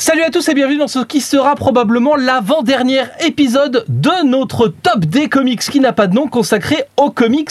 Salut à tous et bienvenue dans ce qui sera probablement l'avant-dernier épisode de notre top des comics qui n'a pas de nom consacré aux comics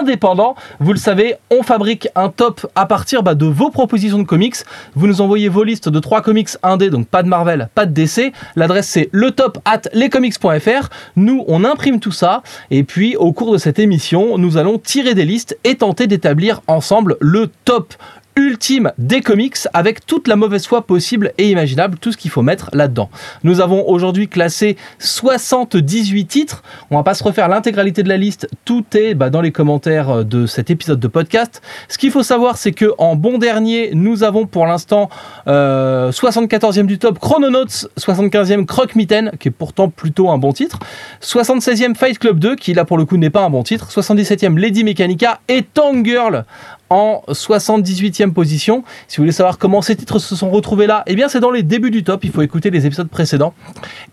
indépendants. Vous le savez, on fabrique un top à partir bah, de vos propositions de comics. Vous nous envoyez vos listes de trois comics indés, donc pas de Marvel, pas de DC. L'adresse c'est le top at lescomics.fr. Nous, on imprime tout ça et puis au cours de cette émission, nous allons tirer des listes et tenter d'établir ensemble le top ultime des comics avec toute la mauvaise foi possible et imaginable, tout ce qu'il faut mettre là-dedans. Nous avons aujourd'hui classé 78 titres. On va pas se refaire l'intégralité de la liste. Tout est bah, dans les commentaires de cet épisode de podcast. Ce qu'il faut savoir, c'est que en bon dernier, nous avons pour l'instant euh, 74e du top Chrononauts, 75e Croc Mitten, qui est pourtant plutôt un bon titre, 76e Fight Club 2, qui là pour le coup n'est pas un bon titre, 77e Lady Mechanica et Tang Girl en 78e position. Si vous voulez savoir comment ces titres se sont retrouvés là, eh bien c'est dans les débuts du top, il faut écouter les épisodes précédents.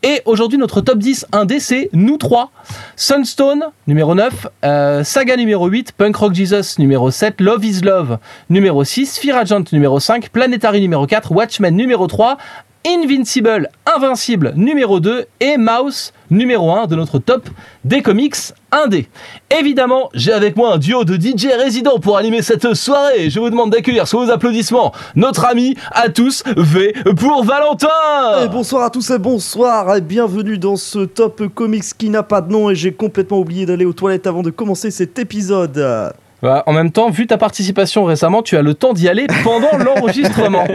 Et aujourd'hui notre top 10 indé c'est nous trois. Sunstone numéro 9, euh, Saga numéro 8, Punk Rock Jesus numéro 7, Love is Love numéro 6, Fear Agent numéro 5, Planetary numéro 4, Watchmen numéro 3, Invincible, Invincible numéro 2 et Mouse numéro 1 de notre top des comics indé. Évidemment, j'ai avec moi un duo de DJ résidents pour animer cette soirée. Je vous demande d'accueillir sous vos applaudissements notre ami à tous V pour Valentin. Et bonsoir à tous et bonsoir et bienvenue dans ce top comics qui n'a pas de nom et j'ai complètement oublié d'aller aux toilettes avant de commencer cet épisode. Bah, en même temps, vu ta participation récemment, tu as le temps d'y aller pendant l'enregistrement.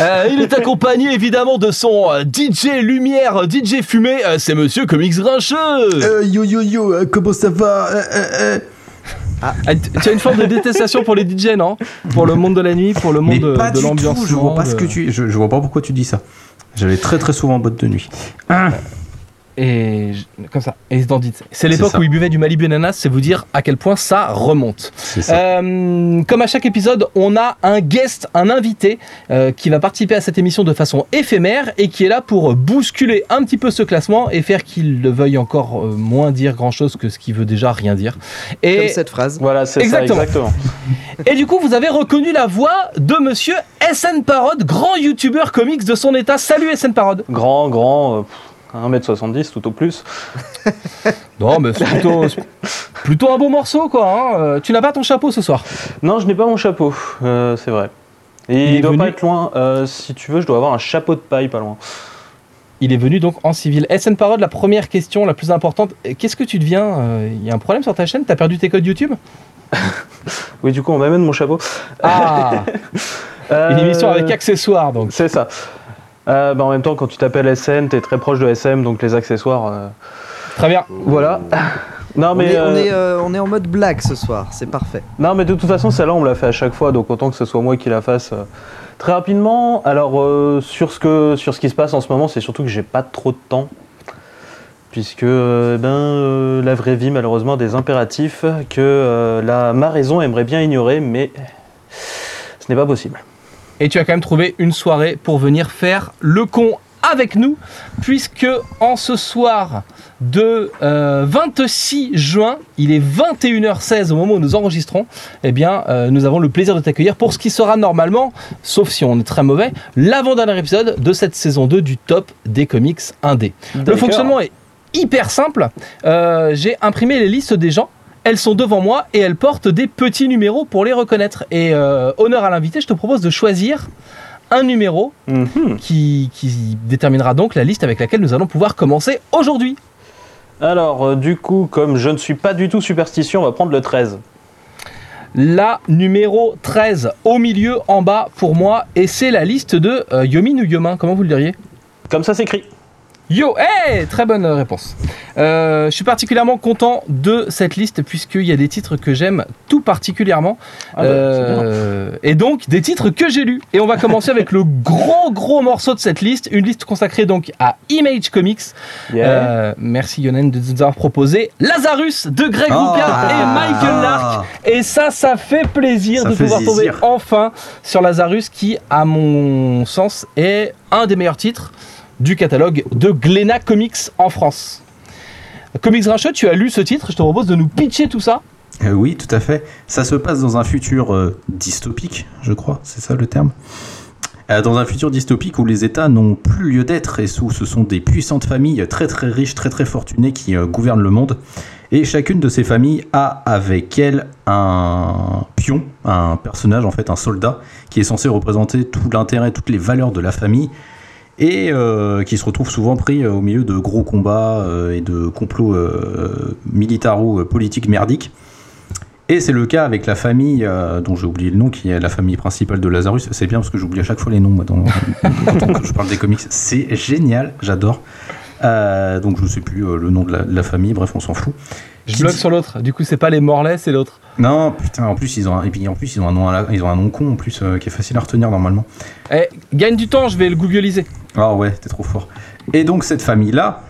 Euh, il est accompagné évidemment de son euh, DJ lumière, DJ fumée, euh, c'est Monsieur Comics Grincheux. Euh, yo yo yo, euh, comment ça va Euh, euh, euh. Ah, tu as une forme de détestation pour les DJ, non? Pour le monde de la nuit, pour le monde Mais de, pas de du l'ambiance. je vois pas ce que tu, je, je vois pas pourquoi tu dis ça. J'allais très très souvent en boîte de nuit. Et je- comme ça, et dandite. C'est l'époque où il buvait du Malibu Ananas, c'est vous dire à quel point ça remonte. Ça. Euh, comme à chaque épisode, on a un guest, un invité euh, qui va participer à cette émission de façon éphémère et qui est là pour bousculer un petit peu ce classement et faire qu'il le veuille encore euh, moins dire grand chose que ce qui veut déjà rien dire. Comme Et, cette phrase. Voilà, c'est ça, Exactement. et du coup, vous avez reconnu la voix de monsieur SN Parod, grand youtubeur comics de son état. Salut SN Parod. Grand, grand, euh, pff, 1m70 tout au plus. Non, mais c'est plutôt, plutôt un beau morceau quoi. hein. Euh, Tu n'as pas ton chapeau ce soir. Non, je n'ai pas mon chapeau, euh, c'est vrai. Et Il il, est doit venu- pas être loin. Euh, si tu veux, je dois avoir un chapeau de paille pas loin. Il est venu donc en civil. SN Parod, la première question la plus importante. Qu'est-ce que tu deviens Il y a un problème sur ta chaîne? T'as perdu tes codes YouTube? Oui, du coup, on m'amène mon chapeau. Ah Une émission avec accessoires donc. C'est ça. Euh, bah, en même temps, quand tu t'appelles SN, t'es très proche de SM, donc les accessoires. euh, Très bien. Voilà. Non, On mais, est, on, euh, est, euh, on est en mode blague ce soir, c'est parfait. Non, mais de toute façon, celle-là, on me l'a fait à chaque fois, donc autant que ce soit moi qui la fasse euh, très rapidement. Alors, euh, sur, ce que, sur ce qui se passe en ce moment, c'est surtout que j'ai pas trop de temps. Puisque euh, ben, euh, la vraie vie, malheureusement, a des impératifs que euh, la, ma raison aimerait bien ignorer, mais ce n'est pas possible. Et tu as quand même trouvé une soirée pour venir faire le con avec nous, puisque en ce soir de euh, 26 juin, il est 21h16 au moment où nous enregistrons, eh bien, euh, nous avons le plaisir de t'accueillir pour ce qui sera normalement, sauf si on est très mauvais, l'avant-dernier épisode de cette saison 2 du top des comics indés. Le fonctionnement est hyper simple. Euh, J'ai imprimé les listes des gens. Elles sont devant moi et elles portent des petits numéros pour les reconnaître. Et euh, honneur à l'invité, je te propose de choisir un numéro Mhm. qui, qui déterminera donc la liste avec laquelle nous allons pouvoir commencer aujourd'hui. Alors, euh, du coup, comme je ne suis pas du tout superstitieux, on va prendre le 13. La numéro 13 au milieu en bas pour moi et c'est la liste de euh, Yomin ou Yomin, comment vous le diriez? Comme ça s'écrit. Yo, hey, très bonne euh, réponse. Euh, je suis particulièrement content de cette liste puisqu'il y a des titres que j'aime tout particulièrement. Ah bah, Euh, et donc des titres que j'ai lus. Et on va commencer avec le gros gros morceau de cette liste, une liste consacrée donc à Image Comics. Yeah. Euh, merci Yonen de nous avoir proposé Lazarus de Greg Ah. Rucka et Michael Lark. Et ça, ça fait plaisir Ça de fait pouvoir tomber enfin sur Lazarus qui, à mon sens, est un des meilleurs titres du catalogue de Glénat Comics en France. Comics Grincheux, tu as lu ce titre, je te propose de nous pitcher tout ça. Euh, oui, tout à fait. Ça se passe dans un futur euh, dystopique, je crois, c'est ça le terme. Euh, Dans un futur dystopique où les États n'ont plus lieu d'être et où ce sont des puissantes familles très très riches, très très fortunées qui gouvernent le monde. Et chacune de ces familles a avec elle un pion, un personnage en fait, un soldat, qui est censé représenter tout l'intérêt, toutes les valeurs de la famille, et euh, qui se retrouve souvent pris euh, au milieu de gros combats euh, et de complots militaro-politiques merdiques. Et c'est le cas avec la famille, dont j'ai oublié le nom, qui est la famille principale de Lazarus. C'est bien parce que j'oublie à chaque fois les noms moi, quand je parle des comics. C'est génial, j'adore. Donc je sais plus le nom de la, de la famille, bref, on s'en fout. Je bloque dit- sur l'autre. Du coup, c'est pas les Morlaix, c'est l'autre. Non, putain, en plus ils ont un, et puis en plus ils ont un nom, à la- ils ont un nom con en plus euh, qui est facile à retenir normalement. Eh, gagne du temps, je vais le googliser. Ah ouais, t'es trop fort. Et donc cette famille-là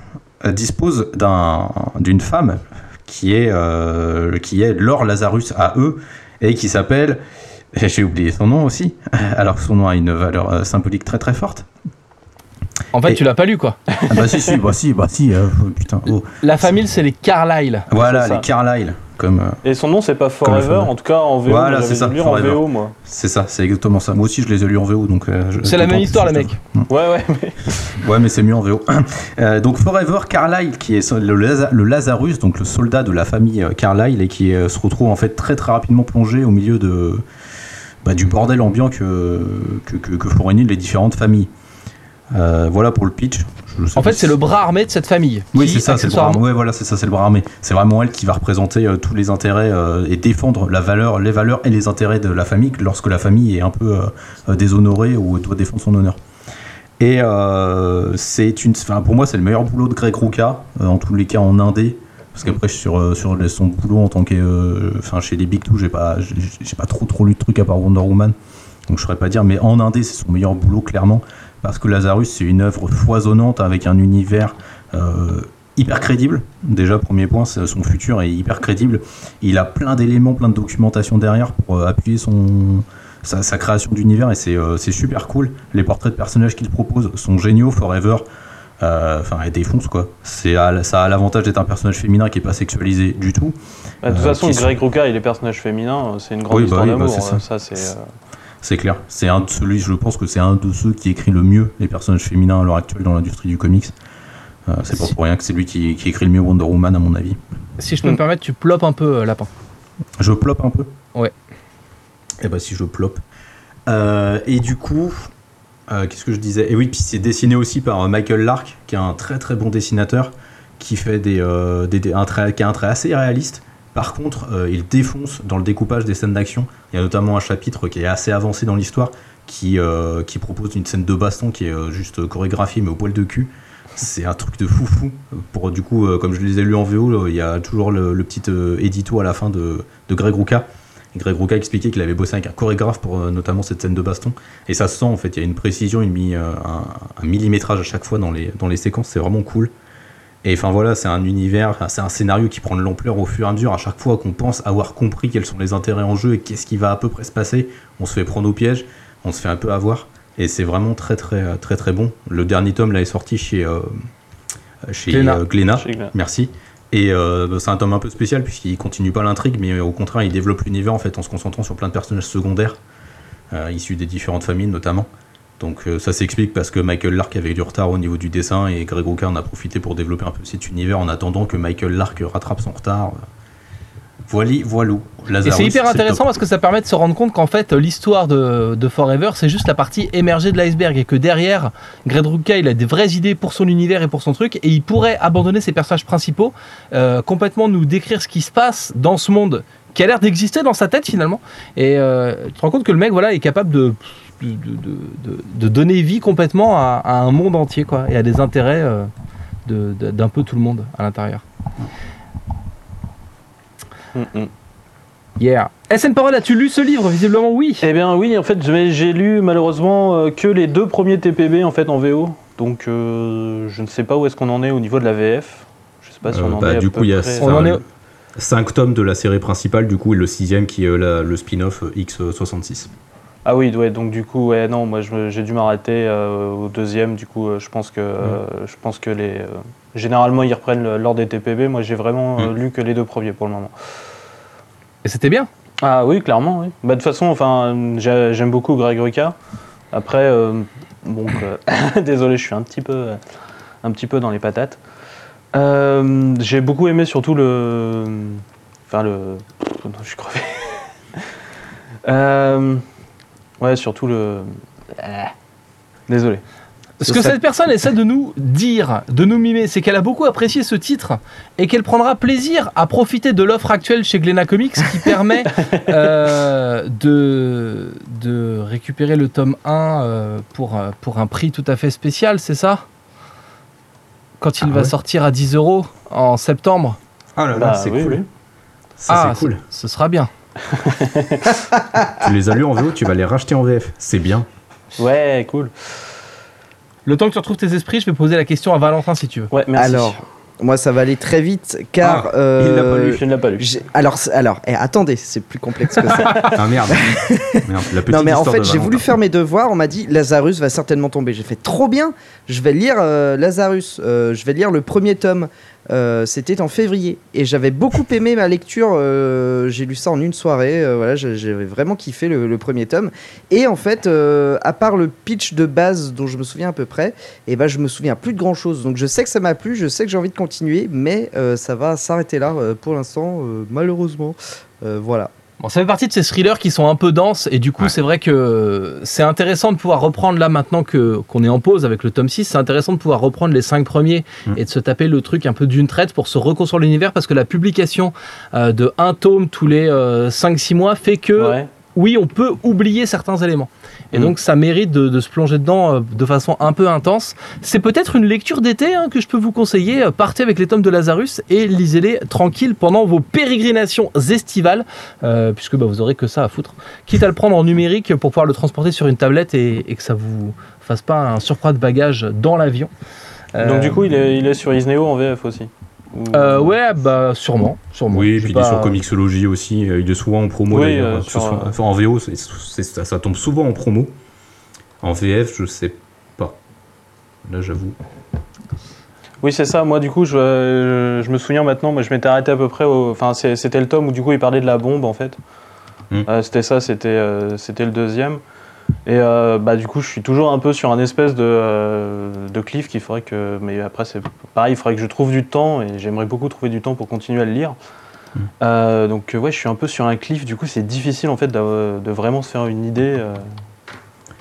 euh, dispose d'un- d'une femme qui est, euh, qui est Laure Lazarus à eux et qui s'appelle, j'ai oublié son nom aussi, alors que son nom a une valeur euh, symbolique très très forte. En fait, Et- tu l'as pas lu, quoi. Ah bah si, si, bah si, bah si, euh, putain. Oh. La famille, c'est les Carlyle. Voilà, les Carlyle, comme... euh, Et son nom, c'est pas Forever, en tout cas en VO. Voilà, c'est ça, en Forever. VO, moi. c'est ça, c'est exactement ça. Moi aussi je les ai lus en VO, donc... euh, C'est la même histoire, les mecs. Ouais, ouais, mais. Ouais, mais c'est mieux en VO. Euh, donc Forever Carlyle, qui est le, Laza- le Lazarus, donc le soldat de la famille Carlyle, et qui euh, se retrouve en fait très très rapidement plongé au milieu de bah, du bordel ambiant que que, que, que fournissent les différentes familles. Euh, voilà pour le pitch. En fait, si- c'est le bras armé de cette famille. Oui, c'est ça, c'est le bras. accessoirement- Ouais, voilà, c'est ça, c'est le bras armé. C'est vraiment elle qui va représenter euh, tous les intérêts euh, et défendre la valeur, les valeurs et les intérêts de la famille lorsque la famille est un peu déshonorée ou doit défendre son honneur. Et c'est une, enfin, pour moi, c'est le meilleur boulot de Greg Rucka, euh, en tous les cas en indé. Parce qu'après, sur, sur les- son boulot en tant que. Enfin, chez les Big Two, j'ai pas, j'ai pas trop trop lu de trucs à part Wonder Woman. Donc je saurais pas dire, mais en indé, c'est son meilleur boulot, clairement. Parce que Lazarus, c'est une œuvre foisonnante avec un univers euh, hyper crédible. Déjà, premier point, son futur est hyper crédible. Il a plein d'éléments, plein de documentation derrière pour euh, appuyer son, sa, sa création d'univers et c'est euh, c'est super cool. Les portraits de personnages qu'il propose sont géniaux. Forever, euh, enfin, elle défonce quoi. C'est ça a l'avantage d'être un personnage féminin qui est pas sexualisé du tout. Bah, de toute Euh, façon, qui sont- Greg Rucka et les personnages féminins, c'est une grande Oui, bah histoire oui, bah, d'amour. c'est ça. euh, ça, c'est. C'est clair. C'est un de celui, je pense que c'est un de ceux qui écrit le mieux les personnages féminins à l'heure actuelle dans l'industrie du comics. Euh, c'est pas Si. pour rien que c'est lui qui, qui écrit le mieux Wonder Woman à mon avis. Si je peux Mm. me permettre, tu plopes un peu, euh, lapin. Je plop un peu Ouais. Et bah si je plop. Euh, et du coup, euh, qu'est-ce que je disais? Et oui, puis c'est dessiné aussi par euh, Michael Lark, qui est un très très bon dessinateur, qui fait des, euh, des- des- un trait, qui a un trait assez réaliste. Par contre, euh, il défonce dans le découpage des scènes d'action. Il y a notamment un chapitre qui est assez avancé dans l'histoire, qui, euh, propose une scène de baston qui est euh, juste chorégraphiée mais au poil de cul. C'est un truc de fou fou. Pour du coup, comme je les ai lus en VO, il y a toujours le, petit édito à la fin de, de Greg Rucka. Et Greg Rucka expliquait qu'il avait bossé avec un chorégraphe pour notamment cette scène de baston. Et ça se sent en fait, il y a une précision, mi- euh, un, un millimétrage à chaque fois dans les, dans les séquences, c'est vraiment cool. Et enfin voilà, c'est un univers, c'est un scénario qui prend de l'ampleur au fur et à mesure. À chaque fois qu'on pense avoir compris quels sont les intérêts en jeu et qu'est-ce qui va à peu près se passer, on se fait prendre au piège, on se fait un peu avoir. Et c'est vraiment très très très très bon. Le dernier tome là est sorti chez euh, chez Glénat. euh, Glénat. Merci. Et euh, c'est un tome un peu spécial puisqu'il continue pas l'intrigue, mais au contraire, il développe l'univers en fait en se concentrant sur plein de personnages secondaires euh, issus des différentes familles notamment. Donc euh, ça s'explique parce que Michael Lark avait du retard au niveau du dessin et Greg Rucka en a profité pour développer un peu cet univers en attendant que Michael Lark rattrape son retard. Voili, voilou. Et c'est hyper intéressant parce que ça permet de se rendre compte qu'en fait, l'histoire de, de Forever, c'est juste la partie émergée de l'iceberg et que derrière, Greg Rucka, il a des vraies idées pour son univers et pour son truc et il pourrait abandonner ses personnages principaux, euh, complètement nous décrire ce qui se passe dans ce monde qui a l'air d'exister dans sa tête finalement. Et euh, tu te rends compte que le mec, voilà, est capable de, de, de- de- de donner vie complètement à, à un monde entier quoi, et à des intérêts euh, de- de- d'un peu tout le monde à l'intérieur. Mm, mm. Yeah. SN Parole, as-tu lu ce livre? Visiblement oui. Eh bien oui, en fait, j'ai lu malheureusement euh, que les deux premiers TPB en fait en VO. Donc euh, je ne sais pas où est-ce qu'on en est au niveau de la VF. Je sais pas si Euh, on en bah, est du coup, il y a près- On en est- 5 tomes de la série principale, du coup, et le sixième qui est la- le spin-off euh, X66. Ah oui, ouais, donc du coup, ouais, non, moi j'ai dû m'arrêter euh, au deuxième. Du coup, euh, je pense que euh, je pense que les généralement ils reprennent le- l'ordre des TPB. Moi, j'ai vraiment Mm. lu que les deux premiers pour le moment. Et c'était bien. Ah oui, clairement, oui. Bah, de toute façon, enfin, j'ai- j'aime beaucoup Greg Rucka. Après, bon, désolé, je suis un petit peu, un petit peu dans les patates. J'ai beaucoup aimé surtout le, enfin le, non, je suis crevé. Ouais, surtout le. Ah. Désolé. Ce que Ça- cette personne essaie de nous dire, de nous mimer, c'est qu'elle a beaucoup apprécié ce titre et qu'elle prendra plaisir à profiter de l'offre actuelle chez Glena Comics qui permet euh, de, de récupérer le tome 1 euh, pour, euh, pour un prix tout à fait spécial, c'est ça? Quand il Ah va ouais sortir à 10 euros en septembre. Ah là là, Bah, c'est oui, cool. oui. Ça, ah, c'est cool. ce sera bien. Tu les as lus en VO, tu vas les racheter en VF. C'est bien. Ouais, cool. Le temps que tu retrouves tes esprits, je vais poser la question à Valentin si tu veux. Ouais, merci. Alors, moi, ça va aller très vite car. Ah, il l'a pas euh, lu. je ne l'ai pas lu. Alors, alors eh, attendez, c'est plus complexe que ça. Ah merde. Merde, la petite non, mais en fait, j'ai voulu faire mes devoirs. On m'a dit Lazarus va certainement tomber. J'ai fait trop bien. Je vais lire euh, Lazarus. Euh, je vais lire le premier tome. Euh, C'était en février et j'avais beaucoup aimé ma lecture. euh, j'ai lu ça en une soirée. euh, voilà, j'avais vraiment kiffé le, le premier tome. Et en fait, à part le pitch de base dont je me souviens à peu près, et ben je me souviens plus de grand chose. Donc je sais que ça m'a plu, je sais que j'ai envie de continuer, mais ça va s'arrêter là pour l'instant, malheureusement. Voilà. Bon, ça fait partie de ces thrillers qui sont un peu denses et du coup Ouais. c'est vrai que c'est intéressant de pouvoir reprendre là maintenant que qu'on est en pause avec le tome 6, c'est intéressant de pouvoir reprendre les cinq premiers Mm. et de se taper le truc un peu d'une traite pour se reconstruire l'univers parce que la publication euh, de un tome tous les 5-6 mois fait que Ouais. Oui on peut oublier certains éléments. Et Mm. donc ça mérite de, de se plonger dedans euh, de façon un peu intense. C'est peut-être une lecture d'été hein, que je peux vous conseiller. Euh, Partez avec les tomes de Lazarus et lisez-les tranquille pendant vos pérégrinations estivales, euh, puisque bah, vous aurez que ça à foutre. Quitte à le prendre en numérique pour pouvoir le transporter sur une tablette et, et que ça vous fasse pas un surcroît de bagages dans l'avion. Euh, Donc du coup, il est, il est sur Isneo en VF aussi. Ou- euh, ouais, bah sûrement, sûrement. Oui, J'ai puis il pas- est sur Comixology aussi. euh, Il est souvent en promo Oui, d'ailleurs. euh, sur, enfin, en VO, ça, ça tombe souvent en promo. En VF, je sais pas. Là, j'avoue. Oui, c'est ça. Moi, du coup, je, je, je me souviens maintenant, moi, je m'étais arrêté à peu près au. Enfin, c'était le tome où, du coup, il parlait de la bombe, en fait. Hmm. Euh, c'était ça, c'était euh, c'était le deuxième. Et euh, bah, du coup, je suis toujours un peu sur un espèce de, euh, de cliff qu'il faudrait que. Mais après, c'est pareil, il faudrait que je trouve du temps et j'aimerais beaucoup trouver du temps pour continuer à le lire. Hmm. Euh, donc, ouais, je suis un peu sur un cliff. Du coup, c'est difficile, en fait, de vraiment se faire une idée.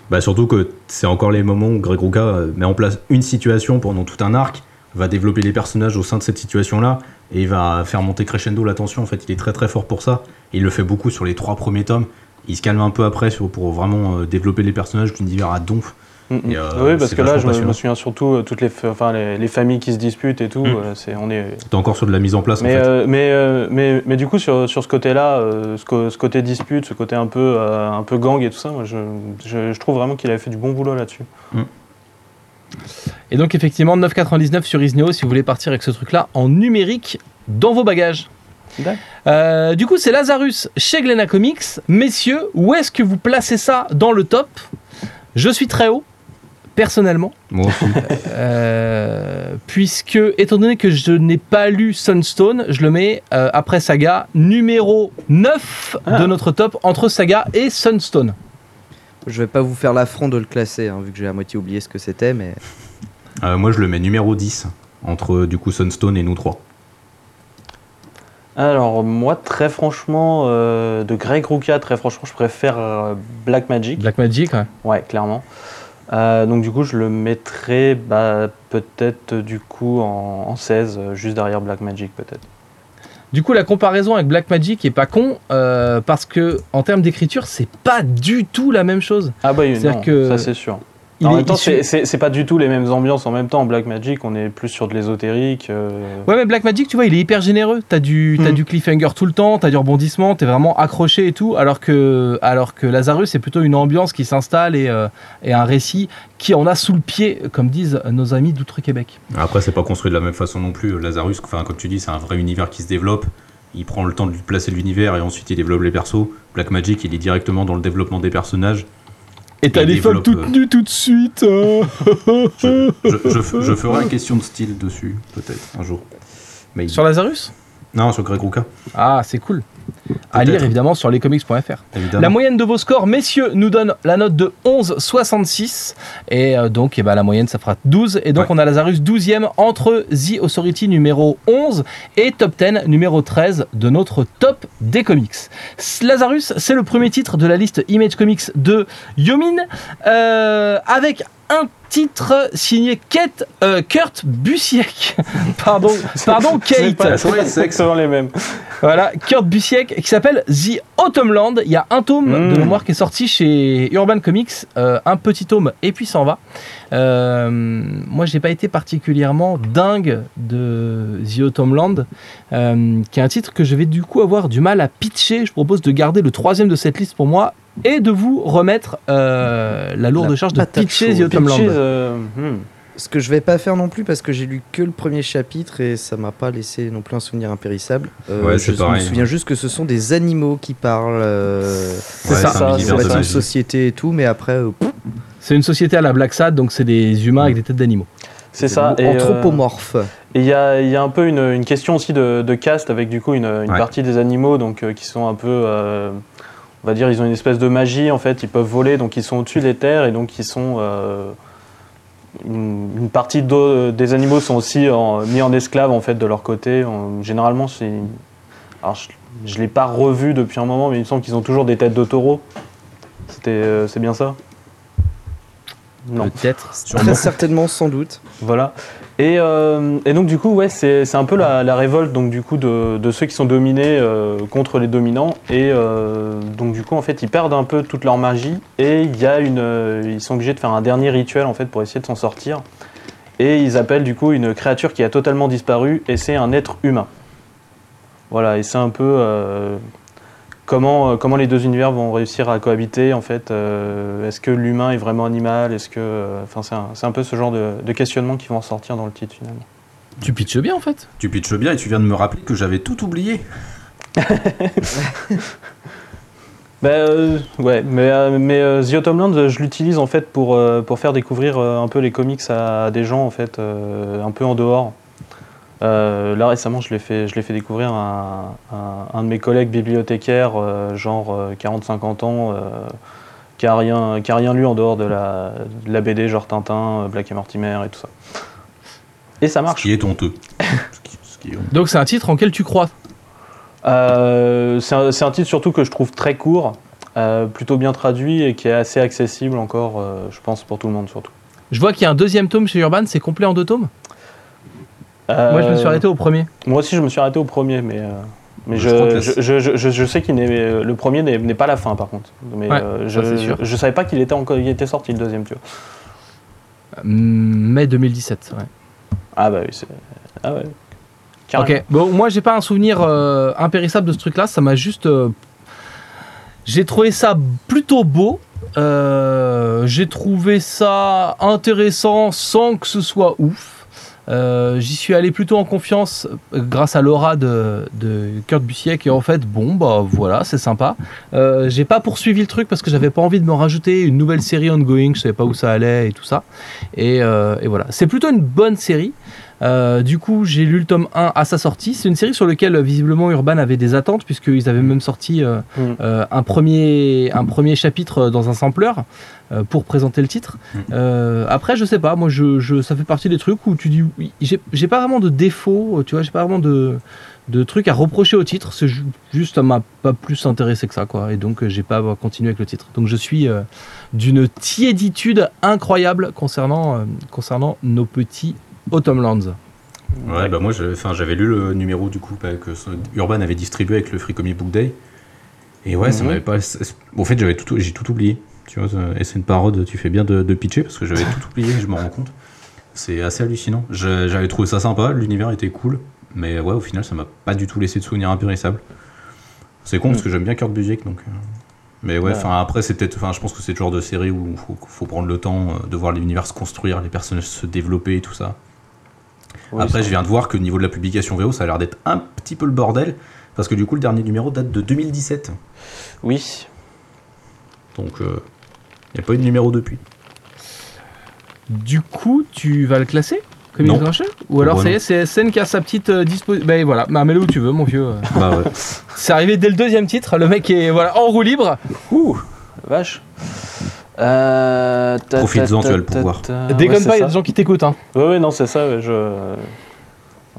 Bah, surtout que c'est encore les moments où Greg Rucka euh, met en place une situation pendant tout un arc, va développer les personnages au sein de cette situation-là, et il va faire monter crescendo la tension. En fait, il est très très fort pour ça. Et il le fait beaucoup sur les trois premiers tomes. Il se calme un peu après sur- pour vraiment euh, développer les personnages d'univers à donf. Mm, mm. Et, euh, oui, parce que là, je me, souviens surtout euh, toutes les, fa- enfin, les, les familles qui se disputent et tout. Mm. euh, c'est, on est, T'es encore sur de la mise en place en mais, fait. euh, mais, euh, mais, mais du coup, sur, sur ce côté-là, euh, ce, co- ce côté dispute, ce côté un peu, euh, un peu gang et tout ça, moi, je, je, je trouve vraiment qu'il avait fait du bon boulot là-dessus. Et donc effectivement 9,99 sur Isneo si vous voulez partir avec ce truc-là en numérique dans vos bagages. Euh, du coup, c'est Lazarus chez Glena Comics. Messieurs, où est-ce que vous placez ça dans le top? Je suis très haut, personnellement, Moi aussi. euh, puisque, étant donné que je n'ai pas lu Sunstone, je le mets euh, après Saga, numéro 9 Ah. de notre top, entre Saga et Sunstone. Je vais pas vous faire l'affront de le classer, hein, vu que j'ai à moitié oublié ce que c'était, mais Euh, moi, je le mets numéro 10, entre du coup Sunstone et nous trois. Alors, moi, très franchement, euh, de Greg Rucka, très franchement, je préfère euh, Black Magic. Black Magic, ouais. Ouais, clairement. Euh, donc, du coup, je le mettrais bah, peut-être du coup en, en 16, euh, juste derrière Black Magic, peut-être. Du coup, la comparaison avec Black Magic est pas con, parce que en termes d'écriture, c'est pas du tout la même chose. Ah, bah, C'est-à-dire non, que ça c'est sûr. Il en est même temps, issu- c'est- pas du tout les mêmes ambiances en même temps. En Black Magic, on est plus sur de l'ésotérique. euh, Ouais, mais Black Magic, tu vois, il est hyper généreux. T'as du, t'as Mm. du cliffhanger tout le temps, t'as du rebondissement, t'es vraiment accroché et tout. Alors que, alors que Lazarus, c'est plutôt une ambiance qui s'installe et, euh, et un récit qui en a sous le pied, comme disent nos amis d'Outre-Québec. Après, c'est pas construit de la même façon non plus. Lazarus, enfin, comme tu dis, c'est un vrai univers qui se développe. Il prend le temps de placer l'univers et ensuite il développe les persos. Black Magic, il est directement dans le développement des personnages. Et t'as Il des femmes toutes nues tout de suite. euh. Je, je, je, je ferai une question de style dessus, peut-être, un jour. Mais Sur Lazarus? Non, sur Greg Ruka, Ah, c'est cool. À lire évidemment sur lescomics.fr. La moyenne de vos scores, messieurs, nous donne la note de 11,66. Et euh, donc, eh ben, la moyenne, ça fera 12. Et donc, Ouais. on a Lazarus 12e entre The Authority numéro 11 et Top 10 numéro 13 de notre top des comics. Lazarus, c'est le premier titre de la liste Image Comics de Yomin, euh, avec un titre signé Kate, euh, Kurt Busiek. pardon, pardon C'est pas, Kate. c'est exactement les mêmes. Voilà, Kurt Busiek qui s'appelle The Autumnland. Il y a un tome Mm. de mémoire qui est sorti chez Urban Comics, euh, un petit tome et puis s'en va. Euh, moi, j'ai pas été particulièrement dingue de The Autumnland, euh, qui est un titre que je vais du coup avoir du mal à pitcher. Je propose de garder le troisième de cette liste pour moi et de vous remettre euh, la lourde La charge de pitcher The chaude. Autumnland. Pitches, euh, hmm. Ce que je vais pas faire non plus parce que j'ai lu que le premier chapitre et ça m'a pas laissé non plus un souvenir impérissable. Euh, Ouais, je me pareil. souviens juste que ce sont des animaux qui parlent. Euh, C'est Ouais, ça, c'est une magie. société et tout, mais après, euh, C'est une société à la Black Sad, donc c'est des humains avec des têtes d'animaux. C'est ça. Et, euh, anthropomorphes. Et il y a, il y a un peu une, une question aussi de, de caste avec du coup une, une Ouais. partie des animaux donc, euh, qui sont un peu, euh, on va dire, ils ont une espèce de magie en fait, ils peuvent voler donc ils sont au-dessus des terres et donc ils sont. euh, une, une partie d'au- des animaux sont aussi en- mis en esclave en fait de leur côté. En- généralement, c'est. Alors je ne l'ai pas revu depuis un moment, mais il me semble qu'ils ont toujours des têtes de taureau. C'était, euh, c'est bien ça? Non. Peut-être. Très certainement, sans doute. Voilà. Et, euh, et donc du coup, ouais, c'est un peu la, révolte donc du coup de, ceux qui sont dominés euh, contre les dominants. Et euh, donc du coup, en fait, ils perdent un peu toute leur magie et il y a une, ils sont obligés de faire un dernier rituel en fait pour essayer de s'en sortir. Et ils appellent du coup une créature qui a totalement disparu et c'est un être humain. Voilà. Et c'est un peu comment euh, comment les deux univers vont réussir à cohabiter en fait. euh, Est-ce que l'humain est vraiment animal Est-ce que, euh, enfin, c'est un, peu ce genre de, de questionnement qui vont sortir dans le titre finalement. Tu pitches bien en fait. Tu pitches bien et tu viens de me rappeler que j'avais tout oublié. Ben euh, ouais, mais, euh, mais euh, The Autumnland, euh, je l'utilise en fait pour, euh, pour faire découvrir euh, un peu les comics à, des gens en fait, euh, un peu en dehors. Euh, là récemment, je l'ai fait, je l'ai fait découvrir à, à un de mes collègues bibliothécaires, euh, genre euh, 40-50 ans, euh, qui a rien, qui a rien lu en dehors de la, de la BD, genre Tintin, Black et Mortimer et tout ça. Et ça Ce marche. qui est honteux. Ce qui- ce qui est honteux. Donc c'est un titre en quel tu crois? Euh, c'est un, c'est un titre surtout que je trouve très court, euh, plutôt bien traduit et qui est assez accessible encore, euh, je pense, pour tout le monde surtout. Je vois qu'il y a un deuxième tome chez Urban, c'est complet en deux tomes? Moi je me suis Euh, arrêté au premier. Moi aussi, je me suis arrêté au premier, mais, euh, mais Je crois que je, la- je, je, je- je sais qu'il n'est euh, le premier n'est n'est pas la fin par contre. Mais Ouais, euh, ça, je, c'est sûr. je, je savais pas qu'il était encore, il était sorti le deuxième, tu vois. Mai 2017. ouais. Ah bah oui, c'est. Ah ouais. Carrément. Ok, bon, moi j'ai pas un souvenir euh, impérissable de ce truc là, ça m'a juste. euh, J'ai trouvé ça plutôt beau, euh, j'ai trouvé ça intéressant sans que ce soit ouf. Euh, J'y suis allé plutôt en confiance euh, grâce à l'aura de, Kurt Busiek et en fait bon bah voilà c'est sympa. Euh, J'ai pas poursuivi le truc parce que j'avais pas envie de me rajouter une nouvelle série ongoing, je savais pas où ça allait et tout ça. Et voilà, c'est plutôt une bonne série. Euh, du coup, j'ai lu le tome 1 à sa sortie. C'est une série sur laquelle, euh, visiblement, Urban avait des attentes, puisqu'ils avaient même sorti euh, Mm. euh, un, premier, un premier chapitre dans un sampler pour présenter le titre. Mm. Après, je sais pas, moi, je, je- ça fait partie des trucs où tu dis, oui, j'ai pas vraiment de défaut, tu vois, j'ai pas vraiment de, de trucs à reprocher au titre. C'est ju- juste, ça m'a pas plus intéressé que ça, quoi. Et donc, j'ai pas continué avec le titre. Donc, je suis d'une tiéditude incroyable concernant, concernant nos petits Autumnlands. Ouais, bah moi j'avais enfin, j'avais lu le numéro du coup bah, que Urban avait distribué avec le Free Comic Book Day. Et ouais, ça m'avait pas. En fait, j'avais tout, j'ai tout oublié. Tu vois, et c'est une parode, tu fais bien de, de pitcher parce que j'avais tout oublié, je m'en rends compte. C'est assez hallucinant. J'avais trouvé ça sympa, l'univers était cool, mais ouais, au final, ça m'a pas du tout laissé de souvenirs impérissables. C'est con parce que j'aime bien Kurt Busiek donc. euh, Mais ouais, après, c'est peut-être. Enfin, je pense que c'est le genre de série où il faut, faut prendre le temps euh, de voir l'univers se construire, les personnages se développer et tout ça. Oui, Après, je viens de voir que au niveau de la publication VO, ça a l'air d'être un petit peu le bordel. Parce que du coup, le dernier numéro date de 2017. Oui. Donc, il n'y a pas eu de numéro depuis. Du coup, tu vas le classer Comics Non. Ou alors ça y est, c'est SN qui a sa petite disposition. Ben voilà, bah, mets-le où tu veux, mon vieux. euh. Bah ouais. C'est arrivé dès le deuxième titre, le mec est voilà, en roue libre. Ouh, vache. Euh, Profites-en, tu vas le pouvoir. Déconne ouais, pas, il y a des gens qui t'écoutent. Hein. Ouais, ouais, non, c'est ça. ouais, je.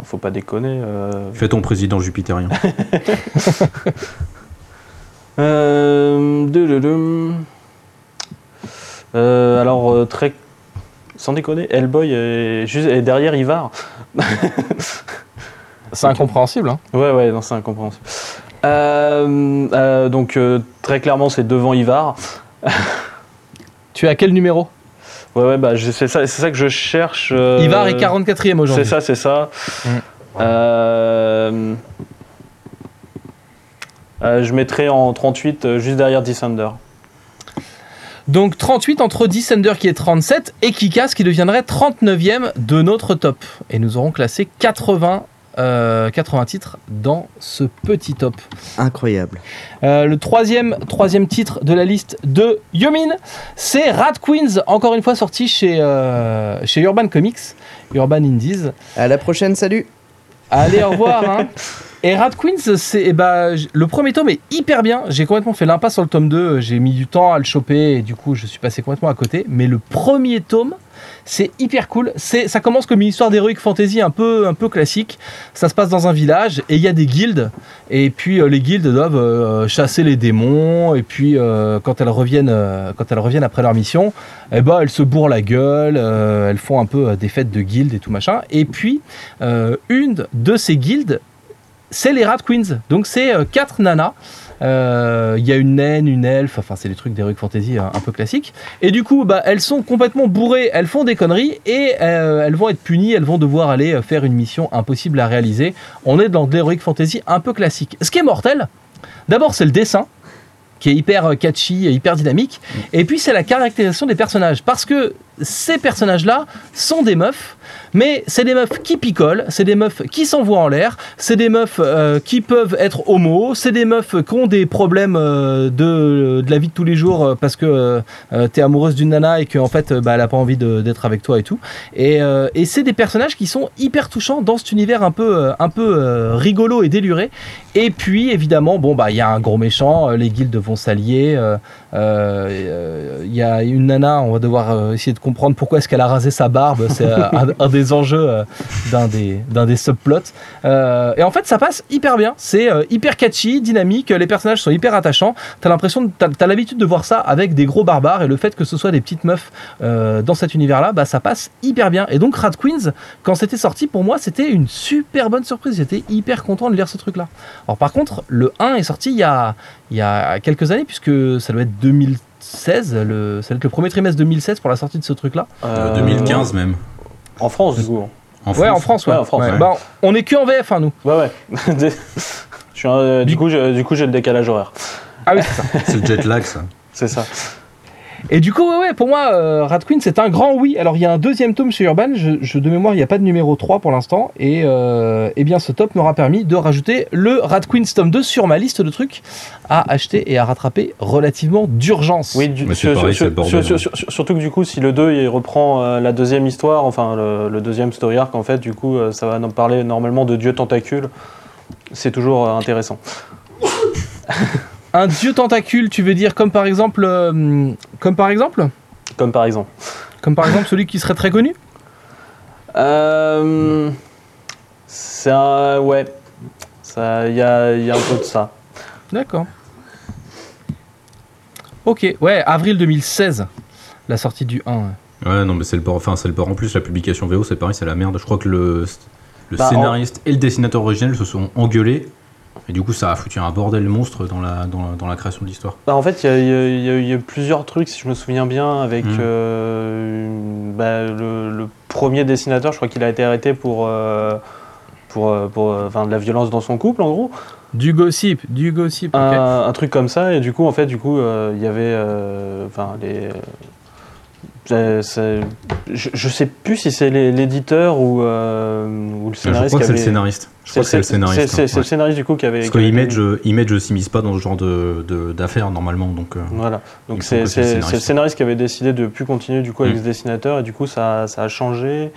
Faut pas déconner. euh. Fais ton président jupitérien. Euh. Euh, alors, euh, très. Sans déconner, Hellboy est, juste, est derrière Ivar. C'est incompréhensible. Hein. Ouais, ouais, non, c'est incompréhensible. Euh, euh, donc, euh, très clairement, c'est devant Ivar. Tu es à quel numéro Ouais, ouais, bah, je- c'est ça, c'est ça que je cherche. euh, Ivar est 44ème aujourd'hui. C'est ça, c'est ça. Mm. Euh, euh, je mettrai en 38, euh, juste derrière Descender. Donc 38 entre Descender qui est 37 et Kikas qui deviendrait 39e de notre top. Et nous aurons classé 80, euh, 80 titres dans ce petit top. Incroyable. Euh, le troisième, troisième titre de la liste de Yomin, c'est Rat Queens, encore une fois sorti chez, euh, chez Urban Comics, Urban Indies. À la prochaine, salut. Allez, au revoir. hein. Et Rat Queens, c'est, j- le premier tome est hyper bien. J'ai complètement fait l'impasse sur le tome 2. J'ai mis du temps à le choper et du coup, je suis passé complètement à côté. Mais le premier tome, c'est hyper cool. C'est, ça commence comme une histoire d'heroic fantasy un peu, un peu classique. Ça se passe dans un village et il y a des guildes. Et puis, euh, les guildes doivent euh, chasser les démons. Et puis, euh, quand, elles reviennent, quand elles reviennent après leur mission, eh ben, elles se bourrent la gueule. elles font un peu des fêtes de guildes et tout machin. Et puis, une de ces guildes c'est les Rat Queens. Donc c'est euh, quatre nanas. Euh, Il y a une naine, une elfe, enfin c'est des trucs d'Heroic Fantasy hein, un peu classiques. Et du coup, bah, elles sont complètement bourrées, elles font des conneries et euh, elles vont être punies, elles vont devoir aller euh, faire une mission impossible à réaliser. On est dans de l'Heroic Fantasy un peu classique. Ce qui est mortel, d'abord c'est le dessin qui est hyper euh, catchy hyper dynamique. Et puis c'est la caractérisation des personnages. Parce que ces personnages-là sont des meufs, mais c'est des meufs qui picolent, c'est des meufs qui s'envoient en l'air, c'est des meufs euh, qui peuvent être homo, c'est des meufs qui ont des problèmes euh, de, la vie de tous les jours euh, parce que t'es amoureuse d'une nana et qu'en fait bah, elle a pas envie d'être avec toi et tout. Et, c'est des personnages qui sont hyper touchants dans cet univers un peu, un peu rigolo et déluré. Et puis évidemment, bon bah il y a un gros méchant, les guildes vont s'allier. Euh, euh, Il y a une nana, on va devoir euh, essayer de comprendre pourquoi est-ce qu'elle a rasé sa barbe. C'est un, un des enjeux d'un des, des subplots. Et en fait, ça passe hyper bien. C'est hyper catchy, dynamique. Les personnages sont hyper attachants. T'as l'impression, t'as, t'as l'habitude de voir ça avec des gros barbares. Et le fait que ce soit des petites meufs dans cet univers-là, bah, ça passe hyper bien. Et donc, Rat Queens, quand c'était sorti, pour moi, c'était une super bonne surprise. J'étais hyper content de lire ce truc-là. Alors, par contre, le 1 est sorti il y a, il y a quelques années, puisque ça doit être 2016, le, ça doit être le premier trimestre 2016 pour la sortie de ce truc-là. Euh, 2015 même. En France, du coup. En ouais, en France, ouais. Ouais, en France, Ouais. ouais. Bah, on est que en VF, hein, nous. Ouais, ouais. je suis un- euh, du coup, je- du coup, j'ai le décalage horaire. Ah oui, c'est ça. C'est le jet lag ça. C'est ça. Et du coup, ouais, ouais, pour moi, euh, Rat Queen, c'est un grand oui. Alors, il y a un deuxième tome chez Urban. Je, je- de mémoire, il n'y a pas de numéro 3 pour l'instant. Et euh, eh bien, ce top m'aura permis de rajouter le Rat Queen tome 2 sur ma liste de trucs à acheter et à rattraper relativement d'urgence. Oui, du- sur- pareil, sur- c'est le bordel, sur- hein. sur- surtout que du coup, si le 2 il reprend euh, la deuxième histoire, enfin le, le deuxième story arc, en fait, du coup, euh, ça va nous parler normalement de Dieu tentacule. C'est toujours euh, intéressant. Un dieu tentacule, tu veux dire comme par exemple, euh, comme par exemple, Comme par exemple. comme par exemple celui qui serait très connu. Euh, c'est un. Ouais. Ça- Il y a, y a un peu de ça. D'accord. Ok, ouais, avril 2016, la sortie du 1. ouais. Ouais, non, mais c'est le port. Enfin, c'est le port. En plus, la publication VO, c'est pareil, c'est la merde. Je crois que le, le Bah, en- scénariste et le dessinateur original se sont engueulés. Et du coup, ça a foutu un bordel monstre dans la, dans la, dans la création de l'histoire. Bah, en fait, il y y y a- il y a plusieurs trucs, si je me souviens bien, avec Mm. euh, bah, le, le premier dessinateur, je crois qu'il a été arrêté pour, euh, pour, euh, pour euh, enfin, de la violence dans son couple, en gros. Du gossip, du gossip. ok. Un, un truc comme ça, et du coup, en fait, du coup, euh, il y avait. euh, Enfin, les. Je, je sais plus si c'est l'éditeur ou, euh, ou le Je scénariste crois que c'est le scénariste. Je crois que c'est le scénariste. C'est hein, le scénariste du coup qui avait. Parce que avait- Image, Image ne s'immisce pas dans ce genre de- de- d'affaires normalement. Donc, euh, Voilà, Il donc c'est le scénariste. qui avait décidé de plus continuer du coup avec Mm. ce dessinateur et du coup ça, ça a changé.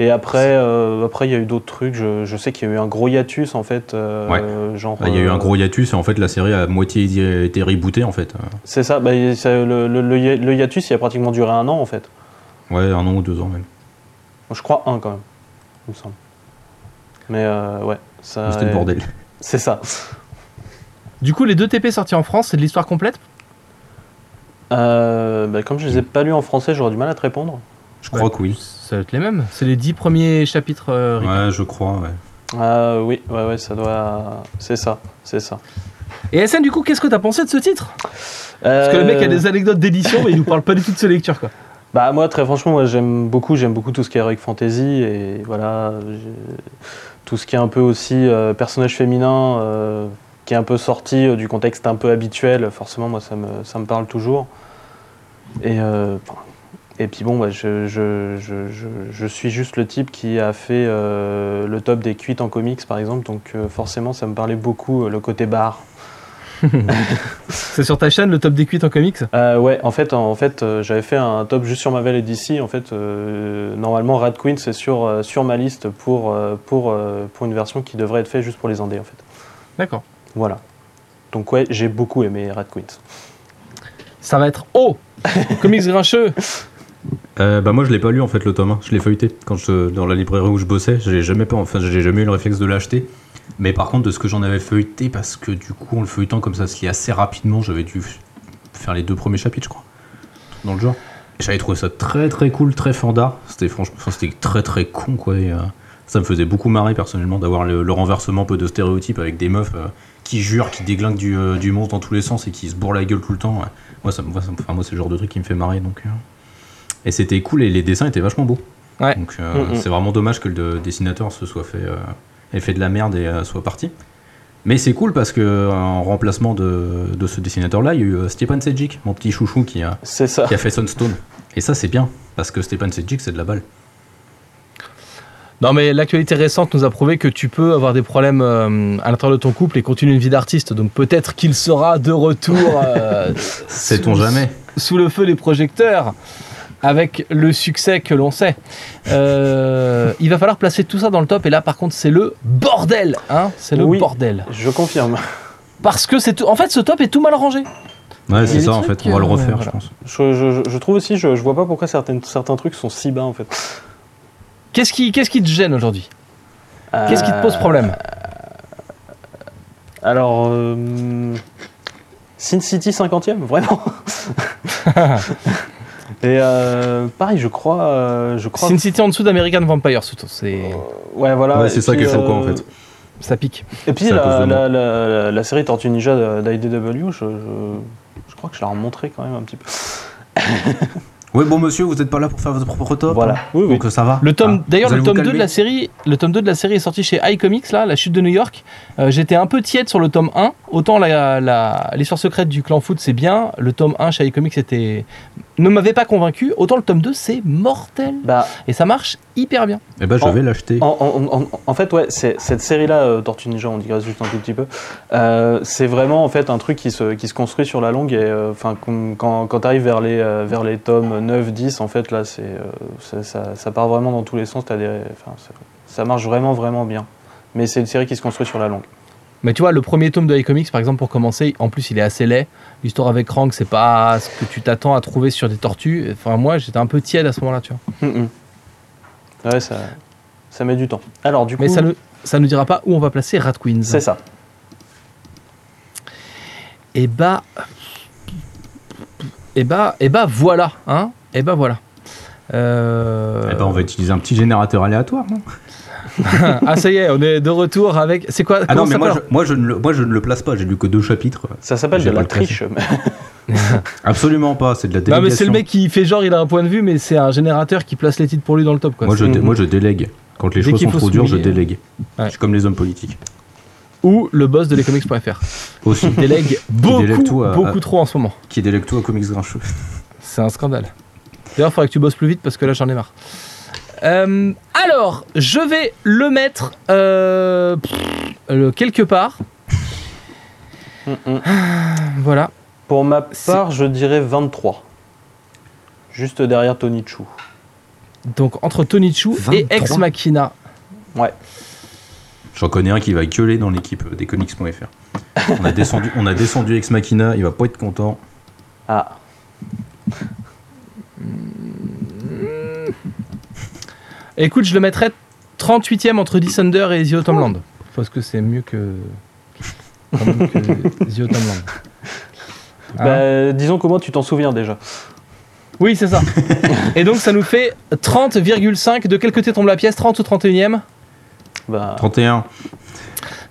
Et après, euh, après il y a eu d'autres trucs. Je, je sais qu'il y a eu un gros hiatus en fait. euh, genre, Ah, Il y a eu euh, un gros hiatus et en fait la série a moitié été rebootée en fait. C'est ça. Bah, ça- le, le- le hi- le hiatus, il a pratiquement duré un an en fait. Ouais, un an ou deux ans même. Je crois un quand même, il me semble. Mais euh, ouais, ça. C'était le bordel. C'est ça. Du coup, les deux TP sortis en France, c'est de l'histoire complète? Euh, bah, comme je les ai pas lus en français, j'aurais du mal à te répondre. Je crois que oui. Ça va être les mêmes. C'est les dix premiers chapitres. euh. Ouais, je crois, ouais. Ah oui, ouais, ouais, ça doit. C'est ça, c'est ça. Et SN, du coup, qu'est-ce que t'as pensé de ce titre? Parce que le mec a des anecdotes d'édition, mais il nous parle pas du tout de ses lectures, quoi. Bah moi très franchement moi j'aime beaucoup j'aime beaucoup tout ce qui est heroic fantasy et voilà tout ce qui est un peu aussi euh, personnage féminin euh, qui est un peu sorti euh, du contexte un peu habituel forcément moi ça me, ça me parle toujours et euh, et puis bon bah, je, je, je, je, je suis juste le type qui a fait euh, le top des cuites en comics par exemple donc euh, forcément ça me parlait beaucoup euh, le côté bar C'est sur ta chaîne, le top des cuites en comics? Euh, ouais, en fait, en fait euh, j'avais fait un top juste sur Marvel et DC. En fait, euh, normalement, Red Queen, c'est sur, sur ma liste pour, pour, pour une version qui devrait être faite juste pour les Indés, en fait. D'accord. Voilà. Donc, ouais, j'ai beaucoup aimé Red Queen. Ça va être Oh Comics grincheux Euh, bah moi je l'ai pas lu en fait le tome 1, je l'ai feuilleté quand je, dans la librairie où je bossais, j'ai jamais pas enfin j'ai jamais eu le réflexe de l'acheter. Mais par contre de ce que j'en avais feuilleté parce que du coup en le feuilletant comme ça se lit assez rapidement, j'avais dû faire les deux premiers chapitres je crois. Dans le genre. J'avais trouvé ça très très cool, très fandard. C'était franchement c'était très très con quoi et, euh, ça me faisait beaucoup marrer personnellement d'avoir le, renversement un peu de stéréotypes avec des meufs euh, qui jurent, qui déglinguent du, euh, du monstre dans tous les sens et qui se bourrent la gueule tout le temps. Moi, ça, moi, ça enfin, moi c'est le genre de truc qui me fait marrer donc. Et c'était cool et les dessins étaient vachement beaux. Ouais. Donc euh, Mm, mm. c'est vraiment dommage que le dessinateur se soit fait, euh, ait fait de la merde et euh, soit parti. Mais c'est cool parce que en remplacement de, de ce dessinateur-là, il y a eu Stepan Sejic, mon petit chouchou qui a, ça. qui a fait Sunstone. Et ça c'est bien parce que Stepan Sejic c'est de la balle. Non, mais l'actualité récente nous a prouvé que tu peux avoir des problèmes à l'intérieur de ton couple et continuer une vie d'artiste. Donc peut-être qu'il sera de retour Sait-on jamais sous le feu des projecteurs avec le succès que l'on sait. Euh, il va falloir placer tout ça dans le top et là par contre c'est le bordel, hein C'est le Oui. bordel. Je confirme. Parce que c'est tout... en fait ce top est tout mal rangé. Ouais, c'est ça en fait, on va le euh, refaire voilà. je pense. Je, je- je trouve aussi, je, je vois pas pourquoi certaines, certains trucs sont si bas, en fait. Qu'est-ce qui, qu'est-ce qui te gêne aujourd'hui? Qu'est-ce qui te pose problème? Alors, euh, Sin City 50e, vraiment. Et euh, pareil, je crois, euh, je crois. Sin City en dessous d'American Vampire, surtout. C'est... Ouais, voilà. Ouais, c'est ça puis, qui est choquant, en euh, fait. Ça pique. Et puis C'est la, la, la- la- la série Tortue Ninja d'IDW, je, je, je crois que je l'ai remontré quand même un petit peu. Ouais, bon monsieur, vous n'êtes pas là pour faire votre propre top. Voilà. hein Oui, oui. Donc ça va. Le tome, Ah, d'ailleurs, le tome 2 de la série, le tome 2 de la série est sorti chez iComics, là, la chute de New York. Euh, J'étais un peu tiède sur le tome 1. Autant la, la- l'histoire secrète du clan foot, c'est bien. Le tome 1 chez iComics était, ne m'avait pas convaincu. Autant le tome 2, c'est mortel. Bah, Et ça marche hyper bien. Eh ben je En- vais l'acheter. En, en- en- en fait, ouais, c'est- cette série-là, euh, Tortue Ninja, on dirait juste un tout petit peu, euh, c'est vraiment en fait un truc qui se, qui se construit sur la longue. Et euh, enfin, quand, quand, quand tu arrives vers les, euh, vers les tomes 9, 10, en fait, là, c'est, euh, ça, ça part vraiment dans tous les sens. T'as des, ça marche vraiment, vraiment bien. Mais c'est une série qui se construit sur la longue. Mais tu vois, le premier tome de iComics, par exemple, pour commencer, en plus, il est assez laid. L'histoire avec Krang, c'est pas ce que tu t'attends à trouver sur des tortues. Enfin, moi, j'étais un peu tiède à ce moment-là, tu vois. Hum. Ouais, ça, ça met du temps. Alors, du coup, Mais ça ne, ça ne dira pas où on va placer Rat Queens. c'est ça. Et bah. Et bah, et bah voilà, hein Et bah voilà. Euh... Eh ben on va utiliser un petit générateur aléatoire, non? ah ça y est, on est de retour avec. C'est quoi Ah non, mais moi je, s'appelle moi, je ne le, moi je ne le place pas, j'ai lu que deux chapitres. Ça s'appelle J'ai de pas la triche. Absolument pas, c'est de la Non délégation. mais c'est le mec qui fait genre il a un point de vue, mais c'est un générateur qui place les titres pour lui dans le top quoi. Moi je, moi je délègue. Quand les Dès choses sont trop dures, je délègue. Ouais. Je suis comme les hommes politiques. Ou le boss de lescomics.fr. Aussi. Il délègue beaucoup, délègue tout à- beaucoup à- trop en ce moment. qui délègue tout à Comics Grincheux. C'est un scandale. D'ailleurs, il faudrait que tu bosses plus vite parce que là, j'en ai marre. Euh, alors, je vais le mettre euh, pff, quelque part. Hum, hum. Voilà. Pour ma part, je dirais 23. Juste derrière Tony Chou. Donc entre Tonichu et 23. Ex Machina. Ouais. J'en connais un qui va gueuler dans l'équipe des comics.fr. On a descendu, on a descendu Ex Machina, il va pas être content. Ah. Écoute, je le mettrais 38ème entre Descender et The Autumn Land. Parce que c'est mieux que. quand même que The Autumn Land. Hein Bah, disons comment tu t'en souviens déjà. Oui, c'est ça. et donc ça nous fait 30,5. De quel côté tombe la pièce? 30 ou 31ème Bah, 31.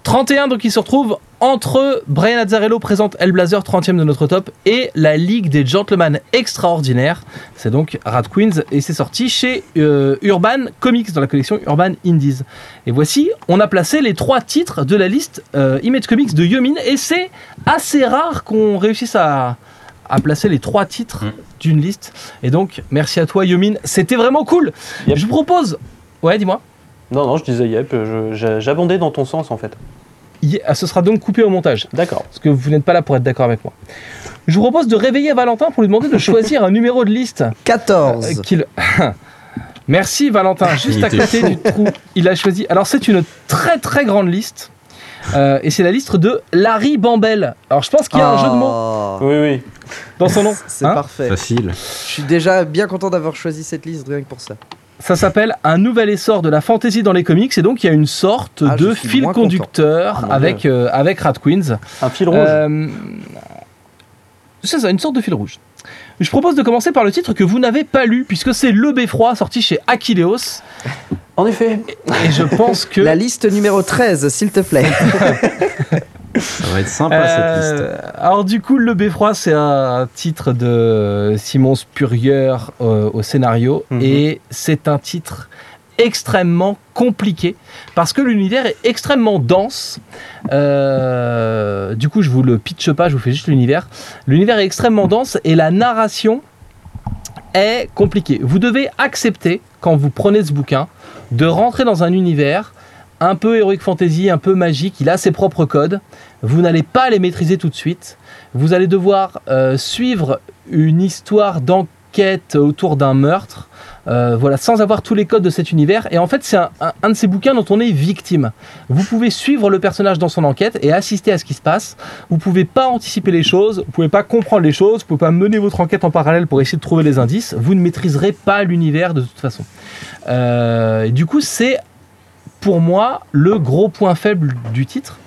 31, donc il se retrouve entre Brian Azzarello présente Hellblazer 30e de notre top et la Ligue des Gentlemen Extraordinaires. C'est donc Rat Queens et c'est sorti chez euh, Urban Comics dans la collection Urban Indies. Et voici, on a placé les trois titres de la liste euh, Image Comics de Yomin et c'est assez rare qu'on réussisse à, à placer les trois titres Mm. d'une liste. Et donc, merci à toi Yomin, c'était vraiment cool. Yep. Je vous propose... Ouais, dis-moi. non, non, je disais yep, j'abondais dans ton sens en fait. Ce sera donc coupé au montage. D'accord. parce que vous n'êtes pas là pour être d'accord avec moi. Je vous propose de réveiller Valentin pour lui demander de choisir un numéro de liste. euh, 14. qu'il- Merci Valentin, juste à côté du trou. Il a choisi. Alors c'est une très très grande liste. Euh, et c'est la liste de Larry Bambel. Alors je pense qu'il y a un jeu de mots Oh, Oui, oui. dans son nom. C'est Hein parfait. Facile. Je suis déjà bien content d'avoir choisi cette liste rien que pour ça. Ça s'appelle Un nouvel essor de la fantasy dans les comics. Et donc il y a une sorte Ah, de fil conducteur content. avec, euh, avec Rat Queens. Un fil rouge. Euh, c'est ça, une sorte de fil rouge. Je propose de commencer par le titre que vous n'avez pas lu, puisque c'est Le Beffroi, sorti chez Achilleos. En effet. Et je pense que. La liste numéro 13, s'il te plaît. Ça va être sympa cette liste. Euh, alors du coup, Le Beffroi, c'est un titre de Simon Spurrier euh, au scénario, Mhm. et c'est un titre extrêmement compliqué parce que l'univers est extrêmement dense. Euh, du coup, je vous le pitche pas, je vous fais juste l'univers. L'univers est extrêmement dense et la narration est compliquée. Vous devez accepter quand vous prenez ce bouquin de rentrer dans un univers un peu heroic fantasy, un peu magique. Il a ses propres codes. Vous n'allez pas les maîtriser tout de suite. Vous allez devoir euh, suivre une histoire d'enquête autour d'un meurtre. euh, voilà, sans avoir tous les codes de cet univers. Et en fait, c'est un, de ces bouquins dont on est victime. Vous pouvez suivre le personnage dans son enquête et assister à ce qui se passe. Vous pouvez pas anticiper les choses, vous pouvez pas comprendre les choses, vous pouvez pas mener votre enquête en parallèle pour essayer de trouver les indices. Vous ne maîtriserez pas l'univers de toute façon. Euh, du coup, c'est pour moi le gros point faible du titre.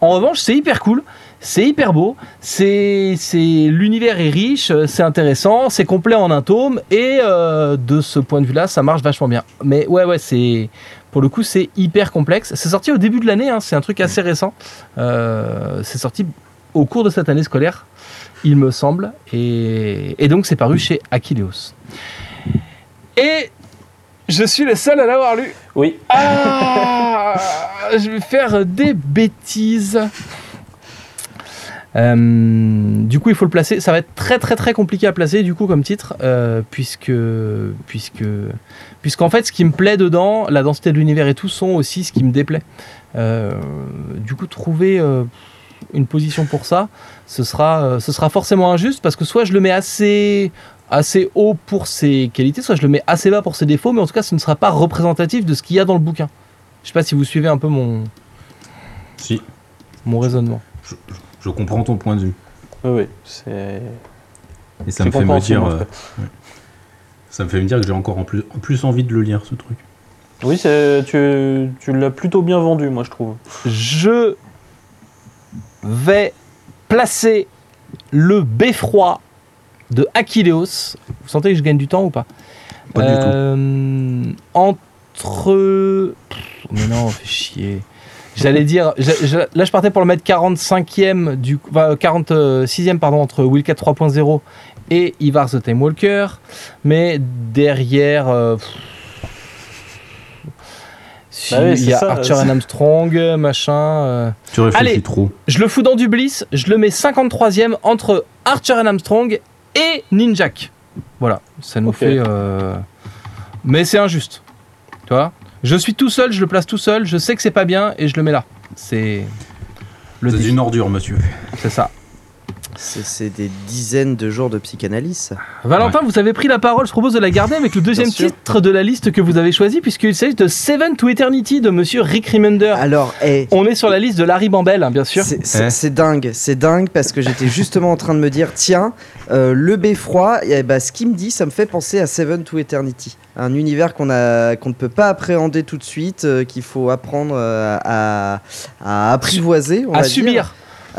En revanche, c'est hyper cool, c'est hyper beau, c'est, l'univers est riche, c'est intéressant, c'est complet en un tome et euh, de ce point de vue-là, ça marche vachement bien. Mais ouais, ouais, c'est pour le coup, c'est hyper complexe. C'est sorti au début de l'année, hein, c'est un truc assez récent. Euh, c'est sorti au cours de cette année scolaire, il me semble, et, et donc c'est paru chez Achilleos. Et je suis le seul à l'avoir lu. Oui. Ah, je vais faire des bêtises. Euh, du coup, il faut le placer. Ça va être très très très compliqué à placer du coup comme titre, euh, puisque puisque puisqu'en fait, ce qui me plaît dedans, la densité de l'univers et tout, sont aussi ce qui me déplaît. Euh, du coup, trouver une position pour ça, ce sera ce sera forcément injuste parce que soit je le mets assez assez haut pour ses qualités, soit je le mets assez bas pour ses défauts, mais en tout cas, ce ne sera pas représentatif de ce qu'il y a dans le bouquin. Je sais pas si vous suivez un peu mon, Si, mon raisonnement. je comprends ton point de vue. Oui, oui. C'est. Et ça c'est me fait me dire, euh, ça me fait me dire que j'ai encore en plus, en plus envie de le lire ce truc. Oui, c'est- tu, tu l'as plutôt bien vendu, moi, je trouve. Je vais placer le beffroi de Achilleos. Vous sentez que je gagne du temps ou pas Pas du tout. Euh, Entre. Pff, Mais non, fait chier. J'allais dire. je- je- là, je partais pour le mettre 45e, du, enfin, 46e pardon, entre Wildcat 3.0 et Ivar the Time Walker. Mais derrière. euh, pff, si, Bah il y a ça, Archer c'est- and Armstrong, machin. euh. Tu réfléchis allez. trop. Je le fous dans du Bliss, je le mets 53e entre Archer and Armstrong et Ninjak. Voilà, ça nous fait. euh, Mais c'est injuste. Tu vois? Je suis tout seul, je le place tout seul, je sais que c'est pas bien et je le mets là. C'est. Défi. une ordure, monsieur. C'est ça. C'est des dizaines de jours de psychanalyse. ça. Valentin, vous avez pris la parole, je propose de la garder avec le deuxième sûr. titre de la liste que vous avez choisi, puisqu'il s'agit de Seven to Eternity de monsieur Rick Remender. Alors, eh, On est sur la liste de Larry Bambel, hein, bien sûr. c'est- Eh. c'est dingue, c'est dingue parce que j'étais justement en train de me dire, tiens, euh, le beffroi, eh ben, ce qu'il me dit, ça me fait penser à Seven to Eternity, un univers qu'on a, qu'on ne peut pas appréhender tout de suite, euh, qu'il faut apprendre euh, à, à apprivoiser, on À va dire.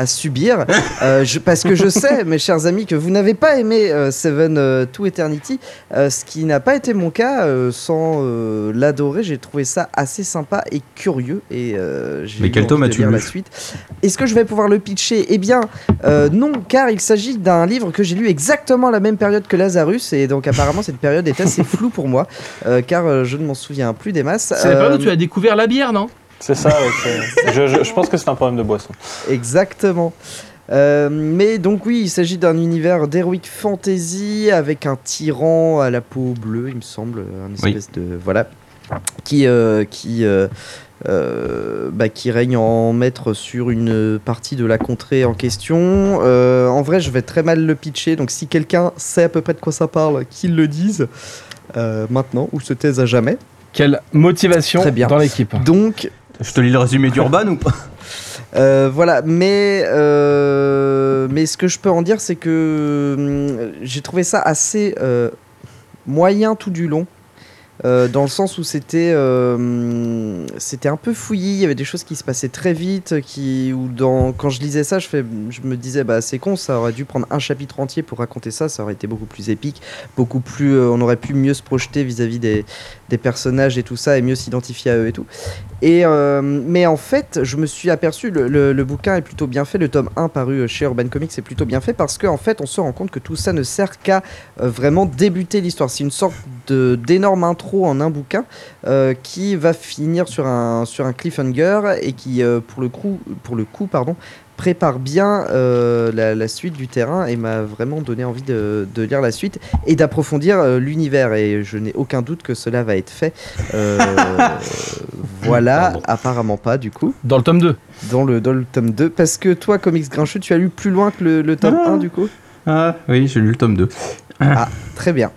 Subir. à subir. Euh, je- parce que je sais, mes chers amis, que vous n'avez pas aimé euh, Seven euh, to Eternity, euh, ce qui n'a pas été mon cas. euh, sans euh, l'adorer, j'ai trouvé ça assez sympa et curieux. Et euh, j'ai Mais quel tome as-tu lu la suite. Est-ce que je vais pouvoir le pitcher? Eh bien, euh, non, car il s'agit d'un livre que j'ai lu exactement à la même période que Lazarus, et donc apparemment cette période est assez floue pour moi, euh, car euh, je ne m'en souviens plus des masses. C'est la période où tu as découvert la bière, non? C'est ça, ouais, je, je- je pense que c'est un problème de boisson. Exactement. Euh, mais donc oui, il s'agit d'un univers d'heroic fantasy avec un tyran à la peau bleue, il me semble, un Oui. espèce de voilà, qui euh, qui euh, euh, bah, qui règne en maître sur une partie de la contrée en question. Euh, en vrai, je vais très mal le pitcher, donc si quelqu'un sait à peu près de quoi ça parle, qu'il le dise euh, maintenant ou se taise à jamais. Quelle motivation Très bien. dans l'équipe. Donc Je te lis le résumé d'Urban ou pas? Euh, voilà, mais, euh, mais ce que je peux en dire, c'est que hum, j'ai trouvé ça assez euh, moyen tout du long. Euh, dans le sens où c'était euh, c'était un peu fouillis, il y avait des choses qui se passaient très vite, qui ou quand je lisais ça, je, me disais bah c'est con, ça aurait dû prendre un chapitre entier pour raconter ça, ça aurait été beaucoup plus épique, beaucoup plus, euh, on aurait pu mieux se projeter vis-à-vis des, personnages et tout ça et mieux s'identifier à eux et tout. Mais en fait, je me suis aperçu, le, le- bouquin est plutôt bien fait, le tome 1 paru chez Urban Comics est plutôt bien fait parce qu'en fait, on se rend compte que tout ça ne sert qu'à vraiment débuter l'histoire. C'est une sorte d'énorme intro en un bouquin euh, qui va finir sur un, sur un cliffhanger et qui, euh, pour, le coup, pour le coup, pardon, prépare bien euh, la, la suite du terrain et m'a vraiment donné envie de, de lire la suite et d'approfondir euh, l'univers. Et je n'ai aucun doute que cela va être fait. Euh, voilà, Pardon. apparemment pas du coup, Dans le tome 2. dans le, dans le tome 2. Parce que toi, Comics Grincheux, tu as lu plus loin que le, le tome Ah. 1 du coup? Ah oui, j'ai lu le tome 2. Très bien.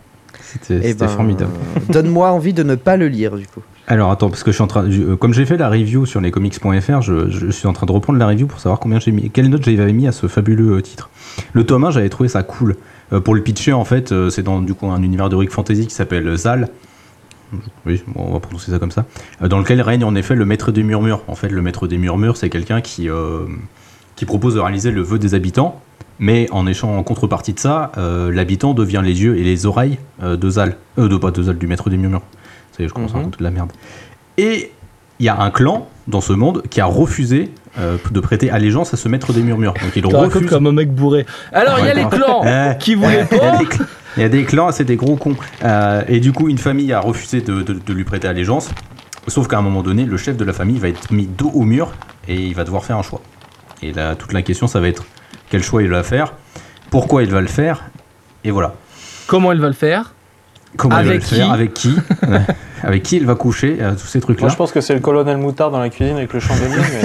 C'était Eh ben, formidable. Donne-moi envie de ne pas le lire du coup. Alors attends, parce que je suis en train, je- euh, comme j'ai fait la review sur lescomics.fr, je, je suis en train de reprendre la review pour savoir combien j'ai mis, quelle note j'avais mis à ce fabuleux euh, titre. Le tome 1, j'avais trouvé ça cool. Euh, pour le pitcher, en fait, euh, c'est dans du coup un univers de Rick Fantasy qui s'appelle Zal. Oui, bon, on va prononcer ça comme ça. Euh, dans lequel règne en effet le maître des murmures. En fait, le maître des murmures, c'est quelqu'un qui euh, qui propose de réaliser le vœu des habitants, mais en échange, en contrepartie de ça, euh, l'habitant devient les yeux et les oreilles euh, de Zal, euh, de pas de Zal, du maître des murmures. Ça y est, je commence à Mhm. raconter de la merde. Et il y a un clan dans ce monde qui a refusé euh, de prêter allégeance à ce maître des murmures. Donc il Tu racontes refuse. comme un mec bourré. Alors, il y a les clans qui voulaient il y a pas. il y a des clans, c'est des gros cons. Euh, et du coup, une famille a refusé de, de- de lui prêter allégeance. Sauf qu'à un moment donné, le chef de la famille va être mis dos au mur et il va devoir faire un choix. Et là, toute la question, ça va être quel choix il va faire, pourquoi il va le faire, et voilà. Comment il va le faire? Comment il va le Avec faire, qui? avec qui, Ouais. avec qui il va coucher, euh, tous ces trucs-là? Moi, je pense que c'est le colonel Moutard dans la cuisine avec le chandelier.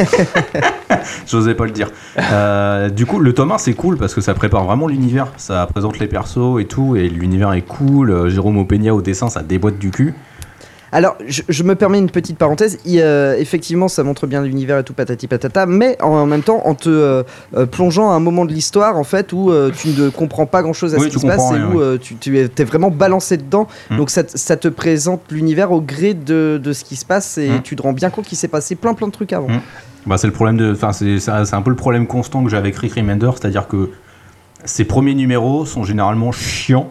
mais- J'osais pas le dire. Euh, du coup, le tome 1, c'est cool parce que ça prépare vraiment l'univers. Ça présente les persos et tout, et l'univers est cool. Euh, Jérôme Opeña au dessin, ça déboîte du cul. Alors, je, je me permets une petite parenthèse. Il, euh, effectivement, ça montre bien l'univers et tout patati patata, mais en, en même temps, en te euh, euh, plongeant à un moment de l'histoire, en fait, où euh, tu ne comprends pas grand-chose à Oui, ce qui se passe, et où tu, tu es vraiment balancé dedans. Mm. Donc, ça, te- ça te présente l'univers au gré de, de ce qui se passe, et Mm. tu te rends bien compte qu'il s'est passé plein plein de trucs avant. Mm. Bah, c'est le problème de. Enfin, c'est un peu le problème constant que j'ai avec Rick Remender, c'est-à-dire que ses premiers numéros sont généralement chiants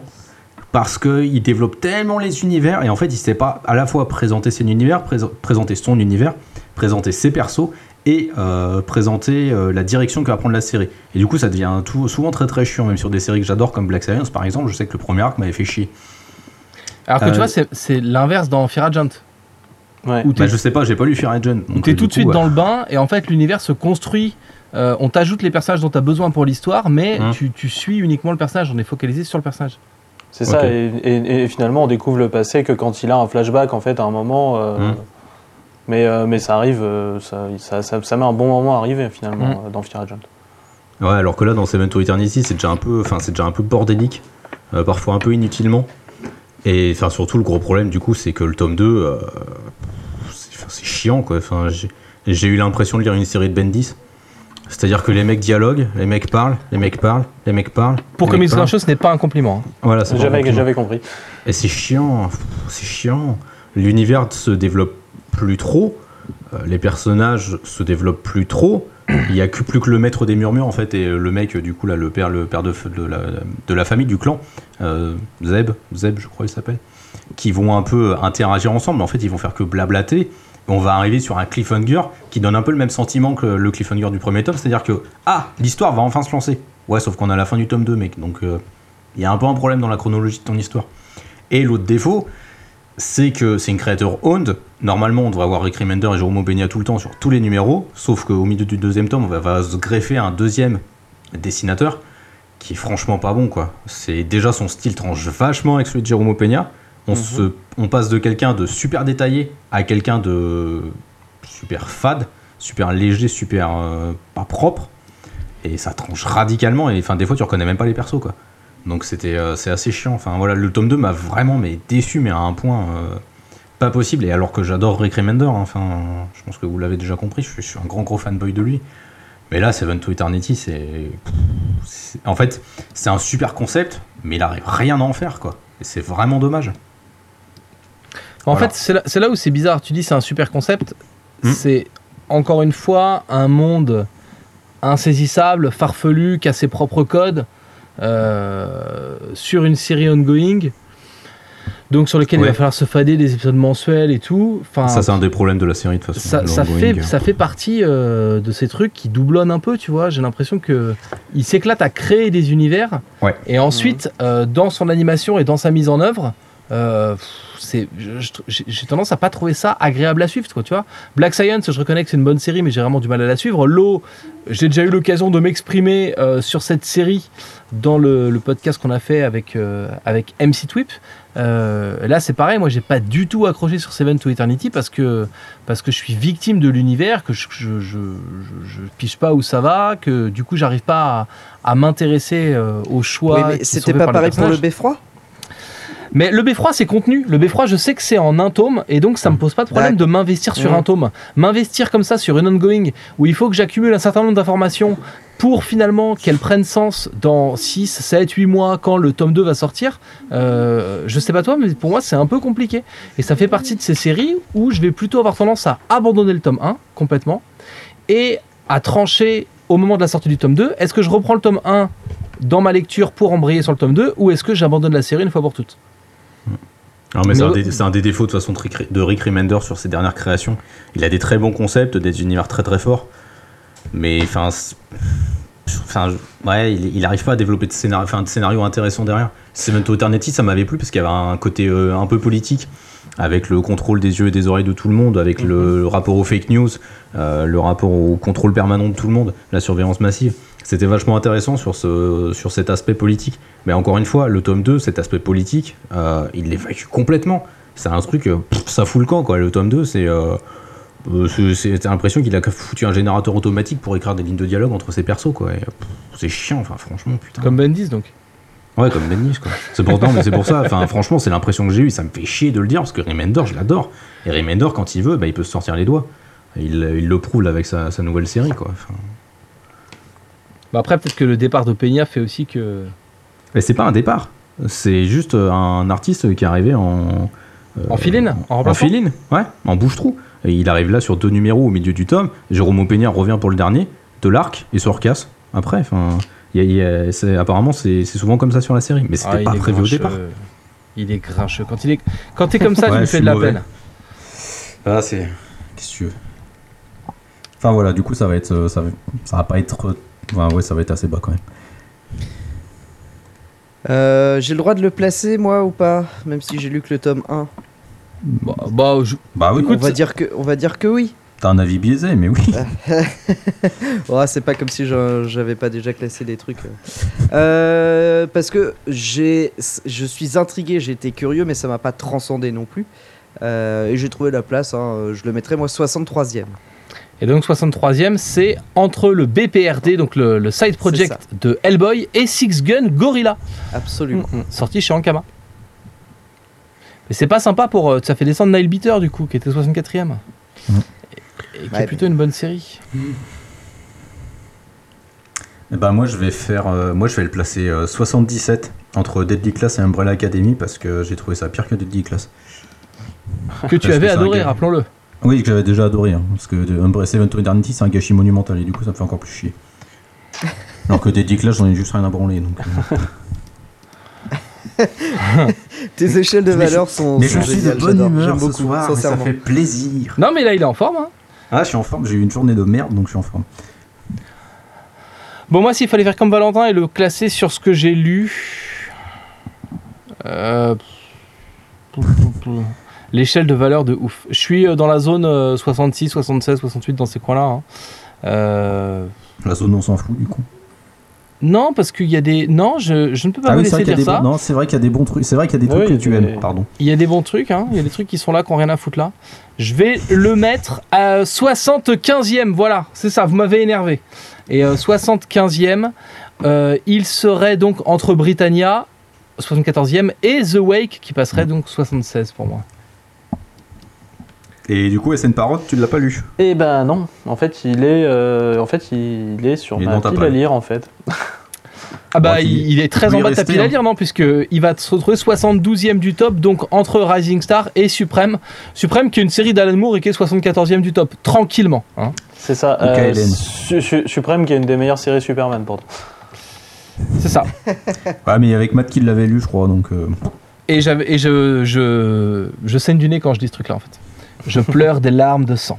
parce qu'il développe tellement les univers et en fait, il sait pas à la fois présenter son univers, prése- présenter son univers, présenter ses persos et euh, présenter euh, la direction que va prendre la série. Et du coup, ça devient tout, souvent très très chiant, même sur des séries que j'adore comme Black Science par exemple. Je sais que le premier arc m'avait fait chier. Alors que Euh, tu vois, c'est- l'inverse dans Fear Agent. Ouais. Bah, je sais pas, j'ai pas lu Fear Agent. donc, euh, tout de suite dans le bain et en fait l'univers se construit. Euh, on t'ajoute les personnages dont tu as besoin pour l'histoire, mais Hum. tu, tu suis uniquement le personnage. On est focalisé sur le personnage. C'est ça, et, et- et finalement on découvre le passé que quand il a un flashback en fait à un moment. euh, Mm. mais, euh, mais ça arrive, euh, ça, ça, ça- ça met un bon moment à arriver finalement Mm. euh, dans Fear Agent. Ouais, alors que là, dans Seven to Eternity, c'est déjà un peu, enfin, c'est déjà un peu bordélique, parfois un peu inutilement. Et enfin, surtout, le gros problème, du coup, c'est que le tome 2, euh, c'est chiant, quoi. Enfin, j'ai eu l'impression de lire une série de Bendis. C'est-à-dire que les mecs dialoguent, les mecs parlent, les mecs parlent, les mecs parlent. Pour mecs parlent. Grincheux, ce n'est pas un compliment. hein. Voilà, c'est J'avais, compris. et c'est chiant, c'est chiant. L'univers se développe plus trop, euh, les personnages se développent plus trop. Il y a que plus que le maître des murmures en fait et le mec du coup là le père le père de, de la, de la famille du clan euh, Zeb Zeb je crois il s'appelle qui vont un peu interagir ensemble. En fait ils vont faire que blablater. On va arriver sur un cliffhanger qui donne un peu le même sentiment que le cliffhanger du premier tome, c'est-à-dire que ah l'histoire va enfin se lancer. Ouais sauf qu'on à la fin du tome 2 mec donc euh, il y a un peu un problème dans la chronologie de ton histoire. Et l'autre défaut, c'est que c'est une créateur owned. Normalement, on devrait avoir Rick Remender et Jérôme Peña tout le temps sur tous les numéros, sauf qu'au milieu du deuxième tome, on va, va se greffer un deuxième dessinateur qui est franchement pas bon, quoi. C'est déjà son style tranche vachement avec celui de Jérôme Peña. On, se, on passe de quelqu'un de super détaillé à quelqu'un de super fade, super léger, super euh, pas propre. Et ça tranche radicalement. Et enfin, des fois, tu reconnais même pas les persos, quoi. Donc c'était euh, c'est assez chiant. Enfin voilà, le tome 2 m'a vraiment mais déçu, mais à un point euh, pas possible. Et alors que j'adore Rick Remender, hein, enfin, je pense que vous l'avez déjà compris, je suis, je suis un grand gros fanboy de lui. Mais là, Seven to Eternity, c'est. c'est- En fait, c'est un super concept, mais il arrive rien à en faire, quoi. Et c'est vraiment dommage. En Voilà. fait, c'est là, où c'est bizarre. Tu dis c'est un super concept. Hmm. C'est encore une fois un monde insaisissable, farfelu, qui a ses propres codes, euh, sur une série ongoing. Donc sur lequel il va falloir se fader des épisodes mensuels et tout. Enfin, Ça, c'est un des problèmes de la série, de toute façon. ça, ça fait, ça fait partie euh, de ces trucs qui doublonnent un peu, tu vois. J'ai l'impression que il s'éclate à créer des univers. Ouais. Et ensuite, euh, dans son animation et dans sa mise en œuvre, euh, j'ai tendance à pas trouver ça agréable à suivre, quoi, tu vois. Black Science, je reconnais que c'est une bonne série, mais j'ai vraiment du mal à la suivre. L'eau, j'ai déjà eu l'occasion de m'exprimer euh, sur cette série dans le, le podcast qu'on a fait avec, euh, avec MC Twip. Là, c'est pareil, moi, j'ai pas du tout accroché sur Seven to Eternity parce que, parce que je suis victime de l'univers, que je, je, je, piche pas où ça va, que du coup, j'arrive pas à, à m'intéresser aux choix. Oui, mais c'était pas pareil pour le beffroi? Mais le beffroi, c'est contenu. Le beffroi, je sais que c'est en un tome, et donc ça me pose pas de problème de m'investir sur Mhm. un tome. M'investir comme ça sur une ongoing, où il faut que j'accumule un certain nombre d'informations pour finalement qu'elles prennent sens dans 6, 7, 8 mois, quand le tome 2 va sortir. Euh, je sais pas toi, mais pour moi, c'est un peu compliqué. Et ça fait partie de ces séries où je vais plutôt avoir tendance à abandonner le tome 1 complètement, et à trancher au moment de la sortie du tome 2. Est-ce que je reprends le tome 1 dans ma lecture pour embrayer sur le tome 2, ou est-ce que j'abandonne la série une fois pour toutes? Non, mais, c'est un, des- c'est un des défauts de toute façon de Rick, de Rick Remender sur ses dernières créations. Il a des très bons concepts, des univers très très forts, mais enfin, ouais, il, il arrive pas à développer de scénario, de scénario intéressant derrière. Seven to Eternity, ça m'avait plu parce qu'il y avait un côté euh, un peu politique, avec le contrôle des yeux et des oreilles de tout le monde, avec le, le rapport aux fake news, euh, le rapport au contrôle permanent de tout le monde, la surveillance massive. C'était vachement intéressant sur, ce, sur cet aspect politique. Mais encore une fois, le tome 2, cet aspect politique, euh, il l'évacue complètement. C'est un truc, euh, pff, ça fout le camp, quoi. Le tome 2, c'est. euh, c'est- l'impression qu'il a foutu un générateur automatique pour écrire des lignes de dialogue entre ses persos, quoi. C'est chiant, enfin, franchement, putain. Comme Bendis, donc. Ouais, comme Bendis, quoi. C'est pourtant, mais c'est pour ça. Enfin, franchement, c'est l'impression que j'ai eue. Ça me fait chier de le dire parce que Remender, je l'adore. Et Remender, quand il veut, bah, il peut se sortir les doigts. Il, il le prouve avec sa, sa nouvelle série, quoi. Enfin, Bah après, peut-être que le départ de Peña fait aussi que. Mais c'est pas un départ. C'est juste euh, un artiste qui est arrivé en. euh, En filine En filine, ouais, en bouche-trou. Et il arrive là sur deux numéros au milieu du tome. Jérôme Aupegnard revient pour le dernier, de l'arc, et se recasse après. Enfin, il y a- il y a- c'est- apparemment, c'est c'est souvent comme ça sur la série. Mais c'était Ah, pas prévu au départ. Il est grincheux. Quand il est, quand t'es comme ça, tu me fais de la mauvais. peine. Ah, c'est. Qu'est-ce que tu veux? Enfin voilà, du coup, ça va être. euh, Ça va, ça va pas être. enfin, ouais, ça va être assez bas quand même. Euh, J'ai le droit de le placer, moi, ou pas? Même si j'ai lu que le tome 1. Bah, bah, je- Bah oui, on, va dire que, on va dire que oui. t'as un avis biaisé, mais oui. Oh, c'est pas comme si j'avais pas déjà classé des trucs. Euh, parce que j'ai, je suis intrigué, j'ai été curieux, mais ça m'a pas transcendé non plus. Euh, et j'ai trouvé la place, hein, je le mettrais moi 63ème. Et donc 63e, c'est entre le BPRD, donc le, le side project de Hellboy, et Six Gun Gorilla, Absolument. Mm, mm. sorti chez Ankama. Mais c'est pas sympa pour. euh, Ça fait descendre Nile Beater du coup, qui était 64e. Mm. Et, et qui Ouais, est plutôt une bonne série. Eh ben moi je vais faire, euh, moi je vais le placer euh, 77 entre Deadly Class et Umbrella Academy parce que j'ai trouvé ça pire que Deadly Class. Que tu Parce avais que adoré, rappelons-le. Oui, que j'avais déjà adoré, hein, parce que de- Umbrella Seven to Eternity c'est un gâchis monumental et du coup ça me fait encore plus chier. Alors que Deadly Class j'en ai juste rien à branler donc. euh. Tes échelles de Mais je- valeur sont, Mais sont je suis de géniales, bonne j'adore. humeur J'aime ce beaucoup, soir, mais ça sincèrement. fait plaisir. Non, mais là, il est en forme. hein. Ah je suis en forme, j'ai eu une journée de merde donc je suis en forme. Bon, moi, s'il fallait faire comme Valentin et le classer sur ce que j'ai lu. euh, L'échelle de valeur de ouf. Je suis euh, dans la zone euh, 66, 76, 68, dans ces coins-là. hein. Euh, La zone on s'en fout du coup. Non, parce qu'il y a des. Non, je, je ne peux pas Ah vous oui, c'est laisser vrai qu'il y a dire des ça. bons... Non, c'est vrai qu'il y a des bons trucs, c'est vrai qu'il y a des trucs Oui, que tu mais- aimes, pardon. Il y a des bons trucs, hein. il y a des trucs qui sont là, qui n'ont rien à foutre là. Je vais le mettre à 75e, voilà, c'est ça, vous m'avez énervé. Et euh, 75e, euh, il serait donc entre Britannia, 74e, et The Wake, qui passerait donc 76 pour moi. Et du coup SN Parrot tu l'as pas lu Eh ben non, en fait il est, euh, en fait il est sur Il est ma pile à lire en fait. Ah bah Bon, il- est très en bas de ta pile à hein. lire, non Puisque il va se retrouver 72e du top, donc entre Rising Star et Supreme. Supreme qui est une série d'Alan Moore et qui est 74e du top, tranquillement. hein. C'est ça. Ok, euh, Hélène. Su- Su- Supreme qui est une des meilleures séries Superman pourtant. C'est ça. Ouais mais avec Matt qui l'avait lu je crois donc. euh, Et, j'avais- et je, je, je saigne du nez quand je dis ce truc-là, en fait. Je pleure des larmes de sang.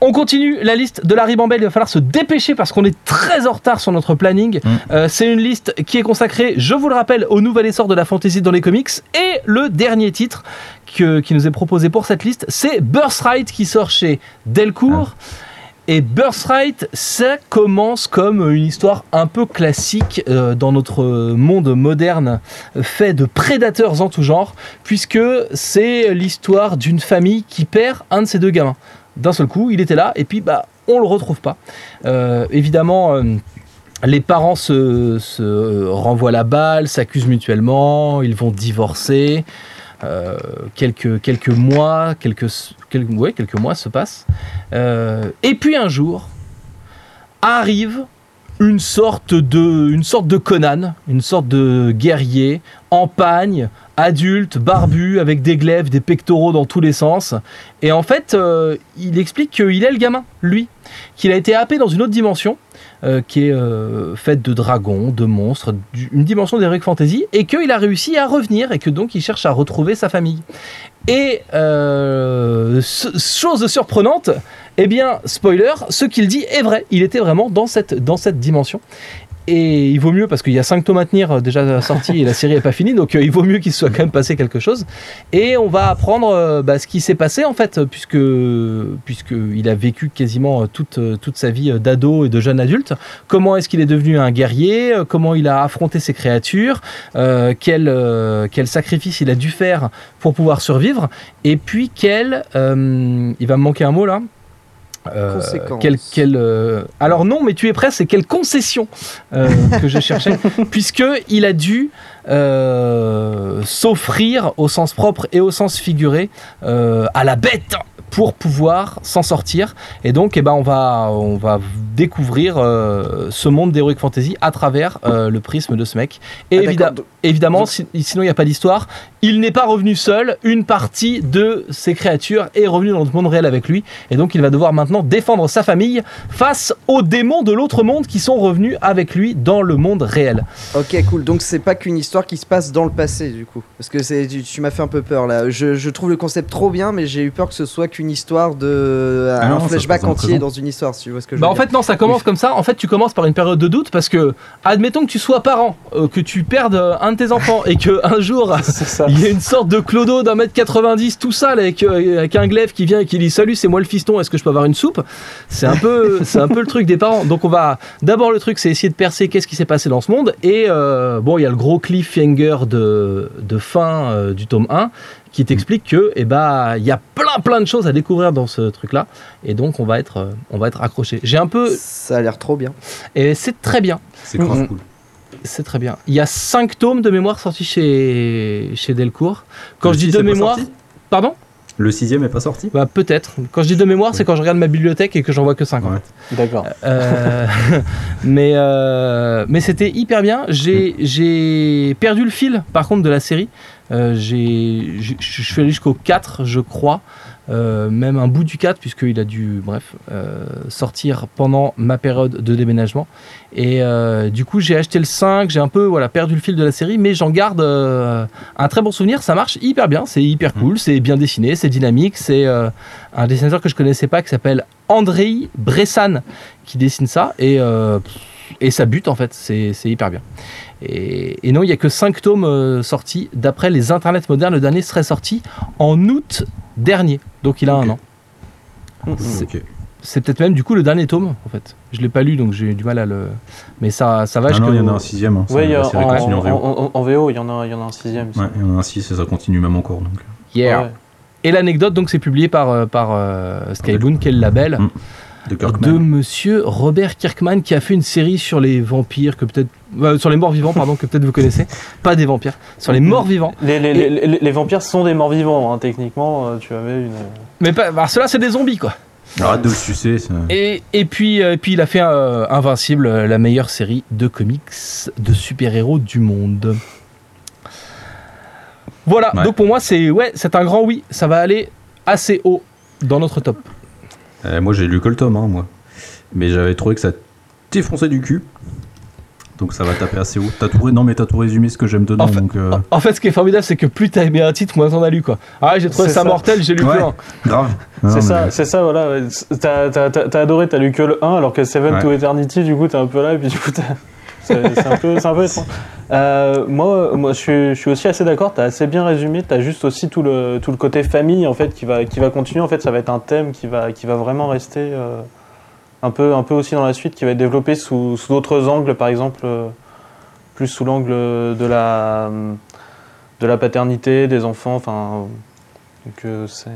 On continue la liste de la ribambelle. Il va falloir se dépêcher parce qu'on est très en retard sur notre planning. Mm. Euh, c'est une liste qui est consacrée, je vous le rappelle, au nouvel essor de la fantasy dans les comics. Et le dernier titre que- qui nous est proposé pour cette liste, c'est Birthright qui sort chez Delcourt. Et Birthright, ça commence comme une histoire un peu classique euh, dans notre monde moderne, fait de prédateurs en tout genre, puisque c'est l'histoire d'une famille qui perd un de ses deux gamins. D'un seul coup, il était là, et puis bah, on le retrouve pas. Euh, évidemment. euh, les parents se, se renvoient la balle, s'accusent mutuellement, ils vont divorcer. Euh, quelques, quelques mois, quelques, quelques, ouais, quelques mois se passent. Euh, et puis un jour, arrive une sorte de, une sorte de Conan, une sorte de guerrier en pagne, adulte, barbu, avec des glaives, des pectoraux dans tous les sens. Et en fait, euh, il explique qu'il est le gamin, lui, qu'il a été happé dans une autre dimension. euh, qui est euh, faite de dragons, de monstres, une dimension d'Heroic Fantasy, et qu'il a réussi à revenir, et que donc il cherche à retrouver sa famille. Et euh, chose surprenante, eh bien, spoiler, ce qu'il dit est vrai. Il était vraiment dans cette, dans cette dimension. Et il vaut mieux, parce qu'il y a 5 tomes à tenir euh, déjà sortis et la série n'est pas finie, donc euh, il vaut mieux qu'il soit quand même passé quelque chose. Et on va apprendre euh, bah, ce qui s'est passé en fait, puisque, puisque il a vécu quasiment toute, toute sa vie d'ado et de jeune adulte. Comment est-ce qu'il est devenu un guerrier Comment il a affronté ses créatures quel, quel sacrifice il a dû faire pour pouvoir survivre Et puis quel... il va me manquer un mot là euh, Conséquences. quel, quel, euh, alors non, mais tu es prêt, c'est quelle concession euh, que je cherchais, puisque il a dû s'offrir au sens propre et au sens figuré à la bête pour pouvoir s'en sortir. Et donc, eh ben, on va, on va découvrir euh, ce monde d'Heroic Fantasy à travers euh, le prisme de ce mec. Et Ah, évidemment, si- sinon il n'y a pas d'histoire. Il n'est pas revenu seul. Une partie de ses créatures est revenue dans le monde réel avec lui. Et donc, il va devoir maintenant défendre sa famille face aux démons de l'autre monde qui sont revenus avec lui dans le monde réel. Ok, cool. Donc c'est pas qu'une histoire qui se passe dans le passé, du coup. Parce que tu m'as fait un peu peur là. Je, je trouve le concept trop bien, mais j'ai eu peur que ce soit qu'une histoire de Ah un non, se flashback entier dans une histoire. Si tu vois ce que je Bah veux en dire. fait non, ça commence comme ça. En fait, tu commences par une période de doute parce que, admettons que tu sois parent, euh, que tu perdes euh, un de tes enfants et que un jour C'est ça. il y a une sorte de clodo d'un mètre 90 tout sale avec, euh, avec un glaive qui vient et qui dit salut c'est moi le fiston est-ce que je peux avoir une soupe? C'est un peu c'est un peu le truc des parents donc on va d'abord le truc c'est essayer de percer qu'est-ce qui s'est passé dans ce monde et euh, bon il y a le gros cliffhanger de, de fin euh, du tome 1 qui t'explique que eh ben il y a plein plein de choses à découvrir dans ce truc là et donc on va être euh, on va être accroché. J'ai un peu Ça a l'air trop bien. et c'est très bien, C'est grave cool. c'est très bien. Il y a cinq tomes de mémoire sortis chez chez Delcourt. Quand Le je dis de mémoire, pardon? Le sixième est pas sorti? Bah peut-être. Quand je dis de mémoire, c'est quand je regarde ma bibliothèque et que j'en vois que 5 Ouais. D'accord. Euh, mais euh, mais c'était hyper bien. J'ai j'ai perdu le fil par contre de la série. Euh, j'ai je suis allé jusqu'au 4 je crois. Euh, même un bout du 4 puisqu'il a dû bref euh, sortir pendant ma période de déménagement et euh, du coup j'ai acheté le 5 j'ai un peu voilà perdu le fil de la série mais j'en garde un très bon souvenir ça marche hyper bien c'est hyper cool c'est bien dessiné c'est dynamique c'est un dessinateur que je connaissais pas qui s'appelle Andrei Bressan qui dessine ça et, et ça bute en fait, c'est hyper bien. Et, et non, il n'y a que 5 tomes euh, sortis. D'après les internets modernes, le dernier serait sorti en août dernier, donc il a un an. Mhm. C'est- peut-être même du coup le dernier tome en fait. Je l'ai pas lu donc j'ai eu du mal à le. Mais ça, ça va Ah non, il y en a un sixième. Hein. Ouais, a en, en en- VO. en- en VO, il y en a, il y en a un sixième. Ouais, il y en a un six et ça continue même encore. Donc. Yeah. Ouais. Et l'anecdote donc c'est publié par euh, par euh, est le label. Mm. De de monsieur Robert Kirkman qui a fait une série sur les vampires que peut-être euh, sur les morts vivants pardon que peut-être vous connaissez pas des vampires sur les morts vivants Les, les, les, les- les vampires sont des morts vivants, hein, techniquement. euh, Tu avais une. mais pas bah, ceux-là c'est des zombies quoi Arrête de le sucer. ça. et, et puis euh, puis il a fait euh, Invincible euh, la meilleure série de comics de super-héros du monde voilà Ouais. donc pour moi c'est ouais c'est un grand oui ça va aller assez haut dans notre top Euh, moi j'ai lu que le tome, hein, moi. Mais j'avais trouvé que ça défonçait du cul. Donc ça va taper assez haut. T'as tout, ré- non mais t'as tout résumé ce que j'aime dedans. En fait- donc, euh, en fait ce qui est formidable c'est que plus t'as aimé un titre moins t'en as lu quoi ah j'ai trouvé ça, ça. mortel j'ai lu Ouais. que grave. C'est mais- ça, c'est ça, voilà. T'as t'as- t'as- t'as adoré, t'as lu que le 1, alors que Seven Ouais. to Eternity, du coup, t'es un peu là, et puis du coup, t'as- c'est un peu, étrange. Euh, moi, moi je, suis, aussi assez d'accord, t'as assez bien résumé, t'as juste aussi tout le, tout le côté famille, en fait, qui va, qui va continuer. En fait, ça va être un thème qui va, qui va vraiment rester euh, un, peu, un peu aussi dans la suite, qui va être développé sous, sous d'autres angles, par exemple, euh, plus sous l'angle de la, de la paternité, des enfants, enfin. donc, c'est.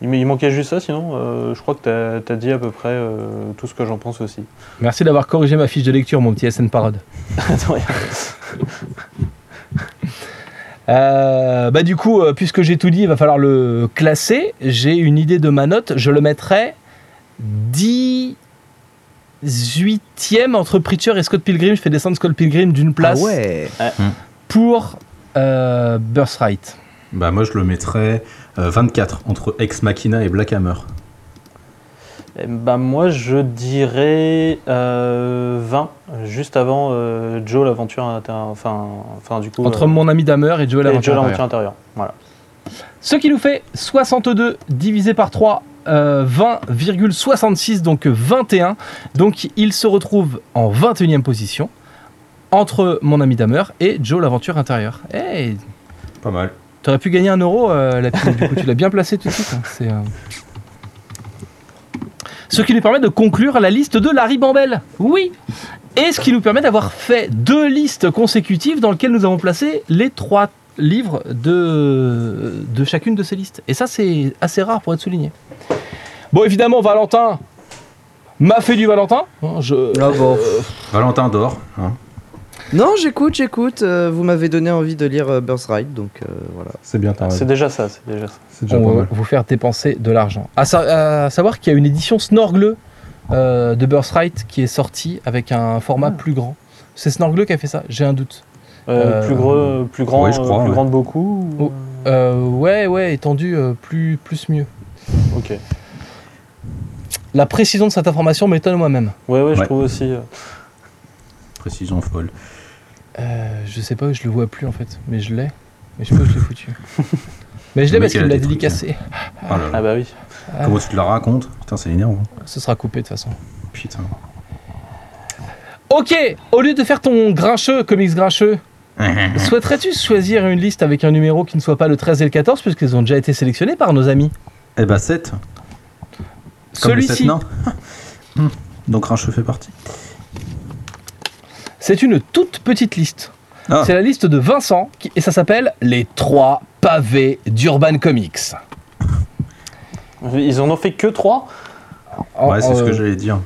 Il, manquait juste ça, sinon euh, je crois que tu as, dit à peu près euh, tout ce que j'en pense aussi. merci d'avoir corrigé ma fiche de lecture mon petit SN Parode Attends, rien. Euh, bah du coup, euh, puisque j'ai tout dit, il va falloir le classer. J'ai une idée de ma note. Je le mettrai 18e entre Preacher et Scott Pilgrim. Je fais descendre Scott Pilgrim d'une place Ah ouais. pour euh, Birthright. Bah moi je le mettrais 24 entre Ex Machina et Black Hammer. Eh ben, moi, je dirais euh, 20, juste avant euh, Joe l'aventure intérieure. Enfin, enfin, du coup. Entre euh, mon ami Damer et Joe intérieure. l'aventure intérieure. Voilà. Ce qui nous fait 62 divisé par 3, euh, 20,66, donc 21. Donc il se retrouve en 21e position entre mon ami Damer et Joe l'aventure intérieure. Hey, Pas mal. T'aurais pu gagner un euro, euh, la pile, du coup, tu l'as bien placé tout de suite. hein, c'est, euh. Ce qui nous permet de conclure la liste de Larry Bambel. Oui Et ce qui nous permet d'avoir fait deux listes consécutives dans lesquelles nous avons placé les trois livres de, de chacune de ces listes. Et ça, c'est assez rare pour être souligné. Bon, évidemment, Valentin m'a fait du Valentin. hein, Je, Ah bon. Valentin dort. hein. Non, j'écoute, j'écoute. euh, vous m'avez donné envie de lire euh, Birthright, donc euh, voilà. C'est bien, t'as C'est déjà ça, c'est déjà ça. C'est déjà on va mal. vous faire dépenser de l'argent. À, sa- à savoir qu'il y a une édition Snorgle euh, de Birthright qui est sortie avec un format plus grand. C'est Snorgle qui a fait ça, j'ai un doute. Euh, Euh, plus, gros, plus grand, oui, je crois, plus ouais. grand de beaucoup ou- Oh. Euh, ouais, ouais, étendu, euh, plus, plus mieux. Ok. La précision de cette information m'étonne moi-même. Ouais, ouais, je Ouais. trouve aussi. Précision folle. Euh, je sais pas, je le vois plus en fait, mais je l'ai. Mais je sais pas où je l'ai foutu. mais je l'ai parce qu'il l'a dédicacé. Oh là là. Ah bah oui. Ah, Comment tu te la racontes Putain, c'est énervant. ce sera coupé de toute façon. Putain. Ok, au lieu de faire ton grincheux, comics grincheux, souhaiterais-tu choisir une liste avec un numéro qui ne soit pas le 13 et le 14 puisqu'ils ont déjà été sélectionnés par nos amis Eh bah 7. Comme les sept Celui-ci. Hmm. Donc Rincheux fait partie. C'est une toute petite liste. Ah. C'est la liste de Vincent qui- et ça s'appelle Les trois pavé d'Urban Comics. Ils en ont fait que 3 Ouais, c'est ce que Euh, j'allais dire.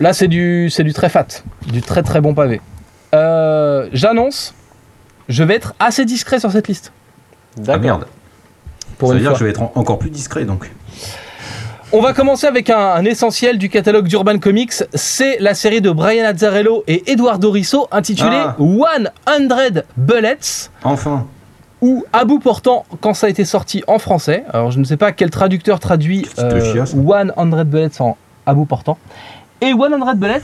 Là, c'est du, c'est du très fat, du très très bon pavé. Euh, J'annonce, je vais être assez discret sur cette liste. Ah merde. Pour ça veut dire fois. que je vais être en- encore plus discret donc. On va commencer avec un, un essentiel du catalogue d'Urban Comics. C'est la série de Brian Azzarello et Eduardo Risso intitulée Ah. 100 Bullets. Enfin. ou à bout portant quand ça a été sorti en français. Alors je ne sais pas quel traducteur traduit Qu'est-ce qui te euh, chiasse 100 Bullets en à bout portant. Et 100 Bullets,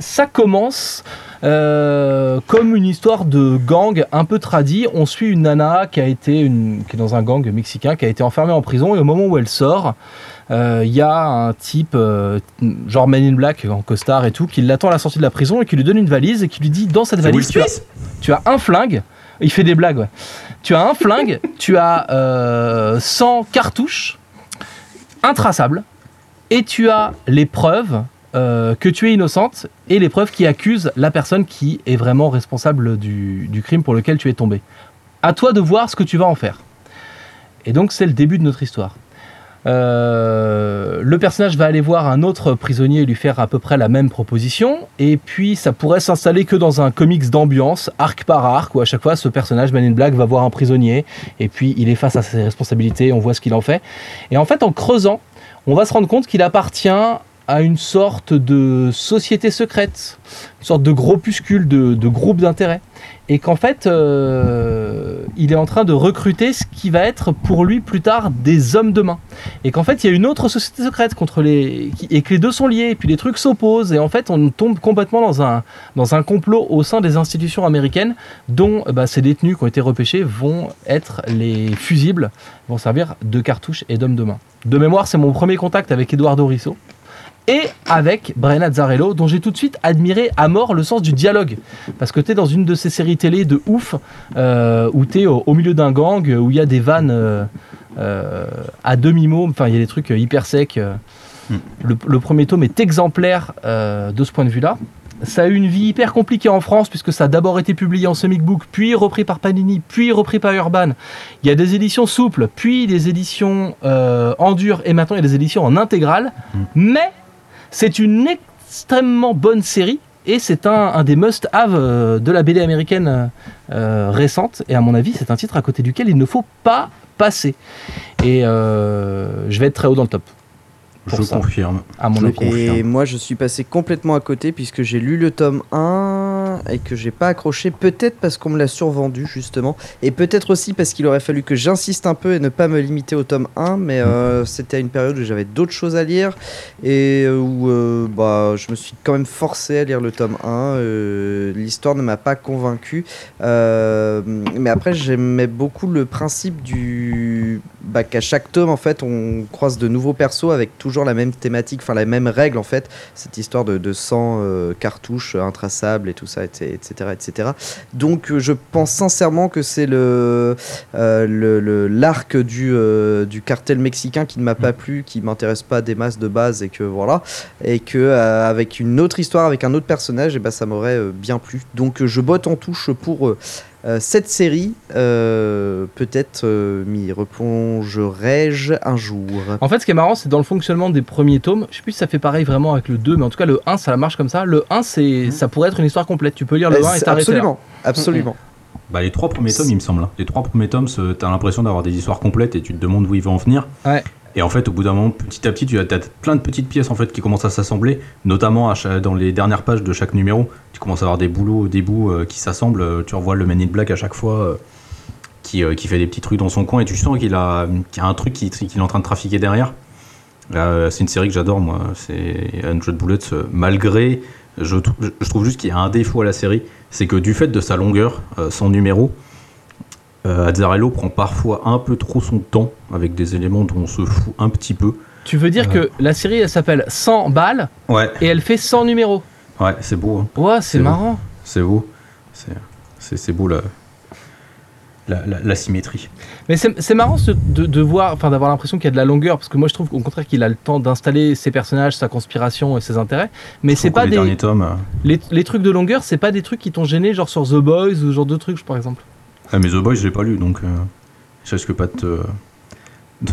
ça commence euh, comme une histoire de gang un peu tradie. On suit une nana qui a été une, qui est dans un gang mexicain, qui a été enfermée en prison et au moment où elle sort, il y a un type euh, genre Man in Black en costard et tout qui l'attend à la sortie de la prison et qui lui donne une valise et qui lui dit dans cette valise tu as, Smith. tu as un flingue. Il fait des blagues, ouais. Tu as un flingue, tu as euh, 100 cartouches intraçables, et tu as les preuves euh, que tu es innocente et les preuves qui accusent la personne qui est vraiment responsable du, du crime pour lequel tu es tombé. À toi de voir ce que tu vas en faire. Et donc c'est le début de notre histoire. Euh, le personnage va aller voir un autre prisonnier et lui faire à peu près la même proposition. Et puis ça pourrait s'installer que dans un comics d'ambiance, arc par arc, où à chaque fois ce personnage, Man in Black, va voir un prisonnier. Et puis il est face à ses responsabilités, on voit ce qu'il en fait. Et en fait, en creusant, on va se rendre compte qu'il appartient à une sorte de société secrète, une sorte de groupuscule, de, de groupe d'intérêt. Et qu'en fait, euh, il est en train de recruter ce qui va être pour lui plus tard des hommes de main. Et qu'en fait, il y a une autre société secrète contre les. et que les deux sont liés, et puis les trucs s'opposent. Et en fait, on tombe complètement dans un, dans un complot au sein des institutions américaines, dont euh, bah, ces détenus qui ont été repêchés vont être les fusibles, vont servir de cartouches et d'hommes de main. De mémoire, c'est mon premier contact avec Eduardo Risso. Et avec Brian Azzarello, dont j'ai tout de suite admiré à mort le sens du dialogue. Parce que tu es dans une de ces séries télé de ouf, euh, où tu es au, au milieu d'un gang, où il y a des vannes euh, euh, à demi-mot, enfin il y a des trucs hyper secs. Hmm. Le, le premier tome est exemplaire euh, de ce point de vue-là. Ça a eu une vie hyper compliquée en France, puisque ça a d'abord été publié en comic book, puis repris par Panini, puis repris par Urban. Il y a des éditions souples, puis des éditions en dur, et maintenant il y a des éditions en intégrale. Mais c'est une extrêmement bonne série et c'est un, un des must-have euh, de la BD américaine euh, euh, récente. Et à mon avis, c'est un titre à côté duquel il ne faut pas passer. Et euh, je vais être très haut dans le top, Je ça. confirme. à mon Je avis. confirme. Et moi, je suis passé complètement à côté puisque j'ai lu le tome 1 et que j'ai pas accroché. Peut-être parce qu'on me l'a survendu, justement. Et peut-être aussi parce qu'il aurait fallu que j'insiste un peu et ne pas me limiter au tome 1. Mais euh, c'était à une période où j'avais d'autres choses à lire et euh, où euh, bah, je me suis quand même forcé à lire le tome 1. Euh, L'histoire ne m'a pas convaincu. Mais après, j'aimais beaucoup le principe du. Bah, qu'à chaque tome, en fait, on croise de nouveaux persos avec toujours la même thématique, enfin la même règle, en fait. Cette histoire de, de 100 euh, cartouches intraçables et tout ça, etc. etc. Donc, euh, je pense sincèrement que c'est le euh, le- l'arc du, euh, du cartel mexicain qui ne m'a pas plu, qui m'intéresse pas des masses de base et que voilà. Et que avec une autre histoire, avec un autre personnage, et ben, ça m'aurait bien plu. Donc, je botte en touche pour. Euh, cette série, euh, peut-être euh, m'y replongerai-je un jour. En fait, ce qui est marrant, c'est dans le fonctionnement des premiers tomes. Je sais plus si ça fait pareil vraiment avec le 2, mais en tout cas, le 1, ça marche comme ça. Le 1, c'est, ça pourrait être une histoire complète. Tu peux lire le Euh, 1 et t'arrêter là. absolument, absolument. Bah, les trois premiers tomes, il me semble. hein. Les trois premiers tomes, t'as l'impression d'avoir des histoires complètes et tu te demandes où ils vont en venir. Ouais. Et en fait, au bout d'un moment, petit à petit, tu as plein de petites pièces en fait qui commencent à s'assembler, notamment dans les dernières pages de chaque numéro. Tu commences à avoir des boulots, des bouts euh, qui s'assemblent. Euh, Tu revois le Man in Black à chaque fois euh, qui, fait des petits trucs dans son coin et tu sens qu'il a, y a un truc qui- qu'il est en train de trafiquer derrière. C'est une série que j'adore, moi. C'est 100 Bullets, malgré. Je, je trouve juste qu'il y a un défaut à la série, c'est que du fait de sa longueur, son numéro, euh, Azzarello prend parfois un peu trop son temps avec des éléments dont on se fout un petit peu. Tu veux dire Ouais. que la série, elle s'appelle 100 balles Ouais, et elle fait 100 numéros. ouais, c'est beau, hein. Ouais, c'est marrant. c'est beau, c'est, beau la, la, la- la symétrie. Mais c'est marrant ce- de, de voir, enfin d'avoir l'impression qu'il y a de la longueur, parce que moi je trouve au contraire qu'il a le temps d'installer ses personnages, sa conspiration et ses intérêts. Mais c'est pas les des tomes. euh, les, les trucs de longueur, c'est pas des trucs qui t'ont gêné, genre sur The Boys ou genre de trucs, par exemple. Ah, mais The Boys, je l'ai pas lu, donc euh, Je risque pas de te, de,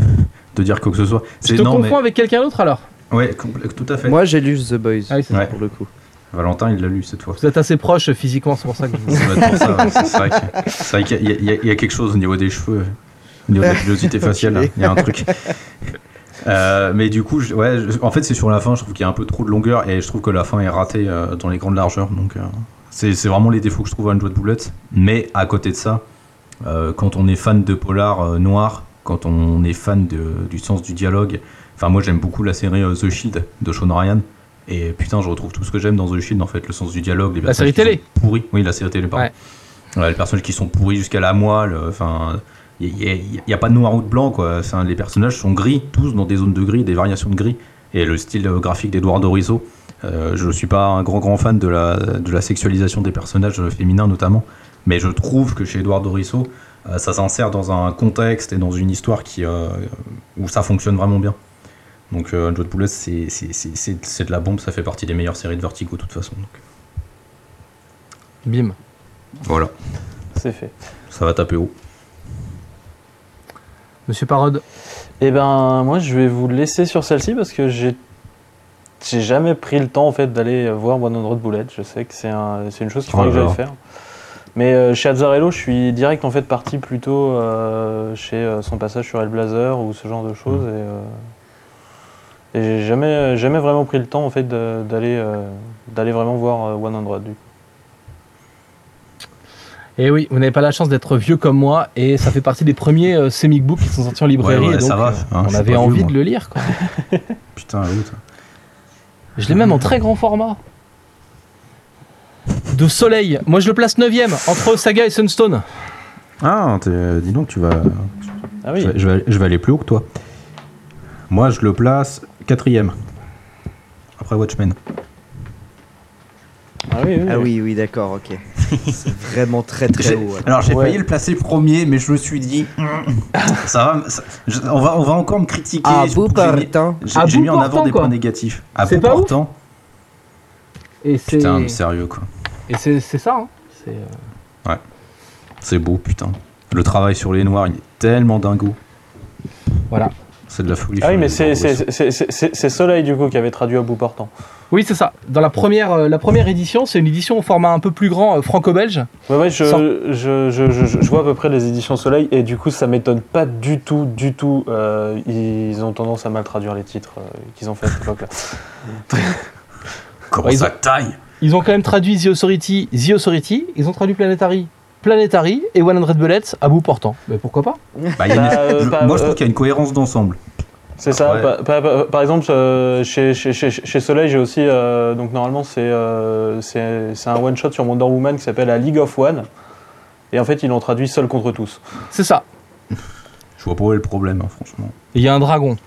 de dire quoi que ce soit? C'est te non, confonds mais avec quelqu'un d'autre alors ouais, compl- tout à fait. Moi, j'ai lu The Boys Ah oui, c'est ça. Ouais. pour le coup. Valentin, il l'a lu cette fois. Vous êtes assez proches physiquement, c'est pour ça que je. C'est vrai qu'il y, a- y y quelque chose au niveau des cheveux, au niveau de la pilosité faciale, là. il y a un truc. Euh, mais du coup, je- ouais, je- en fait, c'est sur la fin, je trouve qu'il y a un peu trop de longueur et je trouve que la fin est ratée euh, dans les grandes largeurs. Donc, euh, c'est vraiment les défauts que je trouve à Unjoued Bullet. Mais à côté de ça, euh, quand on est fan de polar euh, noir, quand on est fan de- du sens du dialogue, enfin, moi j'aime beaucoup la série euh, The Shield de Sean Ryan. Et putain, je retrouve tout ce que j'aime dans The Shield, en fait, le sens du dialogue, les La série télé. Oui, la série télé, pardon. Ouais. Les personnages qui sont pourris jusqu'à la moelle, enfin, il n'y a, pas de noir ou de blanc, quoi. Enfin, les personnages sont gris, tous dans des zones de gris, des variations de gris. Et le style graphique d'Edouard Dorizo, euh, je ne suis pas un grand grand fan de la, de la sexualisation des personnages féminins notamment, mais je trouve que chez Edouard Dorizo, euh, ça s'insère dans un contexte et dans une histoire qui, euh, où ça fonctionne vraiment bien. Donc, euh, Unjoued Bullet, c'est c'est- c'est- c'est- c'est de la bombe, ça fait partie des meilleures séries de Vertigo de toute façon. Donc, Bim. voilà, C'est fait. ça va taper haut. Monsieur Parode, Eh ben, moi, je vais vous laisser sur celle-ci parce que j'ai j'ai jamais pris le temps en fait d'aller voir 100 Bullet. Je sais que c'est un, c'est une chose qu'il faudrait que j'aille faire. Mais euh, chez Azzarello, je suis direct en fait parti plutôt euh, chez euh, son passage sur Hellblazer ou ce genre de choses et, euh, et j'ai jamais jamais vraiment pris le temps en fait de- d'aller euh, d'aller vraiment voir euh, 100 du coup. Et Eh oui, vous n'avez pas la chance d'être vieux comme moi, et ça fait partie des premiers euh, comic books qui sont sortis en librairie, Ouais, ouais, et donc ça va, hein, on avait vieux, envie de le lire. Quoi. Putain, l'autre. Je l'ai même en très grand format. De Soleil, moi je le place 9ème, entre Saga et Sunstone. Ah, t'es- dis donc, tu vas. Ah oui. Je, vais, je vais- je vais aller plus haut que toi. Moi, je le place quatrième. Après Watchmen. Ah oui, oui, Ah oui. oui, oui, d'accord, ok. C'est vraiment très très haut. alors. Alors, j'ai Ouais. failli le placer premier, mais je me suis dit. ça va. ça- je- on, va on va encore me critiquer. Ah, beau j'ai mis- partant. J'ai À j'ai bout mis en avant des quoi. points négatifs. À C'est bout portant. Et c'est Putain, mais sérieux, quoi. et c'est c'est ça. hein. C'est, euh, C'est beau, putain. Le travail sur les noirs, il est tellement dingo. Voilà. C'est de la folie. Ah oui, mais c'est Soleil du coup qui avait traduit à bout portant. Oui, c'est ça. Dans la première, euh, la première édition, c'est une édition au format un peu plus grand, euh, franco-belge. Ouais, ouais, je, Sans- je, je, je, vois à peu près les éditions Soleil et du coup ça m'étonne pas du tout, du tout. Euh, ils ont tendance à mal traduire les titres euh, qu'ils ont fait à cette époque-là. Comment Ouais, ils ça ont- taille? Ils ont quand même traduit The Authority, The Authority. Ils ont traduit Planetary, Planetary et 100 Bullets à bout portant. Mais pourquoi pas Bah, il y a une- Bah, euh, je- bah, Moi, je trouve euh, qu'il y a une cohérence d'ensemble. C'est ça. Ouais. Par, par- par- par exemple, euh, chez, chez, chez, chez Soleil, j'ai aussi. euh, donc normalement, c'est euh, un one-shot sur Wonder Woman qui s'appelle A League of One. Et en fait, ils l'ont traduit seul contre tous. C'est ça. Je vois pas où est le problème, hein, franchement. Il y a un dragon.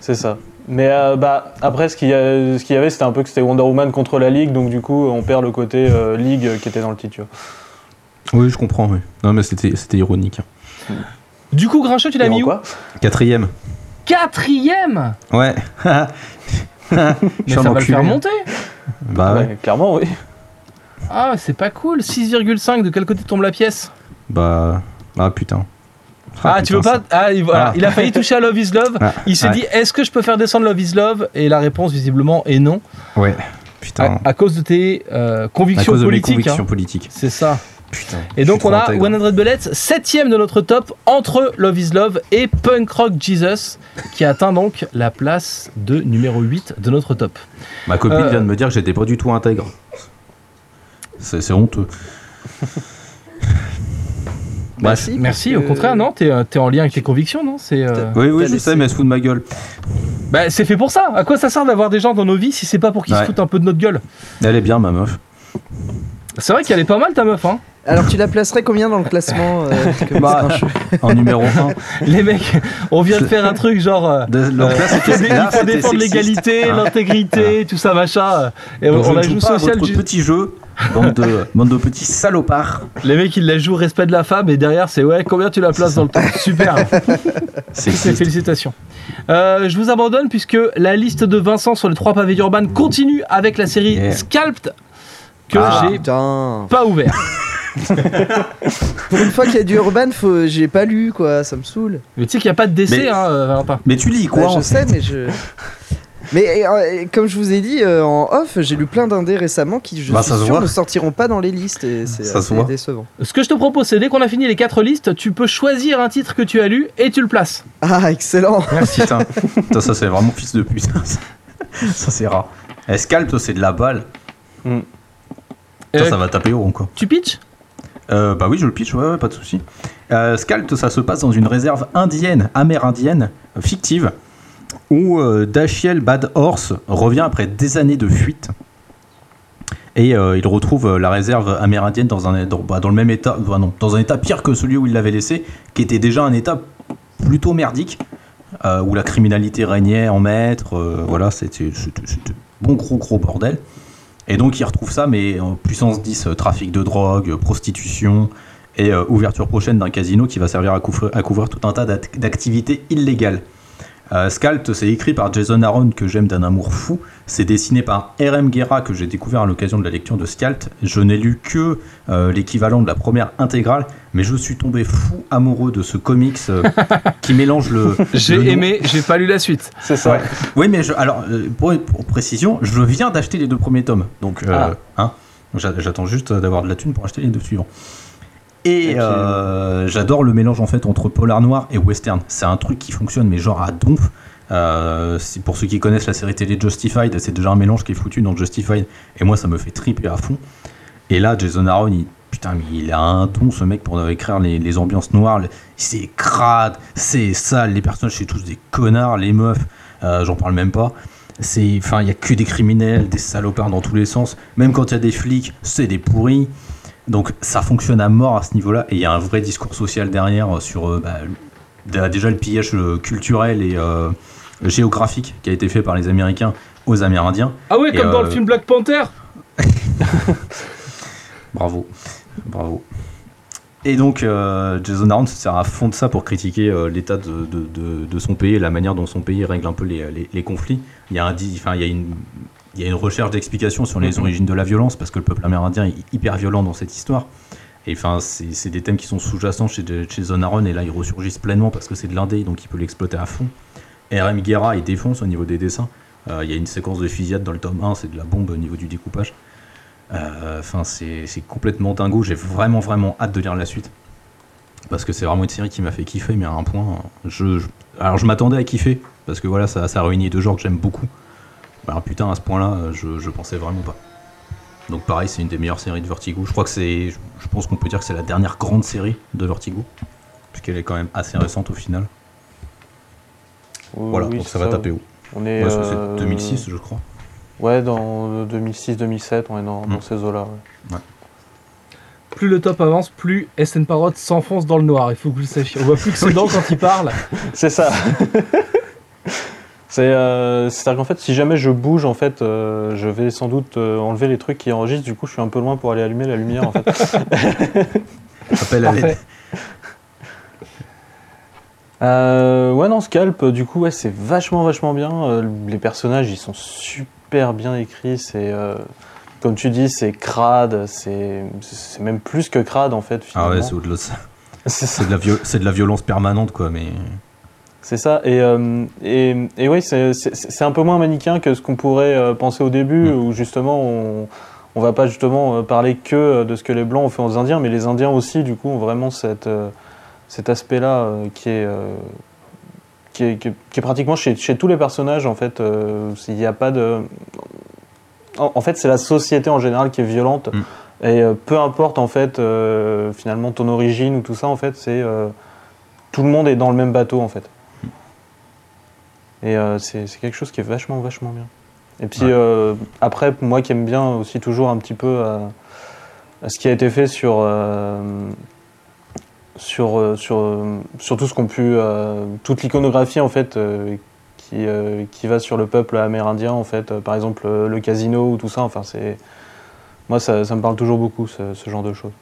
C'est ça. Mais euh, bah, après, ce qu'il y, a- ce qu'il y avait, c'était un peu que c'était Wonder Woman contre la Ligue, donc du coup, on perd le côté euh, Ligue qui était dans le titre. Oui, je comprends, oui. Non, mais c'était c'était ironique. hein. Du coup, Grincheux, tu l'as mis où quoi Quatrième. Quatrième Ouais. Mais ça va le faire monter Bah ouais. Ouais, Clairement, oui. Ah, c'est pas cool. 6,5, de quel côté tombe la pièce Bah. Ah putain. Ah, tu veux pas ah, il, voilà, Ah. il a failli toucher à Love is Love. Ah, Il s'est ouais. dit, est-ce que je peux faire descendre Love is Love? Et la réponse, visiblement, est non. Ouais. Putain. À, à cause de tes euh, à convictions cause de mes convictions hein. politiques. C'est ça. Putain. Et donc on a 100 Bullets, septième de notre top, entre Love is Love et Punk Rock Jesus, qui atteint donc la place de numéro 8 de notre top. Ma copine Euh. vient de me dire que j'étais pas du tout intègre. C'est honteux. Merci. Merci, au contraire, non T'es euh, t'es en lien avec tes convictions, non? C'est euh, Oui, oui, je laissé- sais, mais elle se fout de ma gueule. bah, c'est fait pour ça. À quoi ça sert d'avoir des gens dans nos vies si c'est pas pour qu'ils se foutent un peu de notre gueule? Elle est bien, ma meuf. C'est vrai qu'elle est pas mal ta meuf, hein Alors, tu la placerais combien dans le classement euh, que Bah, En numéro 1. Les mecs, on vient de faire un truc genre. euh, là, euh, il faut, là, il faut c'était défendre l'égalité, Hein. l'intégrité, tout ça machin. Et Donc, on je a ne joue social. votre ju- petit jeu, bande de, bande de petits salopards. Les mecs, ils la jouent respect de la femme et derrière, c'est ouais, combien tu la places dans le top Super, C'est félicitations. Euh, je vous abandonne puisque la liste de Vincent sur les trois pavés d'Urban continue avec la série Yeah. Scalped que Ah. j'ai pas ouvert. Pour une fois qu'il y a du urban, faut... j'ai pas lu quoi, ça me saoule. Mais tu sais qu'il n'y a pas de décès, Mais- hein, euh, Valentin. Mais tu lis quoi Bah, je sais, mais je. Mais euh, comme je vous ai dit euh, en off, j'ai lu plein d'indés récemment qui, je Bah, suis sûr, ne sortiront pas dans les listes et c'est Ça se assez voit. décevant. Ce que je te propose, c'est dès qu'on a fini les quatre listes, tu peux choisir un titre que tu as lu et tu le places. Ah, excellent Putain, Putain, ça c'est vraiment fils de pute. ça c'est rare. Escalpe, c'est de la balle. Euh, Ça, ça va taper haut quoi. Tu pitches? Euh, bah oui, je le pitch, ouais, pas de souci. Euh, ça se passe dans une réserve indienne, amérindienne, fictive, où euh, Bad Horse revient après des années de fuite. Et euh, il retrouve euh, la réserve amérindienne dans, un, bah, le même état, bah état pire que celui où il l'avait laissé, qui était déjà un état plutôt merdique, où la criminalité régnait en maître, voilà, c'était bon gros gros bordel. Et donc il retrouve ça, mais en puissance 10, euh, trafic de drogue, euh, prostitution et euh, ouverture prochaine d'un casino qui va servir à couvrir, tout un tas d'act- d'activités illégales. Euh, Scalt, c'est écrit par Jason Aaron que j'aime d'un amour fou. C'est dessiné par R.M. Guerra que j'ai découvert à l'occasion de la lecture de Scalt. Je n'ai lu que euh, l'équivalent de la première intégrale, mais je suis tombé fou amoureux de ce comics euh, qui mélange le. J'ai aimé, j'ai pas lu la suite. C'est ça. Ouais. Oui, mais je, alors, pour, pour précision, je viens d'acheter les deux premiers tomes. Donc, euh, hein, j'a- j'attends juste d'avoir de la thune pour acheter les deux suivants. Et euh, j'adore le mélange en fait entre polar noir et western. C'est un truc qui fonctionne, mais genre à donf. Euh, pour ceux qui connaissent la série télé Justified, c'est déjà un mélange qui est foutu dans Justified. Et moi, ça me fait triper à fond. Et là, Jason Aaron, il, putain, mais il a un don, ce mec, pour écrire les, les ambiances noires. C'est crade, c'est sale, les personnages, c'est tous des connards, les meufs, euh, j'en parle même pas. Enfin, il y a que des criminels, des salopards dans tous les sens. Même quand il y a des flics, c'est des pourris. Donc ça fonctionne à mort à ce niveau-là. Et il y a un vrai discours social derrière euh, sur euh, bah, déjà le pillage euh, culturel et euh, géographique qui a été fait par les Américains aux Amérindiens. Ah ouais, Et, comme dans le film Black Panther Bravo, bravo. Et donc, euh, Jason Aaron se sert à fond de ça pour critiquer euh, l'état de, de- de- de son pays et la manière dont son pays règle un peu les, les- les conflits. Il y a, un, enfin, il y a une, il y a une recherche d'explication sur les Mhm. origines de la violence parce que le peuple amérindien est hyper violent dans cette histoire. Et enfin, c'est des thèmes qui sont sous-jacents chez, chez Aaron et là ils ressurgissent pleinement parce que c'est de l'indé donc il peut l'exploiter à fond. R.M. Guerra il défonce au niveau des dessins. Euh, Il y a une séquence de fusillade dans le tome 1, c'est de la bombe au niveau du découpage. Euh, Enfin, c'est c'est complètement dingo. J'ai vraiment, vraiment hâte de lire la suite. Parce que c'est vraiment une série qui m'a fait kiffer, mais à un point. Je, je- alors, je m'attendais à kiffer, parce que voilà, ça, ça réunit deux genres que j'aime beaucoup. Bah, alors, putain, à ce point-là, euh, je, je pensais vraiment pas. Donc, pareil, c'est une des meilleures séries de Vertigo. Je crois que c'est. Je je pense qu'on peut dire que c'est la dernière grande série de Vertigo. Puisqu'elle est quand même assez récente au final. Voilà, oui, donc ça va taper haut. On est. Ouais, ça, euh, c'est 2006, je crois. Ouais, dans 2006-2007, on est dans, dans Mm. ces eaux-là. ouais. Plus le top avance, plus SN Parrot s'enfonce dans le noir. Il faut que vous le sachiez. On voit plus que ses dents quand il parle. C'est ça. C'est, euh, c'est-à-dire qu'en fait, si jamais je bouge, en fait, euh, je vais sans doute euh, enlever les trucs qui enregistrent. Du coup, je suis un peu loin pour aller allumer la lumière. En fait. Appel à l'aide. Euh, ouais, non, Scalp, du coup, ouais, c'est vachement, vachement bien. Euh, les personnages, ils sont super bien écrits. C'est, euh, comme tu dis, c'est crade. C'est, c'est même plus que crade, en fait. Ah ouais, c'est au-delà de ça. c'est ça. C'est de, la viol- c'est de la violence permanente, quoi, mais. C'est ça. Et, euh, et, et oui, c'est- un peu moins manichéen que ce qu'on pourrait euh, penser au début, Mm. où justement, on, on va pas justement euh, parler que de ce que les Blancs ont fait aux Indiens, mais les Indiens aussi, du coup, ont vraiment cette, cet aspect-là qui, est, qui, est, qui est- qui est pratiquement chez, chez tous les personnages, en fait. Il n'y a pas de. En, en fait, c'est la société en général qui est violente. Mm. Et peu importe, en fait, finalement, ton origine ou tout ça, en fait, c'est. tout le monde est dans le même bateau, en fait. Et euh, c'est quelque chose qui est vachement, vachement bien. Et puis Ouais. euh, après, moi qui aime bien aussi toujours un petit peu euh, ce qui a été fait sur, euh, sur, sur, sur tout ce qu'on pu. toute l'iconographie en fait qui, qui va sur le peuple amérindien en fait. Par exemple, le casino ou tout ça. Enfin, c'est. Moi, ça, ça me parle toujours beaucoup, ce, ce genre de choses.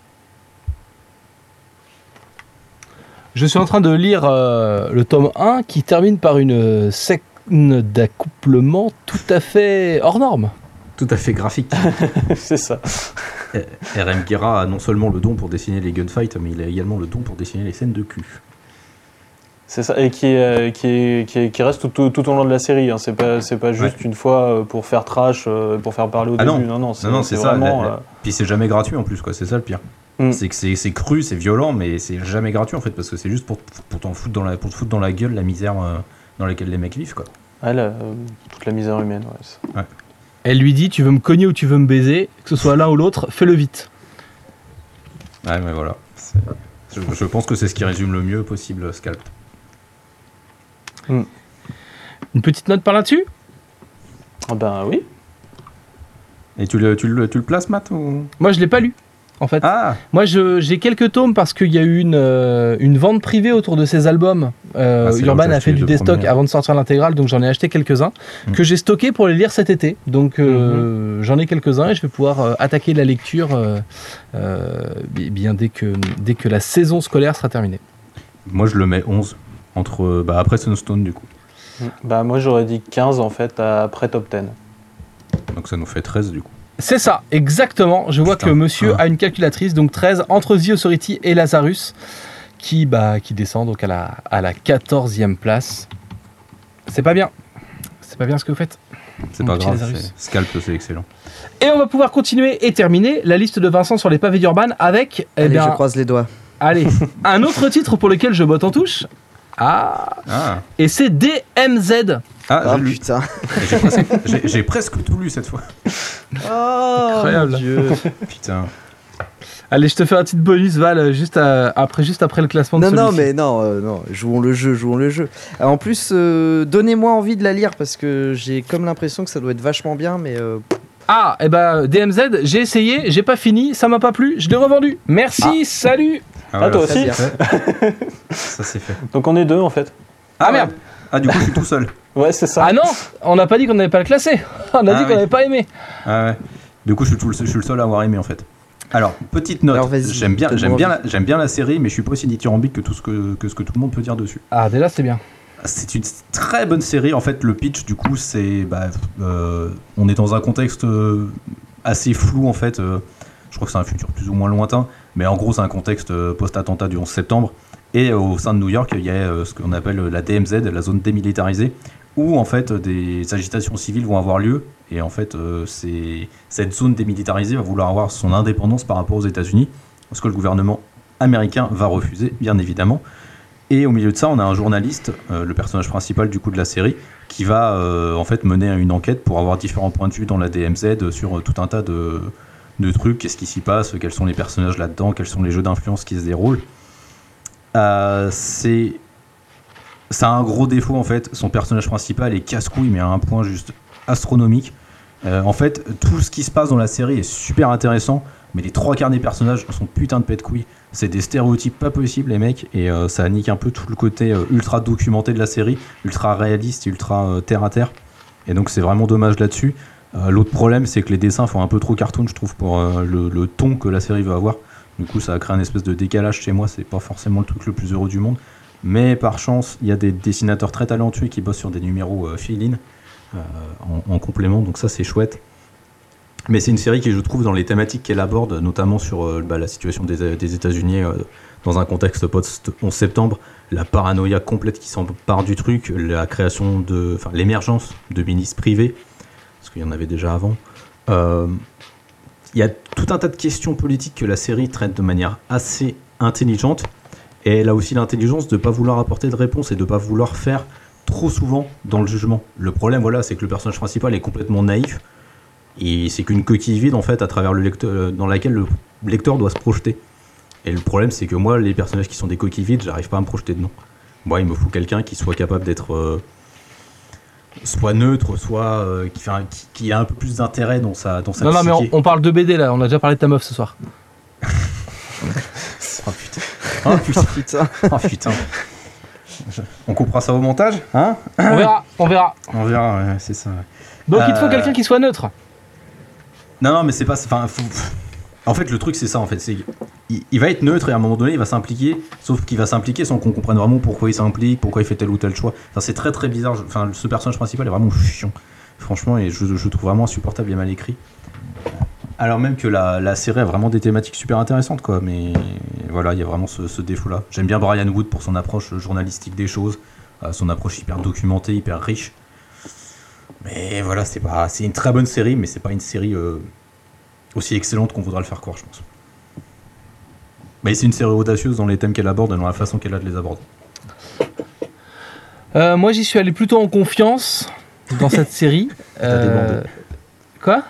Je suis en train de lire euh, le tome 1 qui termine par une scène d'accouplement tout à fait hors norme. Tout à fait graphique. c'est ça. RM Guerra a non seulement le don pour dessiner les gunfights, mais il a également le don pour dessiner les scènes de cul. C'est ça, et qui, est- qui, est- qui, est- qui reste tout, tout- tout au long de la série. Hein. C'est pas, c'est pas juste une fois euh, pour faire trash, euh, pour faire parler au Ah début. non. Non, non, c'est Non, non, c'est c'est ça. vraiment. la- la- euh, Puis c'est jamais gratuit en plus, quoi. C'est ça le pire. Mm. C'est que c'est c'est cru, c'est violent, mais c'est jamais gratuit en fait, parce que c'est juste pour, pour t'en foutre dans la, pour te foutre dans la gueule la misère euh, dans laquelle les mecs vivent, quoi. ouais, la- euh, toute la misère humaine. Ouais, Elle lui dit Tu veux me cogner ou tu veux me baiser Que ce soit l'un ou l'autre, fais-le vite. Ouais, mais voilà. C'est- Je, je pense que c'est ce qui résume le mieux possible Scalp. Une petite note par là-dessus? Ah ben oui. Et tu le, tu le, tu le places, Matt ou... Moi, je l'ai pas lu. En fait, Ah moi j'ai quelques tomes parce qu'il y a eu une, euh, une vente privée autour de ces albums. Euh, Ah, Urban a fait du déstock avant de sortir l'intégrale, donc j'en ai acheté quelques-uns Mm. que j'ai stockés pour les lire cet été. Donc euh, j'en ai quelques-uns et je vais pouvoir euh, attaquer la lecture euh, euh, bi- bien dès que, dès que la saison scolaire sera terminée. Moi, je le mets 11. Entre, bah, après Sunstone, du coup. Bah moi j'aurais dit 15 en fait après top 10. Donc ça nous fait 13, du coup. C'est ça, exactement. Je vois Putain. que monsieur Ah. a une calculatrice, donc 13, entre The Authority et Lazarus, qui, bah, qui descend donc à la, à la 14e place. C'est pas bien. C'est pas bien ce que vous faites. C'est pas grave, Scalp, c'est excellent. Et on va pouvoir continuer et terminer la liste de Vincent sur les pavés d'Urban avec, eh Allez, bien, je croise les doigts. allez, un autre titre pour lequel je botte en touche. Ah, Ah, et c'est DMZ. Ah Ah putain. J'ai presque, j'ai- j'ai presque tout lu cette fois. Oh Incroyable. mon dieu. Putain. Allez, je te fais un petit bonus, Val, juste, à- après, juste après le classement de Non, non, celui-ci. mais non, euh, non, jouons le jeu, jouons le jeu. Euh, En plus, euh, donnez-moi envie de la lire parce que j'ai comme l'impression que ça doit être vachement bien, mais euh, Ah, et ben DMZ, j'ai essayé, j'ai pas fini, ça m'a pas plu, je l'ai revendu. Merci, salut Ah, toi très aussi. Ça c'est fait. Donc on est deux en fait. Ah, merde. Ah du coup je suis tout seul. Ouais c'est ça. Ah non, on n'a pas dit qu'on n'avait pas le classé. On a Ah dit qu'on oui. n'avait pas aimé. Ah ouais. Du coup je suis, tout le, je suis le seul à avoir aimé en fait. Alors petite note. J'aime bien, j'aime bien, j'aime bien la série, mais je suis pas aussi dithyrambique que tout ce que, que ce que tout le monde peut dire dessus. Ah, déjà, c'est bien. C'est une très bonne série. En fait, le pitch, du coup, c'est. Bah, euh, on est dans un contexte euh, assez flou, en fait. euh, je crois que c'est un futur plus ou moins lointain. Mais en gros, c'est un contexte post-attentat du 11 septembre. Et euh, au sein de New York, il y a euh, ce qu'on appelle la DMZ, la zone démilitarisée, où en fait des agitations civiles vont avoir lieu. Et en fait, euh, cette zone démilitarisée va vouloir avoir son indépendance par rapport aux États-Unis, ce que le gouvernement américain va refuser, bien évidemment. Et au milieu de ça, on a un journaliste, euh, le personnage principal du coup de la série, qui va euh, en fait mener une enquête pour avoir différents points de vue dans la DMZ sur euh, tout un tas de trucs, qu'est-ce qui s'y passe, quels sont les personnages là-dedans, quels sont les jeux d'influence qui se déroulent? Euh, c'est ça a un gros défaut en fait. Son personnage principal est casse-couille, mais à un point juste astronomique. Euh, en fait, tout ce qui se passe dans la série est super intéressant, mais les trois quarts des personnages sont putain de pète couilles. C'est des stéréotypes pas possibles, les mecs, et euh, ça nique un peu tout le côté ultra documenté de la série, ultra réaliste, ultra terre à terre. Et donc, c'est vraiment dommage là-dessus. L'autre problème, c'est que les dessins font un peu trop cartoon, je trouve, pour le, le ton que la série veut avoir. Du coup, ça a créé un espèce de décalage chez moi. C'est pas forcément le truc le plus heureux du monde. Mais par chance, il y a des dessinateurs très talentueux qui bossent sur des numéros euh, fill-in euh, en, en complément, donc ça c'est chouette. Mais c'est une série qui, je trouve, dans les thématiques qu'elle aborde, notamment sur euh, bah, la situation des, des États-Unis euh, dans un contexte post-11 septembre, la paranoïa complète qui s'empare du truc, la création de. Enfin, l'émergence de milices privées, parce qu'il y en avait déjà avant. Il y a un tas de questions politiques que la série traite de manière assez intelligente. Et elle a aussi l'intelligence de ne pas vouloir apporter de réponse et de ne pas vouloir faire trop souvent dans le jugement. Le problème, voilà, c'est que le personnage principal est complètement naïf. Et c'est qu'une coquille vide, en fait, à travers le lecteur, euh, dans laquelle le lecteur doit se projeter. Et le problème, c'est que moi, les personnages qui sont des coquilles vides, j'arrive pas à me projeter dedans. Moi, il me faut quelqu'un qui soit capable d'être euh, soit neutre, soit euh, qui, fait un- qui, qui a un peu plus d'intérêt dans sa, dans sa Non, non, mais on, parle de BD là, on a déjà parlé de ta meuf ce soir. Oh putain. Oh putain. Oh putain. Oh putain. Je- On coupera ça au montage Hein? On verra, on verra. On verra, ouais, c'est ça. ouais. Donc il te faut Euh, quelqu'un qui soit neutre. Non, non, mais c'est pas. Enfin, faut- En fait, le truc, c'est ça, en fait. c'est il, va être neutre et à un moment donné, il va s'impliquer. Sauf qu'il va s'impliquer sans qu'on comprenne vraiment pourquoi il s'implique, pourquoi il fait tel ou tel choix. C'est très très bizarre. Ce personnage principal est vraiment chiant. Franchement, et je, le trouve vraiment insupportable et mal écrit. Alors même que la, série a vraiment des thématiques super intéressantes, quoi. Mais voilà, il y a vraiment ce, ce défaut-là. J'aime bien Brian Wood pour son approche journalistique des choses, euh, son approche hyper documentée, hyper riche. Mais voilà, c'est pas, c'est une très bonne série, mais c'est pas une série euh, aussi excellente qu'on voudra le faire croire, je pense. Mais c'est une série audacieuse dans les thèmes qu'elle aborde et dans la façon qu'elle a de les aborder. Euh, moi, j'y suis allé plutôt en confiance dans cette série. Quoi?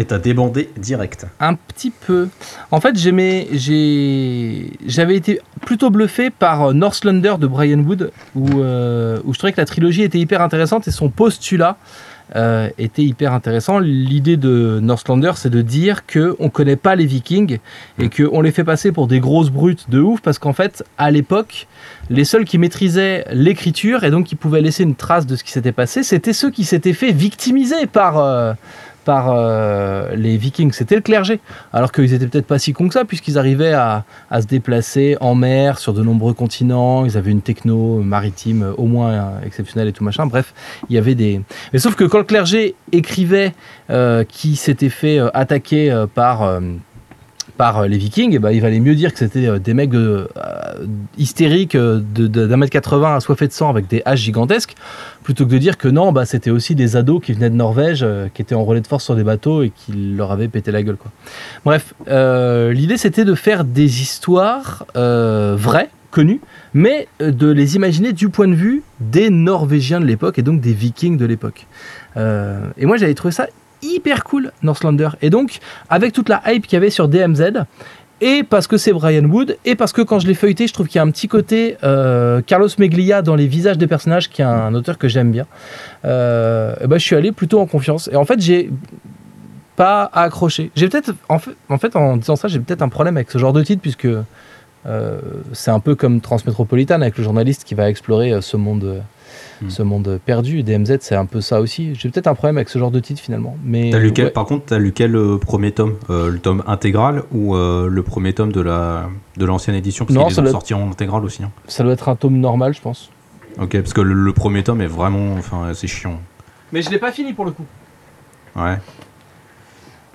Et t'as débandé direct. Un petit peu. En fait, j'aimais, j'ai, j'avais été plutôt bluffé par euh, Northlander de Brian Wood, où, euh, où je trouvais que la trilogie était hyper intéressante et son postulat euh, était hyper intéressant. L'idée de Northlander, c'est de dire que on connaît pas les Vikings et que on les fait passer pour des grosses brutes de ouf parce qu'en fait, à l'époque, les seuls qui maîtrisaient l'écriture et donc qui pouvaient laisser une trace de ce qui s'était passé, c'était ceux qui s'étaient fait victimiser par euh, par euh, les Vikings, c'était le clergé. Alors qu'ils étaient peut-être pas si cons que ça, puisqu'ils arrivaient à, se déplacer en mer sur de nombreux continents, ils avaient une techno maritime euh, au moins euh, exceptionnelle et tout machin. Bref, il y avait des. Mais sauf que quand le clergé écrivait euh, qui s'était fait attaquer par. Par euh, les Vikings, eh ben, il valait mieux dire que c'était euh, des mecs de, euh, hystériques euh, d'un mètre 80 assoiffés de sang avec des haches gigantesques, plutôt que de dire que non, bah, c'était aussi des ados qui venaient de Norvège, qui étaient en relais de force sur des bateaux et qui leur avaient pété la gueule. Quoi. Bref, l'idée c'était de faire des histoires vraies, connues, mais de les imaginer du point de vue des Norvégiens de l'époque et donc des Vikings de l'époque. Et moi j'avais trouvé ça hyper cool, Northlander. Et donc, avec toute la hype qu'il y avait sur DMZ, et parce que c'est Brian Wood, et parce que quand je l'ai feuilleté, je trouve qu'il y a un petit côté euh, Carlos Meglia dans les visages des personnages, qui est un auteur que j'aime bien, euh, ben, je suis allé plutôt en confiance. Et en fait, j'ai pas accroché. J'ai peut-être, en fait, en fait, en disant ça, j'ai peut-être un problème avec ce genre de titre, puisque euh, c'est un peu comme Transmétropolitane avec le journaliste qui va explorer euh, ce monde. Hmm. Ce monde perdu, DMZ c'est un peu ça aussi. J'ai peut-être un problème avec ce genre de titre finalement. Mais T'as lu quel- ouais. Par contre, t'as lu quel euh, premier tome Euh, Le tome intégral ou euh, le premier tome de la de l'ancienne édition? Parce Non, qu'ils doit- sortis en intégral aussi. hein. ça doit être un tome normal, je pense. Ok, parce que le, le premier tome est vraiment, enfin, c'est chiant. Mais je l'ai pas fini pour le coup. Ouais.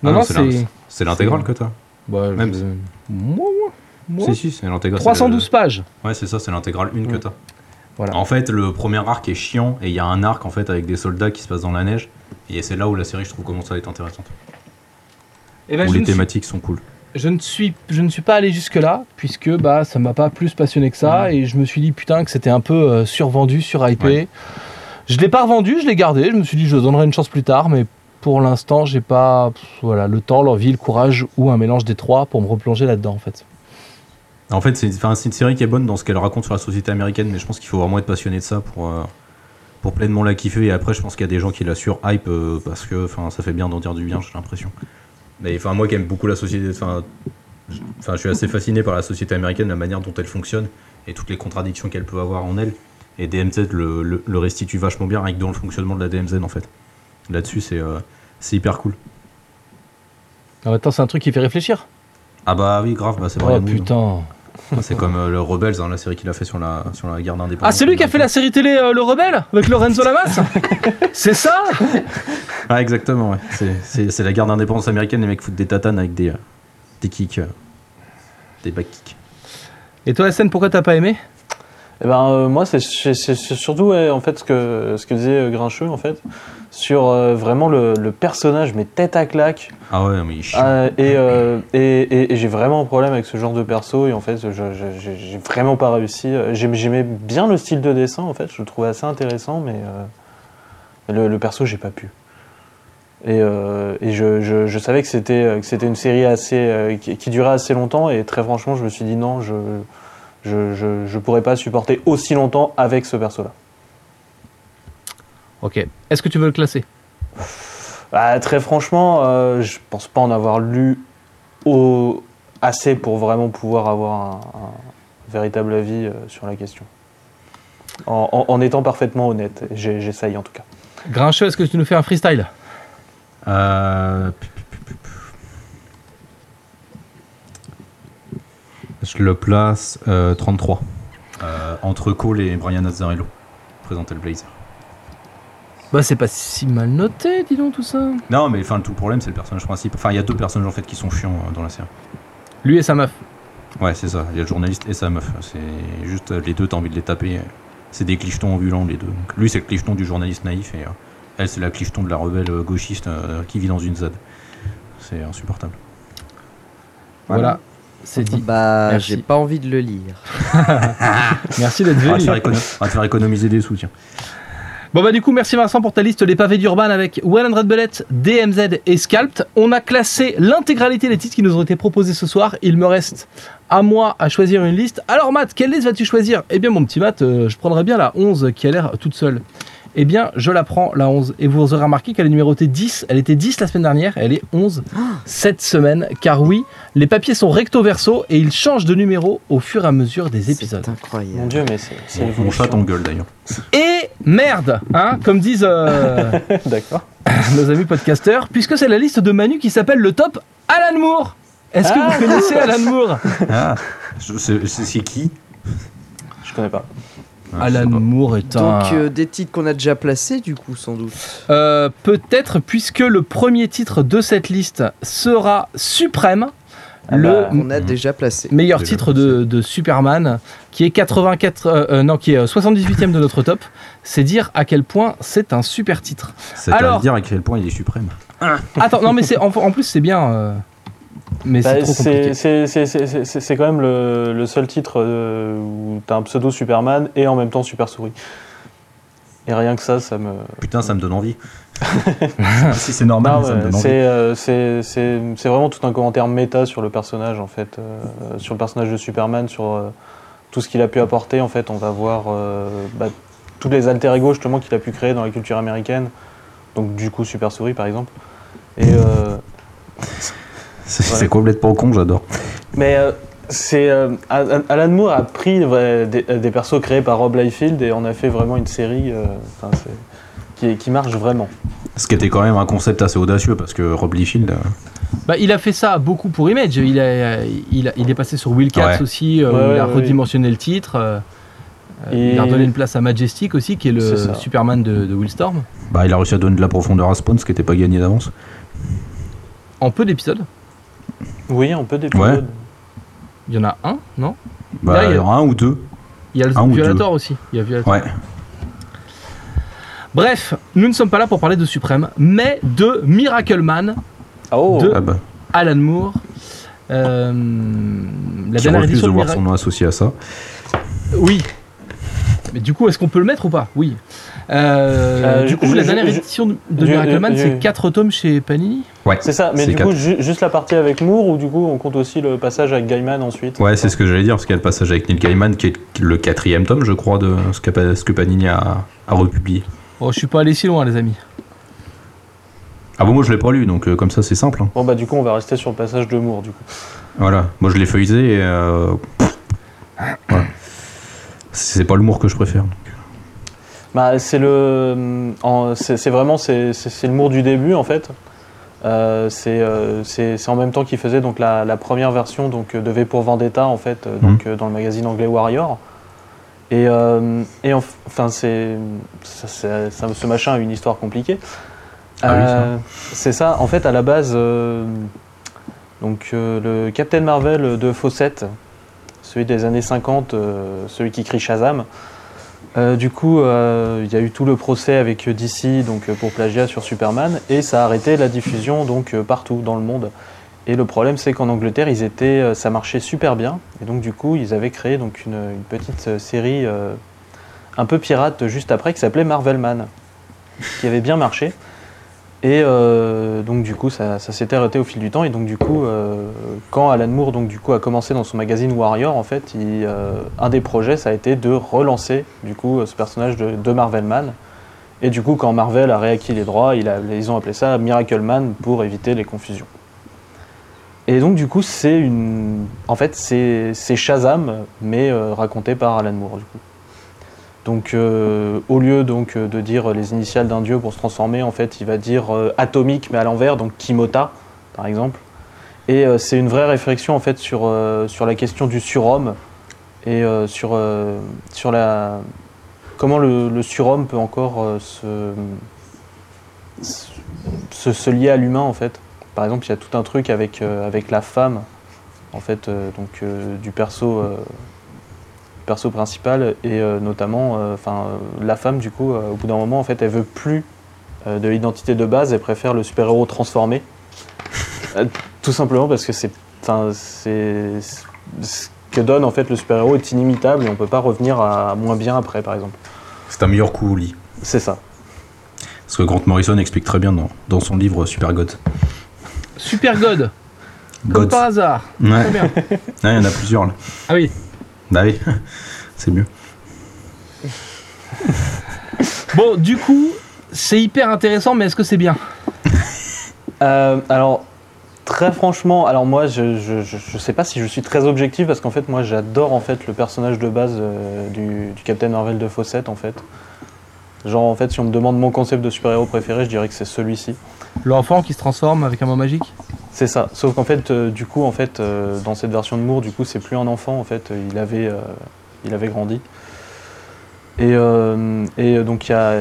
Non, Ah non, c'est l'in- c'est. c'est l'intégrale c'est- que t'as? Bah, Même je- si- Moi, moi, moi. Si si, c'est l'intégrale. c'est 312 pages. le- Ouais, c'est ça, c'est l'intégrale une que Ouais. t'as. Voilà. En fait, le premier arc est chiant et il y a un arc en fait avec des soldats qui se passent dans la neige et c'est là où la série je trouve commence à être intéressante. Et ben, où les suis, thématiques sont cool. je, ne suis, je ne suis pas allé jusque-là, puisque bah, ça m'a pas plus passionné que ça, et je me suis dit putain que c'était un peu euh, survendu, surhypé. Ouais. Je l'ai pas revendu, je l'ai gardé, je me suis dit je donnerai une chance plus tard, mais pour l'instant j'ai pas pff, voilà, le temps, l'envie, le courage ou un mélange des trois pour me replonger là-dedans en fait. En fait, c'est une série qui est bonne dans ce qu'elle raconte sur la société américaine, mais je pense qu'il faut vraiment être passionné de ça pour, euh, pour pleinement la kiffer. Et après, je pense qu'il y a des gens qui la sur-hype euh, parce que ça fait bien d'en dire du bien, j'ai l'impression. Mais enfin, moi qui aime beaucoup la société, enfin, je- suis assez fasciné par la société américaine, la manière dont elle fonctionne et toutes les contradictions qu'elle peut avoir en elle. Et DMZ le, le, le restitue vachement bien avec dans le fonctionnement de la DMZ en fait. Là-dessus, c'est euh, c'est hyper cool. En même temps c'est un truc qui fait réfléchir? Ah bah oui, grave, bah, c'est Oh Brian Wood, putain. C'est comme euh, le Rebels, hein, la série qu'il a fait sur la, sur la guerre d'indépendance. Ah c'est lui qui a fait la série télé euh, Le Rebelle avec Lorenzo Lamas C'est ça Ah, exactement, ouais. C'est- la guerre d'indépendance américaine, les mecs foutent des tatanes avec des, euh, des kicks, des back kicks. Et toi SN pourquoi t'as pas aimé? Eh ben, euh, moi, c'est surtout ouais, en fait, ce que, ce que disait euh, Grincheux, en fait, sur euh, vraiment le, le personnage, mais tête à claque. Ah ouais, mais et et, et- et j'ai vraiment un problème avec ce genre de perso, et en fait, j'ai vraiment pas réussi. J'aim- J'aimais bien le style de dessin, en fait, je le trouvais assez intéressant, mais le, le perso, j'ai pas pu. Et, et je, je- je savais que c'était une série assez qui, qui durait assez longtemps, et très franchement, je me suis dit non, je je, je, je pourrais pas supporter aussi longtemps avec ce perso-là. Ok. Est-ce que tu veux le classer? Bah, très franchement, euh, je pense pas en avoir lu au, assez pour vraiment pouvoir avoir un, un véritable avis euh, sur la question. En, en- en étant parfaitement honnête, J'ai- j'essaye en tout cas. Grincheux, est-ce que tu nous fais un freestyle? Euh, Je le place euh, 33. Euh, entre Cole et Brian Azzarello. Présenter le Blazer. Bah, c'est pas si mal noté, dis donc, tout ça. Non, mais enfin, tout le problème, c'est le personnage principal. Enfin, il y a deux personnages en fait qui sont chiants euh, dans la série. Lui et sa meuf. Ouais, c'est ça. Il y a le journaliste et sa meuf. C'est juste euh, les deux, t'as envie de les taper. C'est des clichetons ambulants, les deux. Donc, lui, c'est le clicheton du journaliste naïf et elle, c'est la clicheton de la rebelle gauchiste qui vit dans une ZAD. C'est insupportable. Voilà, c'est dit. Bah, Merci. j'ai pas envie de le lire. Merci d'être On va, te venu. faire on va te faire économiser des sous, tiens. Bon bah du coup merci Vincent pour ta liste des pavés d'Urban avec Well Red Bullet, DMZ et Scalped. On a classé l'intégralité des titres qui nous ont été proposés ce soir. Il me reste à moi à choisir une liste. Alors Matt, quelle liste vas-tu choisir? Eh bien mon petit Matt, euh, je prendrais bien la 11 qui a l'air toute seule. Eh bien je la prends la 11 et vous aurez remarqué qu'elle est numérotée 10. Elle était 10 la semaine dernière, elle est 11 cette semaine. Car oui, les papiers sont recto verso et ils changent de numéro au fur et à mesure des épisodes. C'est incroyable. Mon dieu, mais c'est Mon- chat t'engueule d'ailleurs. Et merde, hein, comme disent... euh, D'accord. nos amis podcasteurs, puisque c'est la liste de Manu qui s'appelle le top Alan Moore. Est-ce que Ah. vous connaissez Alan Moore? Ah, c'est qui? Je connais pas. Ah, Alan. Moore est un... Donc, euh, des titres qu'on a déjà placés, du coup, sans doute. Euh, Peut-être, puisque le premier titre de cette liste sera Suprême, Ah le bah, On a déjà placé. meilleur Déjà titre de, de Superman, qui est 84, euh, non, qui est euh, 78e de notre top. C'est dire à quel point c'est un super titre. C'est à Alors- dire à quel point il est suprême. Attends, non mais c'est en, en plus c'est bien, euh, mais Bah, c'est quand même le, le seul titre euh, où t'as un pseudo Superman et en même temps Super Souris. Et rien que ça, ça me. Putain, ça me donne envie. si c'est normal, mais ça me donne envie. c'est euh, c'est- vraiment tout un commentaire méta sur le personnage en fait, euh, sur le personnage de Superman, sur euh, tout ce qu'il a pu apporter. En fait, on va voir euh, bah, tous les alter ego justement qu'il a pu créer dans la culture américaine. Donc du coup, Super Souris par exemple. Et euh, C'est Ouais. complètement con, j'adore. Mais euh, c'est euh, Alan Moore a pris ouais, des, des persos créés par Rob Liefeld et on a fait vraiment une série euh, qui, qui marche vraiment. Ce qui était quand même un concept assez audacieux parce que Rob Liefeld, euh, Bah, il a fait ça beaucoup pour Image. Il, a, il, a- il est passé sur Wildcats Ouais. aussi, euh, où il a ouais. redimensionné le titre. euh, euh, Et- Il a redonné une place à Majestic aussi, qui est le. Superman de, de Willstorm. bah, il a réussi à donner de la profondeur à Spawn, ce qui n'était pas gagné d'avance. En peu d'épisodes. Oui, un peu des Ouais. Il y en a un, non? Bah, Là, il y en a un ou deux. Il y a le Un Violator aussi. Il y a Violator. Ouais. Bref, nous ne sommes pas là pour parler de Suprême, mais de Miracle Man, Oh, De- Ah bah, Alan Moore. Euh, la qui dernière refuse édition de de voir Miracle. son nom associé à ça. Oui. Mais du coup, est-ce qu'on peut le mettre ou pas? Oui. Euh, Euh, du coup, je- la je- dernière je- édition de de je- Miracle Man, je- c'est 4 tomes chez Panini. Ouais. c'est ça. Mais du coup, ju- juste la partie avec Moore ou du coup on compte aussi le passage avec Gaiman ensuite? Ouais, c'est ce que j'allais dire, parce qu'il y a le passage avec Neil Gaiman, qui est le quatrième tome, je crois, de ce que, ce que Panini a, a republié. Oh, je suis pas allé si loin, les amis. Ah bon, moi je l'ai pas lu, donc euh, comme ça c'est simple. hein. Bon bah du coup on va rester sur le passage de Moore du coup. Voilà, moi je l'ai feuilleté et. euh, pff, voilà. C'est pas l'humour que je préfère. Bah, c'est le, c'est vraiment c'est Moore du début en fait. Euh, c'est euh, en même temps qu'il faisait donc la, la première version donc de V pour Vendetta en fait euh, donc euh, dans le magazine anglais Warrior. Et, euh, et enf- enfin c'est ce machin a une histoire compliquée. Ah oui, c'est ça. En fait à la base donc le Captain Marvel de Fawcett, celui des années 50, euh, celui qui crie Shazam. Euh, du coup, euh, il y a eu tout le procès avec DC donc, pour plagiat sur Superman et ça a arrêté la diffusion donc, partout dans le monde. Et le problème, c'est qu'en Angleterre, ils étaient, ça marchait super bien. Et donc, du coup, ils avaient créé une, petite série un peu pirate juste après qui s'appelait Marvelman, qui avait bien marché. Et euh, donc, du coup, ça, ça s'était arrêté au fil du temps. Et donc, du coup, euh, quand Alan Moore donc, du coup, a commencé dans son magazine Warrior, en fait, euh, un des projets, ça a été de relancer du coup, ce personnage de, de Marvelman. Et du coup, quand Marvel a réacquis les droits, ils ont appelé ça Miracle Man pour éviter les confusions. Et donc, du coup, c'est une. En fait, c'est Shazam, mais raconté par Alan Moore, du coup. Donc, euh, au lieu donc, euh, de dire les initiales d'un dieu pour se transformer, en fait, il va dire euh, atomique, mais à l'envers, donc Kimota, par exemple. Et c'est une vraie réflexion, en fait, sur, sur la question du surhomme et sur, sur la, comment le, surhomme peut encore se, se, se lier à l'humain en fait. Par exemple, il y a tout un truc avec, avec la femme, en fait, donc du perso, perso principal, et euh, notamment, euh, enfin, euh, la femme, du coup, euh, au bout d'un moment, en fait, elle veut plus euh, de l'identité de base, elle préfère le super-héros transformé. Euh, tout simplement parce que c'est, enfin, c'est ce que donne en fait le super-héros est inimitable et on peut pas revenir à moins bien après, par exemple. C'est un meilleur coup au lit. C'est ça. Ce que Grant Morrison explique très bien dans, dans son livre Super God. Super God, comme God. par hasard. Ouais. Très bien. Ouais, il y en a plusieurs là. Ah oui. Bah oui, c'est mieux. Bon, du coup, c'est hyper intéressant, mais est-ce que c'est bien? Euh, alors, très franchement, alors moi, je, je, je, je sais pas si je suis très objectif parce qu'en fait, moi, j'adore en fait le personnage de base euh, du, du Captain Marvel de Fawcett en fait. Genre, en fait, si on me demande mon concept de super-héros préféré, je dirais que c'est celui-ci. L'enfant qui se transforme avec un mot magique C'est ça. Sauf qu'en fait, euh, du coup, en fait, euh, dans cette version de Moore, du coup, c'est plus un enfant. En fait, il avait, euh, il avait grandi. Et, et donc il y a,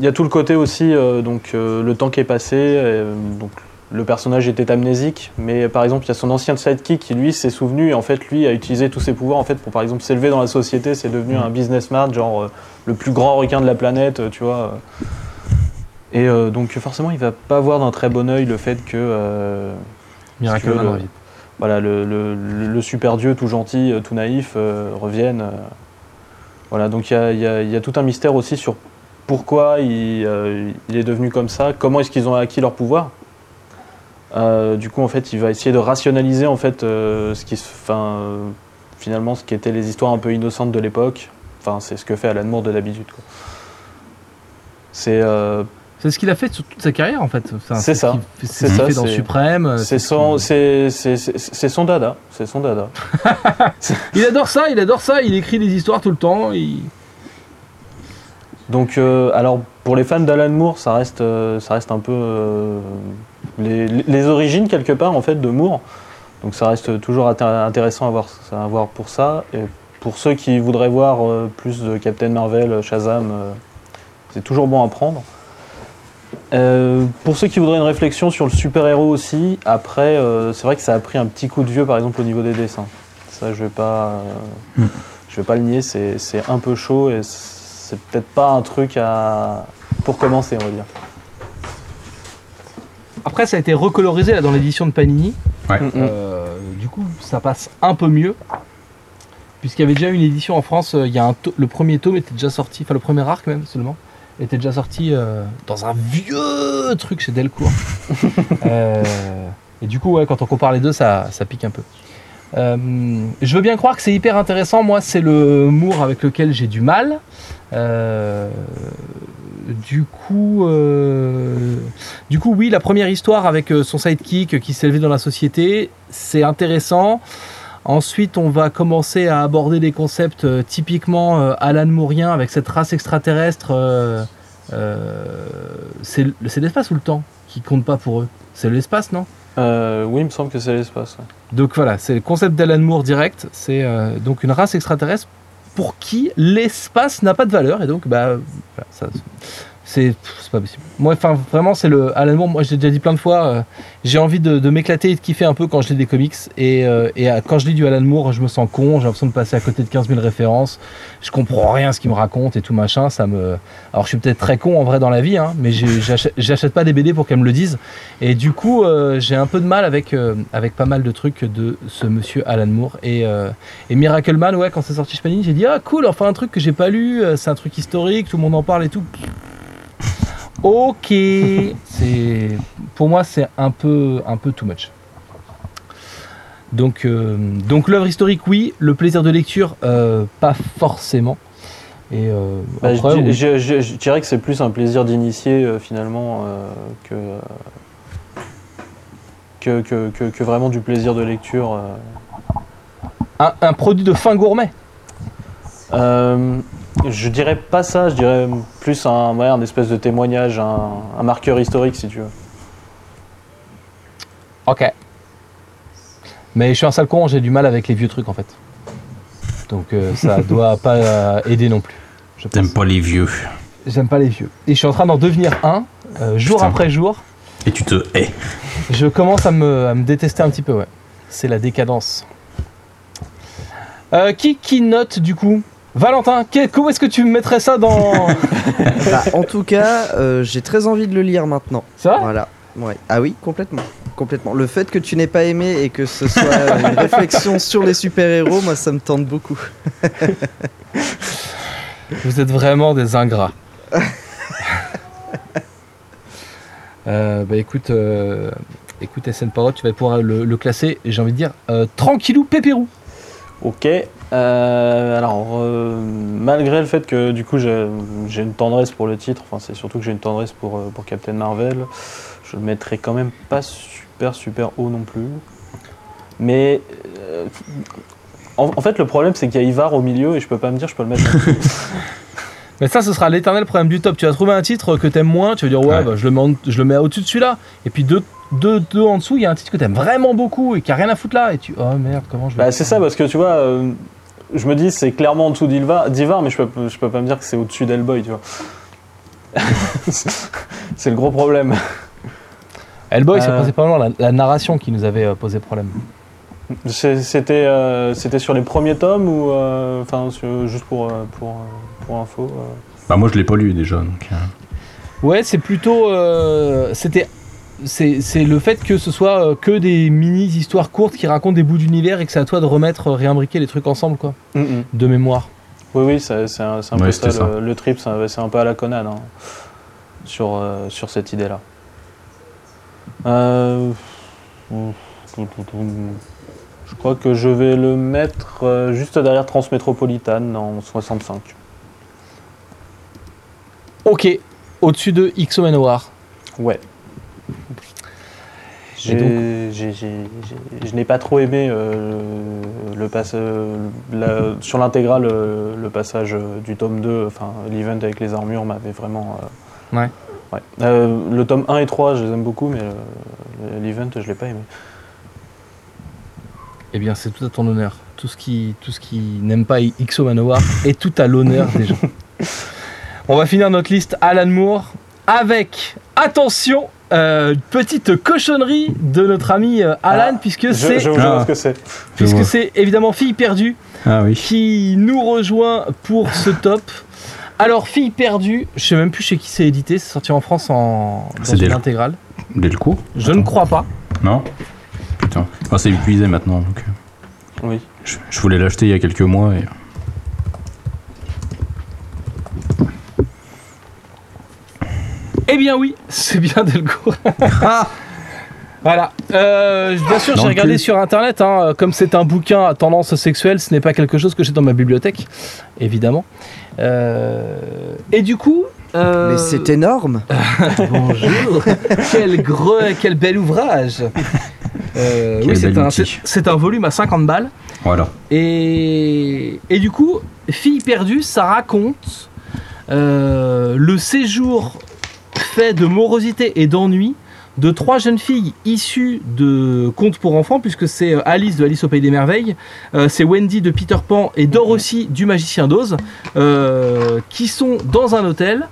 y a tout le côté aussi, donc le temps qui est passé. donc le personnage était amnésique, mais par exemple, il y a son ancien sidekick qui lui s'est souvenu et en fait, lui a utilisé tous ses pouvoirs en fait pour par exemple s'élever dans la société. C'est devenu un businessman, genre le plus grand requin de la planète, tu vois. Et euh, donc forcément, il va pas voir d'un très bon œil le fait que euh, Miracle le- voilà, le, le- super dieu tout gentil, euh, tout naïf euh, revienne. Voilà, donc il y a, y a- il y a tout un mystère aussi sur pourquoi il, il est devenu comme ça, comment est-ce qu'ils ont acquis leur pouvoir. Du coup, en fait, il va essayer de rationaliser en fait ce qui, euh, finalement, ce qui étaient les histoires un peu innocentes de l'époque. Enfin, c'est ce que fait Alan Moore de l'habitude. quoi. C'est euh, C'est ce qu'il a fait sur toute sa carrière en fait. C'est ce ça. C'est ce qu'il ça, fait dans Suprême. euh, c'est ce son, c'est- dada. C'est son dada. Il adore ça, il adore ça, il écrit des histoires tout le temps. il- Donc, euh, alors pour les fans d'Alan Moore, ça reste, euh, ça reste un peu euh, les, les origines quelque part en fait de Moore. Donc ça reste toujours inté- intéressant à voir, à voir pour ça. Et pour ceux qui voudraient voir plus de Captain Marvel, Shazam, c'est toujours bon à prendre. Euh, pour ceux qui voudraient une réflexion sur le super-héros aussi, après, euh, c'est vrai que ça a pris un petit coup de vieux par exemple au niveau des dessins. Ça, je vais pas, euh, Mm. je vais pas le nier, c'est c'est un peu chaud et c'est peut-être pas un truc à pour commencer, on va dire. Après, ça a été recolorisé là, dans l'édition de Panini. Ouais. Mm, mm. Euh, du coup, ça passe un peu mieux. Puisqu'il y avait déjà une édition en France, euh, il y a un le premier tome était déjà sorti, enfin le premier arc même seulement, était déjà sorti euh, dans un vieux truc chez Delcourt. Euh, et du coup, ouais, quand on compare les deux, ça, ça pique un peu. Euh, je veux bien croire que c'est hyper intéressant. Moi, c'est le Moore avec lequel j'ai du mal. Du coup, du coup, oui, la première histoire avec son sidekick qui s'est élevé dans la société, c'est intéressant. Ensuite, on va commencer à aborder des concepts euh, typiquement euh, Alan Moorien avec cette race extraterrestre. euh, c'est l'espace ou le temps qui compte pas pour eux? C'est l'espace, non? Oui, il me semble que c'est l'espace. ouais. donc voilà, c'est le concept d'Alan Moore direct. C'est donc une race extraterrestre pour qui l'espace n'a pas de valeur et donc bah voilà, ça, c'est pas possible. Moi, enfin vraiment, c'est le Alan Moore. Moi, j'ai déjà dit plein de fois, euh, j'ai envie de, m'éclater et de kiffer un peu quand je lis des comics et, euh, et quand je lis du Alan Moore, je me sens con. J'ai l'impression de passer à côté de 15 000 références. Je comprends rien ce qu'il me raconte et tout machin. Ça me. Alors, je suis peut-être très con en vrai dans la vie, hein, mais j'achète pas des BD pour qu'elle me le dise. Et du coup, euh, j'ai un peu de mal avec, avec pas mal de trucs de ce monsieur Alan Moore. Et, et Miracle Man, ouais, quand c'est sorti chez Panini, j'ai dit Ah, cool, enfin un truc que j'ai pas lu, c'est un truc historique, tout le monde en parle et tout. Ok, c'est pour moi c'est un peu un peu too much. Donc euh, donc l'œuvre historique oui, le plaisir de lecture euh, pas forcément. Et euh, Bah, je, après, oui. je- je- je dirais que c'est plus un plaisir d'initier euh, finalement que, que, que, que- que vraiment du plaisir de lecture. un, un produit de fin gourmet. Je dirais pas ça, je dirais plus un, ouais, un espèce de témoignage, un, un marqueur historique si tu veux. Ok. Mais je suis un sale con, j'ai du mal avec les vieux trucs en fait. Donc euh, ça doit pas euh, aider non plus. T'aimes pas les vieux. J'aime pas les vieux. Et je suis en train d'en devenir un. euh, jour Putain. après jour, Et tu te hais. je commence à me, à me détester un petit peu, ouais. C'est la décadence. Euh, qui, qui note du coup? Valentin, comment est-ce que tu mettrais ça dans. Bah, en tout cas, euh, j'ai très envie de le lire maintenant. Ça Voilà. Ouais. Ah oui, complètement. Complètement. Le fait que tu n'aies pas aimé et que ce soit une réflexion sur les super-héros, moi ça me tente beaucoup. Vous êtes vraiment des ingrats. Euh, bah écoute, euh, écoute SN Parrot, tu vas pouvoir le, le classer, et j'ai envie de dire, euh, tranquillou pépérou. Ok. Euh, alors, euh, malgré le fait que du coup j'ai une tendresse pour le titre, enfin c'est surtout que j'ai une tendresse pour, euh, pour Captain Marvel, je le mettrai quand même pas super super haut non plus. Mais euh, en, en fait le problème c'est qu'il y a Ivar au milieu et je peux pas me dire je peux le mettre. Mais ça, ce sera l'éternel problème du top. Tu vas trouver un titre que t'aimes moins, tu vas dire, ouais, Ouais. bah, je le mets, en- je le mets au-dessus de celui-là. Et puis deux, deux, deux en dessous, il y a un titre que t'aimes vraiment beaucoup et qui a rien à foutre là. Et tu, oh merde, comment je vais. bah, c'est ça? parce que tu vois, euh, je me dis c'est clairement en dessous d'Ivar, d'Ivar, mais je peux, je peux pas me dire que c'est au-dessus d'Hellboy, tu vois. c'est le gros problème. Hellboy, c'est Euh. principalement la, la narration qui nous avait euh, posé problème. C'est- C'était euh, c'était sur les premiers tomes ou euh, enfin sur- juste pour euh, pour euh, pour info. euh. Bah, moi, je l'ai pas lu déjà. Donc, euh, Ouais, c'est plutôt. euh, C'était. C'est le fait que ce soit euh, que des mini-histoires courtes qui racontent des bouts d'univers et que c'est à toi de remettre, euh, réimbriquer les trucs ensemble, quoi. De mémoire. Oui oui c'est un, c'est un Ouais, peu ça. Le, le trip c'est un, peu à la Conan hein, sur euh, sur cette idée là. Euh, je crois que je vais le mettre euh, juste derrière Transmétropolitane en 65. Ok, au-dessus de X Manowar. Ouais. Donc- je n'ai pas trop aimé euh, le passe, la- sur l'intégrale euh, le passage euh, du tome 2, enfin l'event avec les armures m'avait vraiment. euh, Ouais. ouais. Euh, le tome 1 et 3, je les aime beaucoup, mais l'event, je l'ai pas aimé. Eh bien, c'est tout à ton honneur. Tout ce qui, tout ce qui n'aime pas Ixo Manowar est tout à l'honneur des gens. On va finir notre liste Alan Moore avec, attention, euh, une petite cochonnerie de notre ami euh, Alan, Ah, puisque Je, c'est je vous vois Ah. ce que c'est. je puisque c'est évidemment Fille perdue Ah oui. qui nous rejoint pour ce top. Alors, Fille perdue, je sais même plus chez qui c'est édité, c'est sorti en France en dans une intégrale. Delcourt Je ne crois pas. Non Putain. Enfin, c'est épuisé maintenant. Donc, euh, Oui. je, je voulais l'acheter il y a quelques mois. Et... Eh bien oui, c'est bien Delcourt. voilà. Euh, bien sûr, j'ai regardé sur internet. hein, comme c'est un bouquin à tendance sexuelle, ce n'est pas quelque chose que j'ai dans ma bibliothèque, évidemment. Euh, et du coup. euh, Mais c'est énorme. Bonjour. quel gros, quel bel ouvrage. Quel oui, c'est un, un volume à 50 balles. Voilà. Et, et du coup, Fille perdue, ça raconte le séjour fait de morosité et d'ennui de trois jeunes filles issues de contes pour enfants, puisque c'est euh, Alice de Alice au Pays des Merveilles, euh, c'est Wendy de Peter Pan et Dorothy du Magicien d'Oz, euh, qui sont dans un hôtel,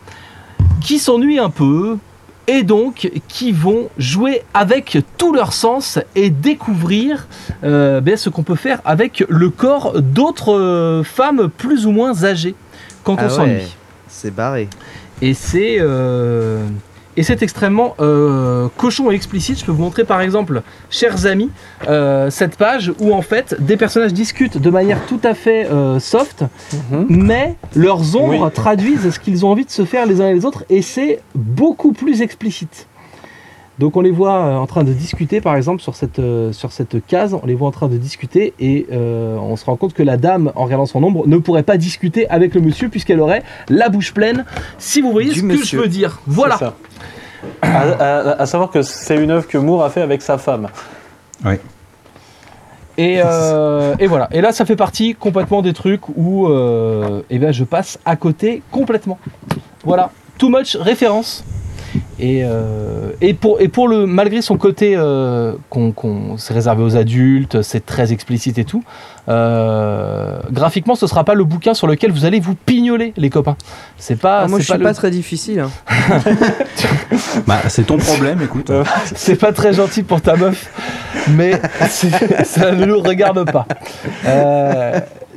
qui s'ennuient un peu, et donc qui vont jouer avec tous leurs sens et découvrir euh, ben, ce qu'on peut faire avec le corps d'autres femmes plus ou moins âgées quand Ah on ouais. s'ennuie. C'est barré. Et c'est euh, et c'est extrêmement euh, cochon et explicite. Je peux vous montrer par exemple, chers amis, euh, cette page où en fait des personnages discutent de manière tout à fait euh, soft, Mhm. mais leurs ombres Oui. traduisent ce qu'ils ont envie de se faire les uns et les autres, et c'est beaucoup plus explicite. Donc on les voit euh, en train de discuter, par exemple, sur cette, euh, sur cette case, on les voit en train de discuter, et euh, on se rend compte que la dame, en regardant son ombre, ne pourrait pas discuter avec le monsieur, puisqu'elle aurait la bouche pleine, si vous voyez Du ce que je veux dire. Voilà. Ça. À, à- à savoir que c'est une œuvre que Moore a fait avec sa femme. Et, euh, et voilà. Et là, ça fait partie complètement des trucs où euh, eh ben, je passe à côté complètement. Voilà. Too much référence. Et, euh, et, pour, et pour le, malgré son côté euh, qu'on qu'on- c'est réservé aux adultes, c'est très explicite et tout, euh, graphiquement ce sera pas le bouquin sur lequel vous allez vous pignoler les copains. C'est pas, Ah, moi, c'est je suis le- pas très difficile. hein. Bah, c'est ton problème, écoute. c'est pas très gentil pour ta meuf, mais c'est- ça ne nous regarde pas.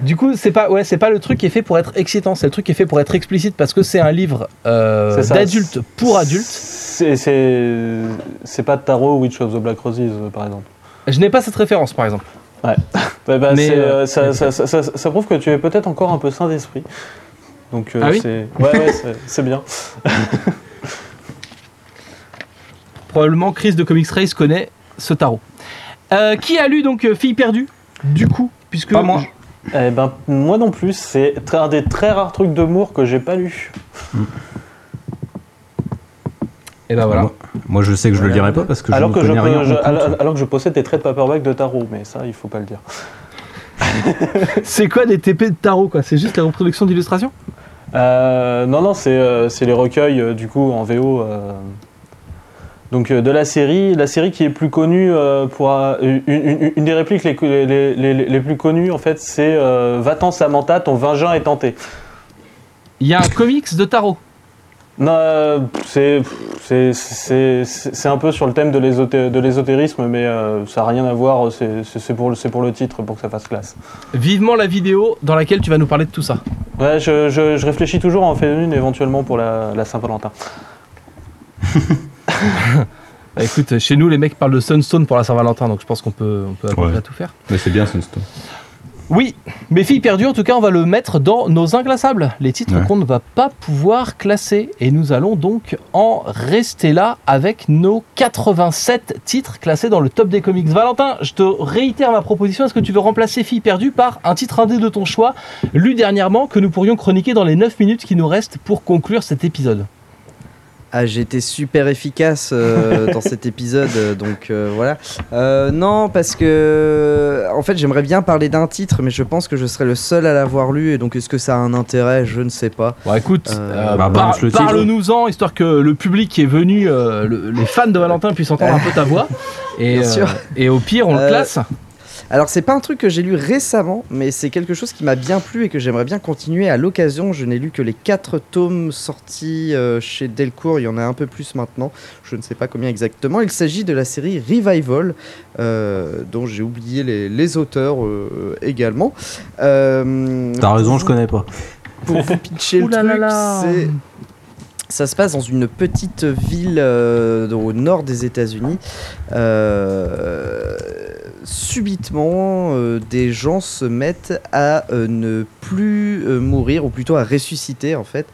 Du coup, c'est pas, ouais, c'est pas le truc qui est fait pour être excitant, c'est le truc qui est fait pour être explicite parce que c'est un livre euh, d'adulte pour adultes. C'est- C'est c'est pas Tarot ou Witch of the Black Roses, euh, par exemple. Je n'ai pas cette référence, par exemple. Ouais, bah, Mais, c'est, euh, euh, ça, ça- ça- ça- ça prouve que tu es peut-être encore un peu sain d'esprit. Donc euh, Ah oui c'est ouais, ouais, c'est- bien. Probablement Chris de Comics Race connaît ce tarot. Euh, qui a lu donc Fille perdue? Du coup, puisque Pas moi. Eh ben moi non plus, c'est un des très rares trucs d'amour que j'ai pas lu. Et ben voilà. Moi, moi, je sais que je le lirai pas parce que alors je que ne je, connais rien. je- au alors, que je possède des traits de paperback de tarot, mais ça il faut pas le dire. C'est quoi des TP de tarot quoi? C'est juste la reproduction d'illustrations? Euh, non, non, c'est euh, c'est les recueils euh, du coup en VO. Donc euh, de la série, la série qui est plus connue euh, pour euh, une, une- une des répliques les, les- les- les plus connues en fait, c'est euh, Va-t'en Samantha, ton vagin est tenté. Il y a un comics de tarot. Non, c'est c'est- c'est c'est un peu sur le thème de l'ésoté- de l'ésotérisme, mais euh, ça n'a rien à voir. C'est c'est pour, le- c'est pour le titre, pour que ça fasse classe. Vivement la vidéo dans laquelle tu vas nous parler de tout ça. Ouais, je, je- je réfléchis toujours à en faire une éventuellement pour la, la Saint-Valentin. Bah, écoute, chez nous les mecs parlent de Sunstone pour la Saint-Valentin, donc je pense qu'on peut, on peut à peu Ouais. près tout faire. Mais c'est bien, Sunstone. Oui, mes filles perdues, en tout cas, on va le mettre dans nos inclassables, les titres Ouais. qu'on ne va pas pouvoir classer. Et nous allons donc en rester là avec nos 87 titres classés dans le top des comics. Valentin, je te réitère ma proposition. Est-ce que tu veux remplacer Filles perdues par un titre indé de ton choix, lu dernièrement, que nous pourrions chroniquer dans les 9 minutes qui nous restent pour conclure cet épisode? Ah, j'ai été super efficace euh, dans cet épisode, euh, donc euh, voilà. Euh, non, parce que en fait, j'aimerais bien parler d'un titre, mais je pense que je serai le seul à l'avoir lu, et donc est-ce que ça a un intérêt? Je ne sais pas. Bon, écoute, Euh, euh, bah, par- le titre. parle-nous-en, histoire que le public qui est venu, euh, le- les fans de Valentin puissent entendre un peu ta voix. Et, Bien sûr. et au pire, on le classe. Alors, c'est pas un truc que j'ai lu récemment, mais c'est quelque chose qui m'a bien plu et que j'aimerais bien continuer à l'occasion. Je n'ai lu que les quatre tomes sortis euh, chez Delcourt, il y en a un peu plus maintenant, je ne sais pas combien exactement. Il s'agit de la série Revival, euh, dont j'ai oublié les, les auteurs euh, également. Euh, T'as raison, je connais pas. pour vous pitcher le truc, c'est ça se passe dans une petite ville euh, au nord des États-Unis. Euh, subitement, euh, des gens se mettent à euh, ne plus euh, mourir, ou plutôt à ressusciter en fait.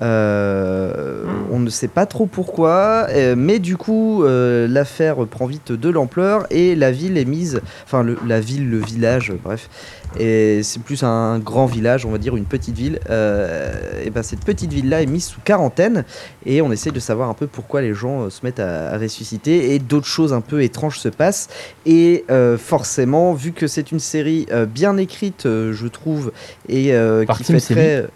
Euh, on ne sait pas trop pourquoi, mais du coup, l'affaire prend vite de l'ampleur et la ville est mise, enfin le- la ville, le village, bref, et c'est plus un grand village, on va dire une petite ville. euh, et ben cette petite ville là est mise sous quarantaine et on essaie de savoir un peu pourquoi les gens euh, se mettent à, à ressusciter et d'autres choses un peu étranges se passent. Et euh, forcément, vu que c'est une série bien écrite, je trouve, et qui fait très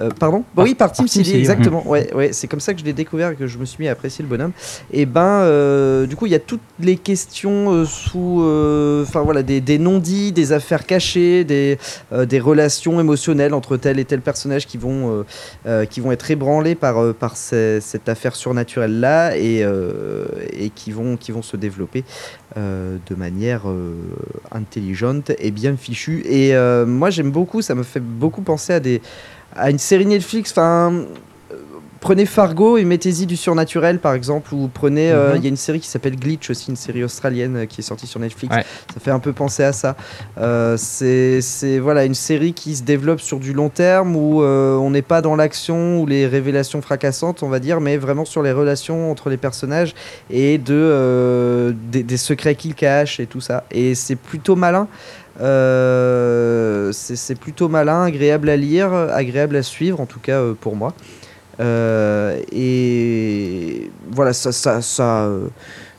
euh, pardon Par- Oui, par Seeley, Seeley, exactement. Ouais, ouais, c'est comme ça que je l'ai découvert et que je me suis mis à apprécier le bonhomme. Et ben, euh, du coup, il y a toutes les questions euh, sous, enfin voilà, des, des non-dits, des affaires cachées, des, des relations émotionnelles entre tel et tel personnage qui vont, qui vont être ébranlés par, par ces- cette affaire surnaturelle là et, et qui vont, qui vont se développer de manière intelligente et bien fichue. Et moi, j'aime beaucoup. Ça me fait beaucoup penser à des à une série Netflix. Enfin, prenez Fargo et mettez-y du surnaturel, par exemple, ou prenez. euh, Il Mhm. y a une série qui s'appelle Glitch aussi, une série australienne euh, qui est sortie sur Netflix. Ouais. Ça fait un peu penser à ça. Euh, c'est voilà une série qui se développe sur du long terme où euh, on n'est pas dans l'action ou les révélations fracassantes, on va dire, mais vraiment sur les relations entre les personnages et de des, des secrets qu'ils cachent et tout ça. Et c'est plutôt malin. C'est plutôt malin, agréable à lire, agréable à suivre, en tout cas pour moi. Euh, et voilà, ça, ça, ça, euh,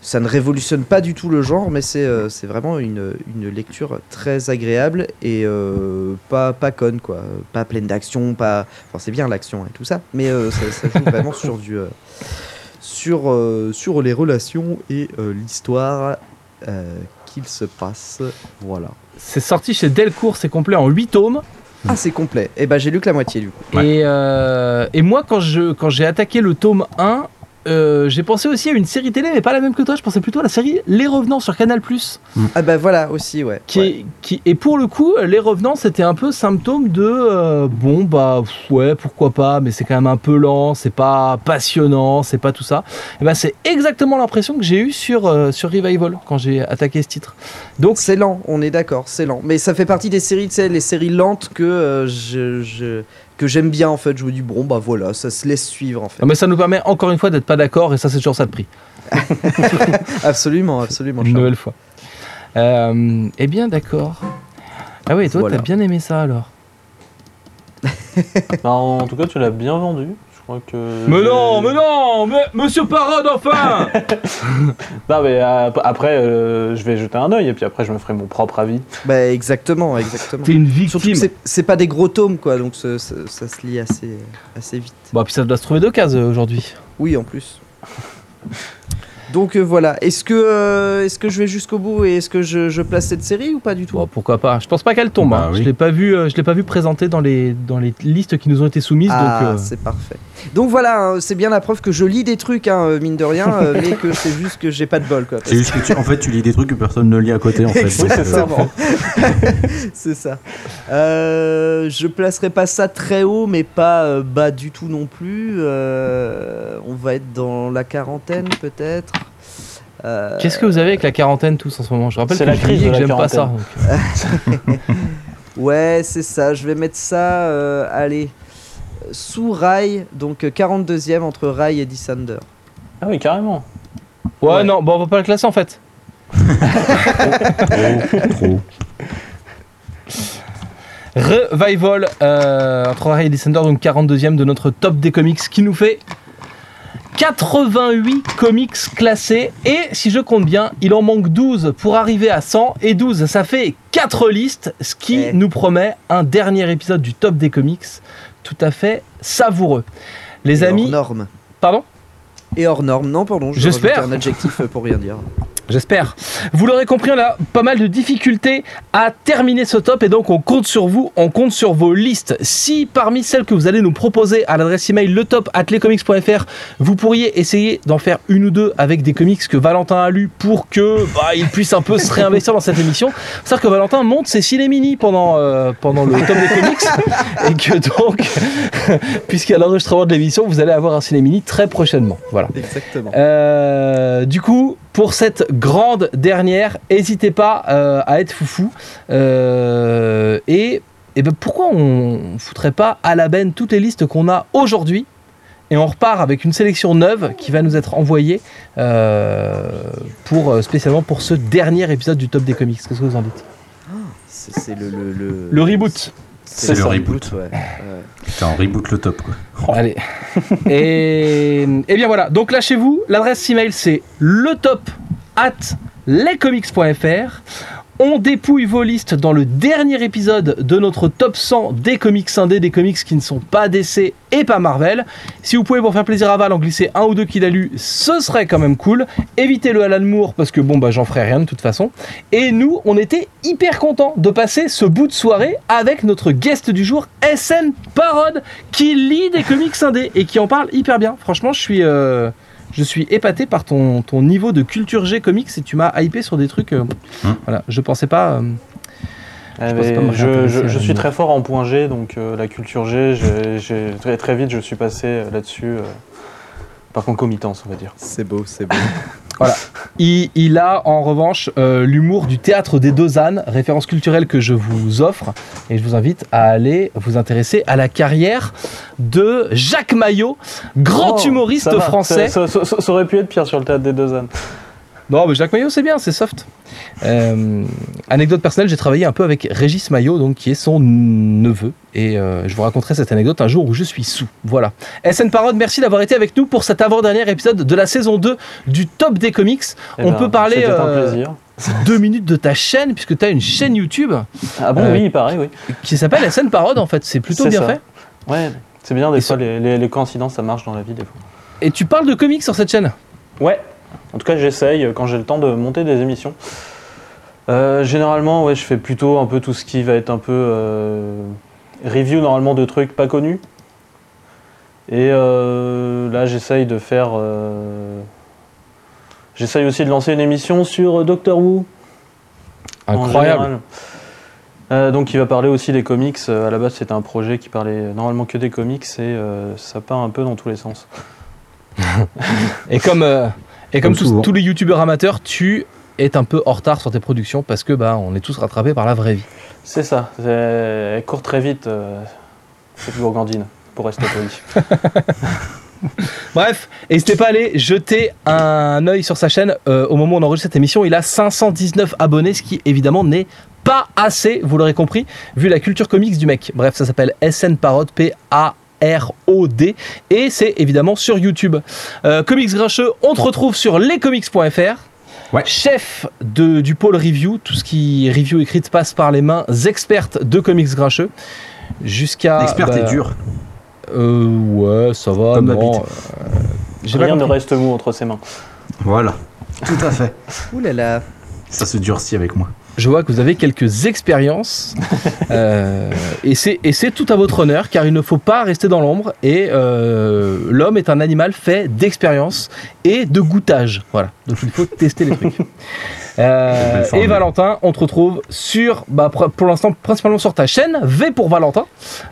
ça ne révolutionne pas du tout le genre, mais c'est euh, c'est vraiment une, une lecture très agréable et euh, pas, pas conne, quoi. Pas pleine d'action, pas. Enfin, c'est bien l'action et tout ça, mais euh, ça, ça joue vraiment sur du. euh, sur, euh, sur les relations et euh, l'histoire euh, qu'il se passe. Voilà. C'est sorti chez Delcourt, c'est complet en 8 tomes. Ah, c'est complet. Et ben j'ai lu que la moitié du coup. Ouais. Et, euh, et moi, quand je quand j'ai attaqué le tome 1, euh, j'ai pensé aussi à une série télé, mais pas la même que toi. Je pensais plutôt à la série Les Revenants sur Canal+. Ah bah voilà aussi, ouais. Qui Ouais. est- qui, et pour le coup, Les Revenants, c'était un peu symptôme de euh, bon, bah ouais, pourquoi pas, mais c'est quand même un peu lent, c'est pas passionnant, c'est pas tout ça. Et ben c'est exactement l'impression que j'ai eue sur, euh, sur Revival quand j'ai attaqué ce titre. Donc, C'est lent, on est d'accord, c'est lent. Mais ça fait partie des séries, tu sais, les séries lentes que euh, je, je- que j'aime bien en fait. Je me dis bon bah voilà, ça se laisse suivre en fait. non, mais ça nous permet encore une fois d'être pas d'accord, et ça, c'est toujours ça de prix. Absolument, absolument. Une Charles. nouvelle fois. Euh, eh bien, d'accord. Ah oui, toi, Voilà. t'as bien aimé ça alors? Bah, en tout cas, tu l'as bien vendu. Je crois que. Mais non, mais non, mais Monsieur Parode, enfin Non, mais euh, après, euh, je vais jeter un œil et puis après, je me ferai mon propre avis. Bah exactement, exactement. T'es une Surtout victime. que c'est- c'est pas des gros tomes quoi, donc ça, ça- ça se lit assez, assez vite. Bon, puis ça doit se trouver deux cases euh, aujourd'hui. Oui, en plus. Donc euh, voilà, est-ce que, euh, est-ce que je vais jusqu'au bout et est-ce que je, je place cette série ou pas du tout Bon, pourquoi pas. Je pense pas qu'elle tombe. Bah hein. oui. Je l'ai pas vu. euh, je l'ai pas vu présentée dans les dans les listes qui nous ont été soumises. Ah, donc, euh, c'est parfait. Donc voilà, hein, c'est bien la preuve que je lis des trucs, hein, mine de rien, euh, mais que c'est juste que j'ai pas de bol quoi. C'est juste que tu, en fait, tu lis des trucs que personne ne lit à côté. En fait. Oui, c'est ça. c'est ça. Je placerai pas ça très haut, mais pas euh, bas du tout non plus. Euh, on va être dans la quarantaine peut-être. Euh, Qu'est-ce que vous avez avec la quarantaine tous en ce moment? Je rappelle C'est que la crise que j'aime pas ça. donc. Ouais, c'est ça. Je vais mettre ça, euh, allez, sous Rai, donc euh, 42e entre Rai et Dissender. Ah oui, carrément. Ouais, Ouais. non, bon, on va pas le classer en fait. trop. Revival euh, entre Ray et Descender, donc 42e de notre top des comics, qui nous fait 88 comics classés. Et si je compte bien, il en manque 12 pour arriver à 100. Et 12, ça fait 4 listes, ce qui nous promet un dernier épisode du top des comics tout à fait savoureux. Les Et amis, Hors norme. pardon? Et hors norme. Non, pardon. je J'espère. un adjectif pour rien dire. J'espère. Vous l'aurez compris, on a pas mal de difficultés à terminer ce top et donc on compte sur vous, on compte sur vos listes. Si parmi celles que vous allez nous proposer à l'adresse email le top atlecomics.fr, vous pourriez essayer d'en faire une ou deux avec des comics que Valentin a lus pour que bah, il puisse un peu se réinvestir dans cette émission. C'est-à-dire que Valentin monte ses ciné mini pendant, euh, pendant le top des comics et que donc, puisqu'à l'enregistrement de l'émission, vous allez avoir un ciné mini très prochainement. Voilà. Exactement. Euh, du coup, pour cette grande dernière, n'hésitez pas euh, à être foufou. Euh, et, et ben pourquoi on foutrait pas à la benne toutes les listes qu'on a aujourd'hui? Et on repart avec une sélection neuve qui va nous être envoyée euh, pour, spécialement pour ce dernier épisode du Top des Comics. Qu'est-ce que vous en dites? C'est c'est le, le, le, Le reboot. C'est le ça, reboot. ouais. Ouais. Putain, on reboot le top, quoi. Allez. Et, et bien voilà, donc lâchez-vous. L'adresse email c'est le top at lescomics.fr. On dépouille vos listes dans le dernier épisode de notre top 100 des comics indés, des comics qui ne sont pas DC et pas Marvel. Si vous pouvez pour faire plaisir à Val en glisser un ou deux qu'il a lu, ce serait quand même cool. Évitez le Alan Moore parce que bon bah j'en ferai rien de toute façon. Et nous, on était hyper contents de passer ce bout de soirée avec notre guest du jour, SN Parod, qui lit des comics indés et qui en parle hyper bien. Franchement, je suis, euh, je suis épaté par ton, ton niveau de culture G comics et tu m'as hypé sur des trucs. euh, Hum. Voilà, je pensais pas. euh, Eh pas je, suis très fort en point G, donc euh, la culture G, j'ai- très, très vite je suis passé là-dessus euh, par concomitance, on va dire. C'est beau, c'est beau. Il, il a en revanche euh, l'humour du théâtre des deux ânes, référence culturelle que je vous offre, et je vous invite à aller vous intéresser à la carrière de Jacques Maillot, grand Oh, humoriste ça va, français. Ça, ça- ça- ça aurait pu être pire sur le théâtre des deux ânes. Non, mais Jacques Maillot, c'est bien, c'est soft. Euh, anecdote personnelle, j'ai travaillé un peu avec Régis Maillot, donc, qui est son neveu. Et euh, je vous raconterai cette anecdote un jour où je suis sous. Voilà. SN Parode, merci d'avoir été avec nous pour cet avant-dernier épisode de la saison 2 du Top des Comics. Eh On ben, peut parler, euh, un plaisir. Deux minutes de ta chaîne, puisque tu as une chaîne YouTube Ah bon, euh, oui, pareil, oui. qui s'appelle SN Parode, en fait. C'est plutôt bien ça. fait. Ouais, c'est bien, des Et fois, ce- les, les- les coïncidences, ça marche dans la vie, des fois. Et tu parles de comics sur cette chaîne? Ouais, en tout cas j'essaye quand j'ai le temps de monter des émissions. Euh, généralement, ouais, je fais plutôt un peu tout ce qui va être un peu euh, review normalement de trucs pas connus. Et euh, là, j'essaye de faire. J'essaye aussi de lancer une émission sur Doctor Who. Incroyable. donc, il va parler aussi des comics. À la base, c'était un projet qui parlait normalement que des comics et ça part un peu dans tous les sens. Et comme, et comme, Comme tous, les youtubeurs amateurs, tu es un peu en retard sur tes productions parce que bah, on est tous rattrapés par la vraie vie. C'est ça. Elle court très vite, euh, cette gourgandine, pour rester poli. Bref, n'hésitez pas à aller jeter un œil sur sa chaîne. Euh, au moment où on enregistre cette émission, il a 519 abonnés, ce qui évidemment n'est pas assez, vous l'aurez compris, vu la culture comics du mec. Bref, ça s'appelle SN Parod, P-A-R-O-D, et c'est évidemment sur YouTube. Euh, comics Grincheux, on te retrouve sur lescomics.fr. Ouais. Chef de, du pôle review, tout ce qui review écrite passe par les mains expertes de comics Grincheux. Jusqu'à. L'expert bah, est dur. Euh, ouais, ça va. Comme non, euh, Rien ne reste mou entre ses mains. Voilà. Tout à fait. Ouh là là. Ça se durcit avec moi. Je vois que vous avez quelques expériences euh, et c'est tout à votre honneur car il ne faut pas rester dans l'ombre et euh, l'homme est un animal fait d'expérience et de goûtage. Voilà, donc il faut tester les trucs. Euh, et. Valentin, on te retrouve sur, bah, pour l'instant, principalement sur ta chaîne, V pour Valentin,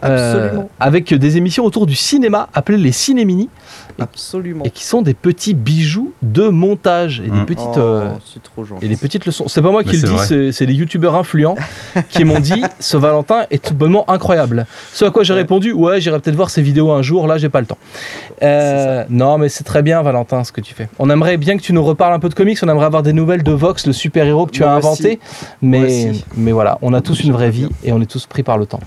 euh, Absolument. avec des émissions autour du cinéma appelées les Cinémini, Absolument. et qui sont des petits bijoux de montage et des Mm. petites, Oh, euh, c'est trop gentil. et les petites leçons. C'est pas moi qui le dis, c'est- les youtubeurs influents qui m'ont dit ce Valentin est tout bonnement incroyable. Ce à quoi j'ai Ouais. répondu ouais, j'irai peut-être voir ces vidéos un jour, là j'ai pas le temps. Euh, non, mais c'est très bien, Valentin, ce que tu fais. On aimerait bien que tu nous reparles un peu de comics, on aimerait avoir des nouvelles de Vox, le super-héros que tu Moi as inventé. Mais, aussi. mais voilà, on a tous une vraie vie bien. et on est tous pris par le temps.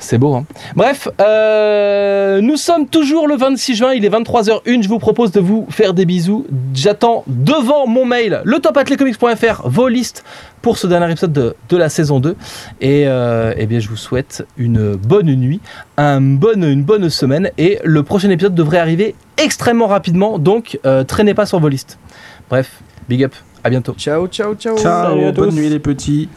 C'est beau, hein Bref, euh, nous sommes toujours le 26 juin, il est 23h01. Je vous propose de vous faire des bisous. J'attends devant mon mail le topatlecomics.fr, vos listes pour ce dernier épisode de, de la saison 2. Et euh, eh bien, je vous souhaite une bonne nuit, un bonne, une bonne semaine. Et le prochain épisode devrait arriver extrêmement rapidement, donc euh, traînez pas sur vos listes. Bref, big up, à bientôt. Ciao, ciao, ciao. Salut à Ciao, bonne tous. nuit les petits.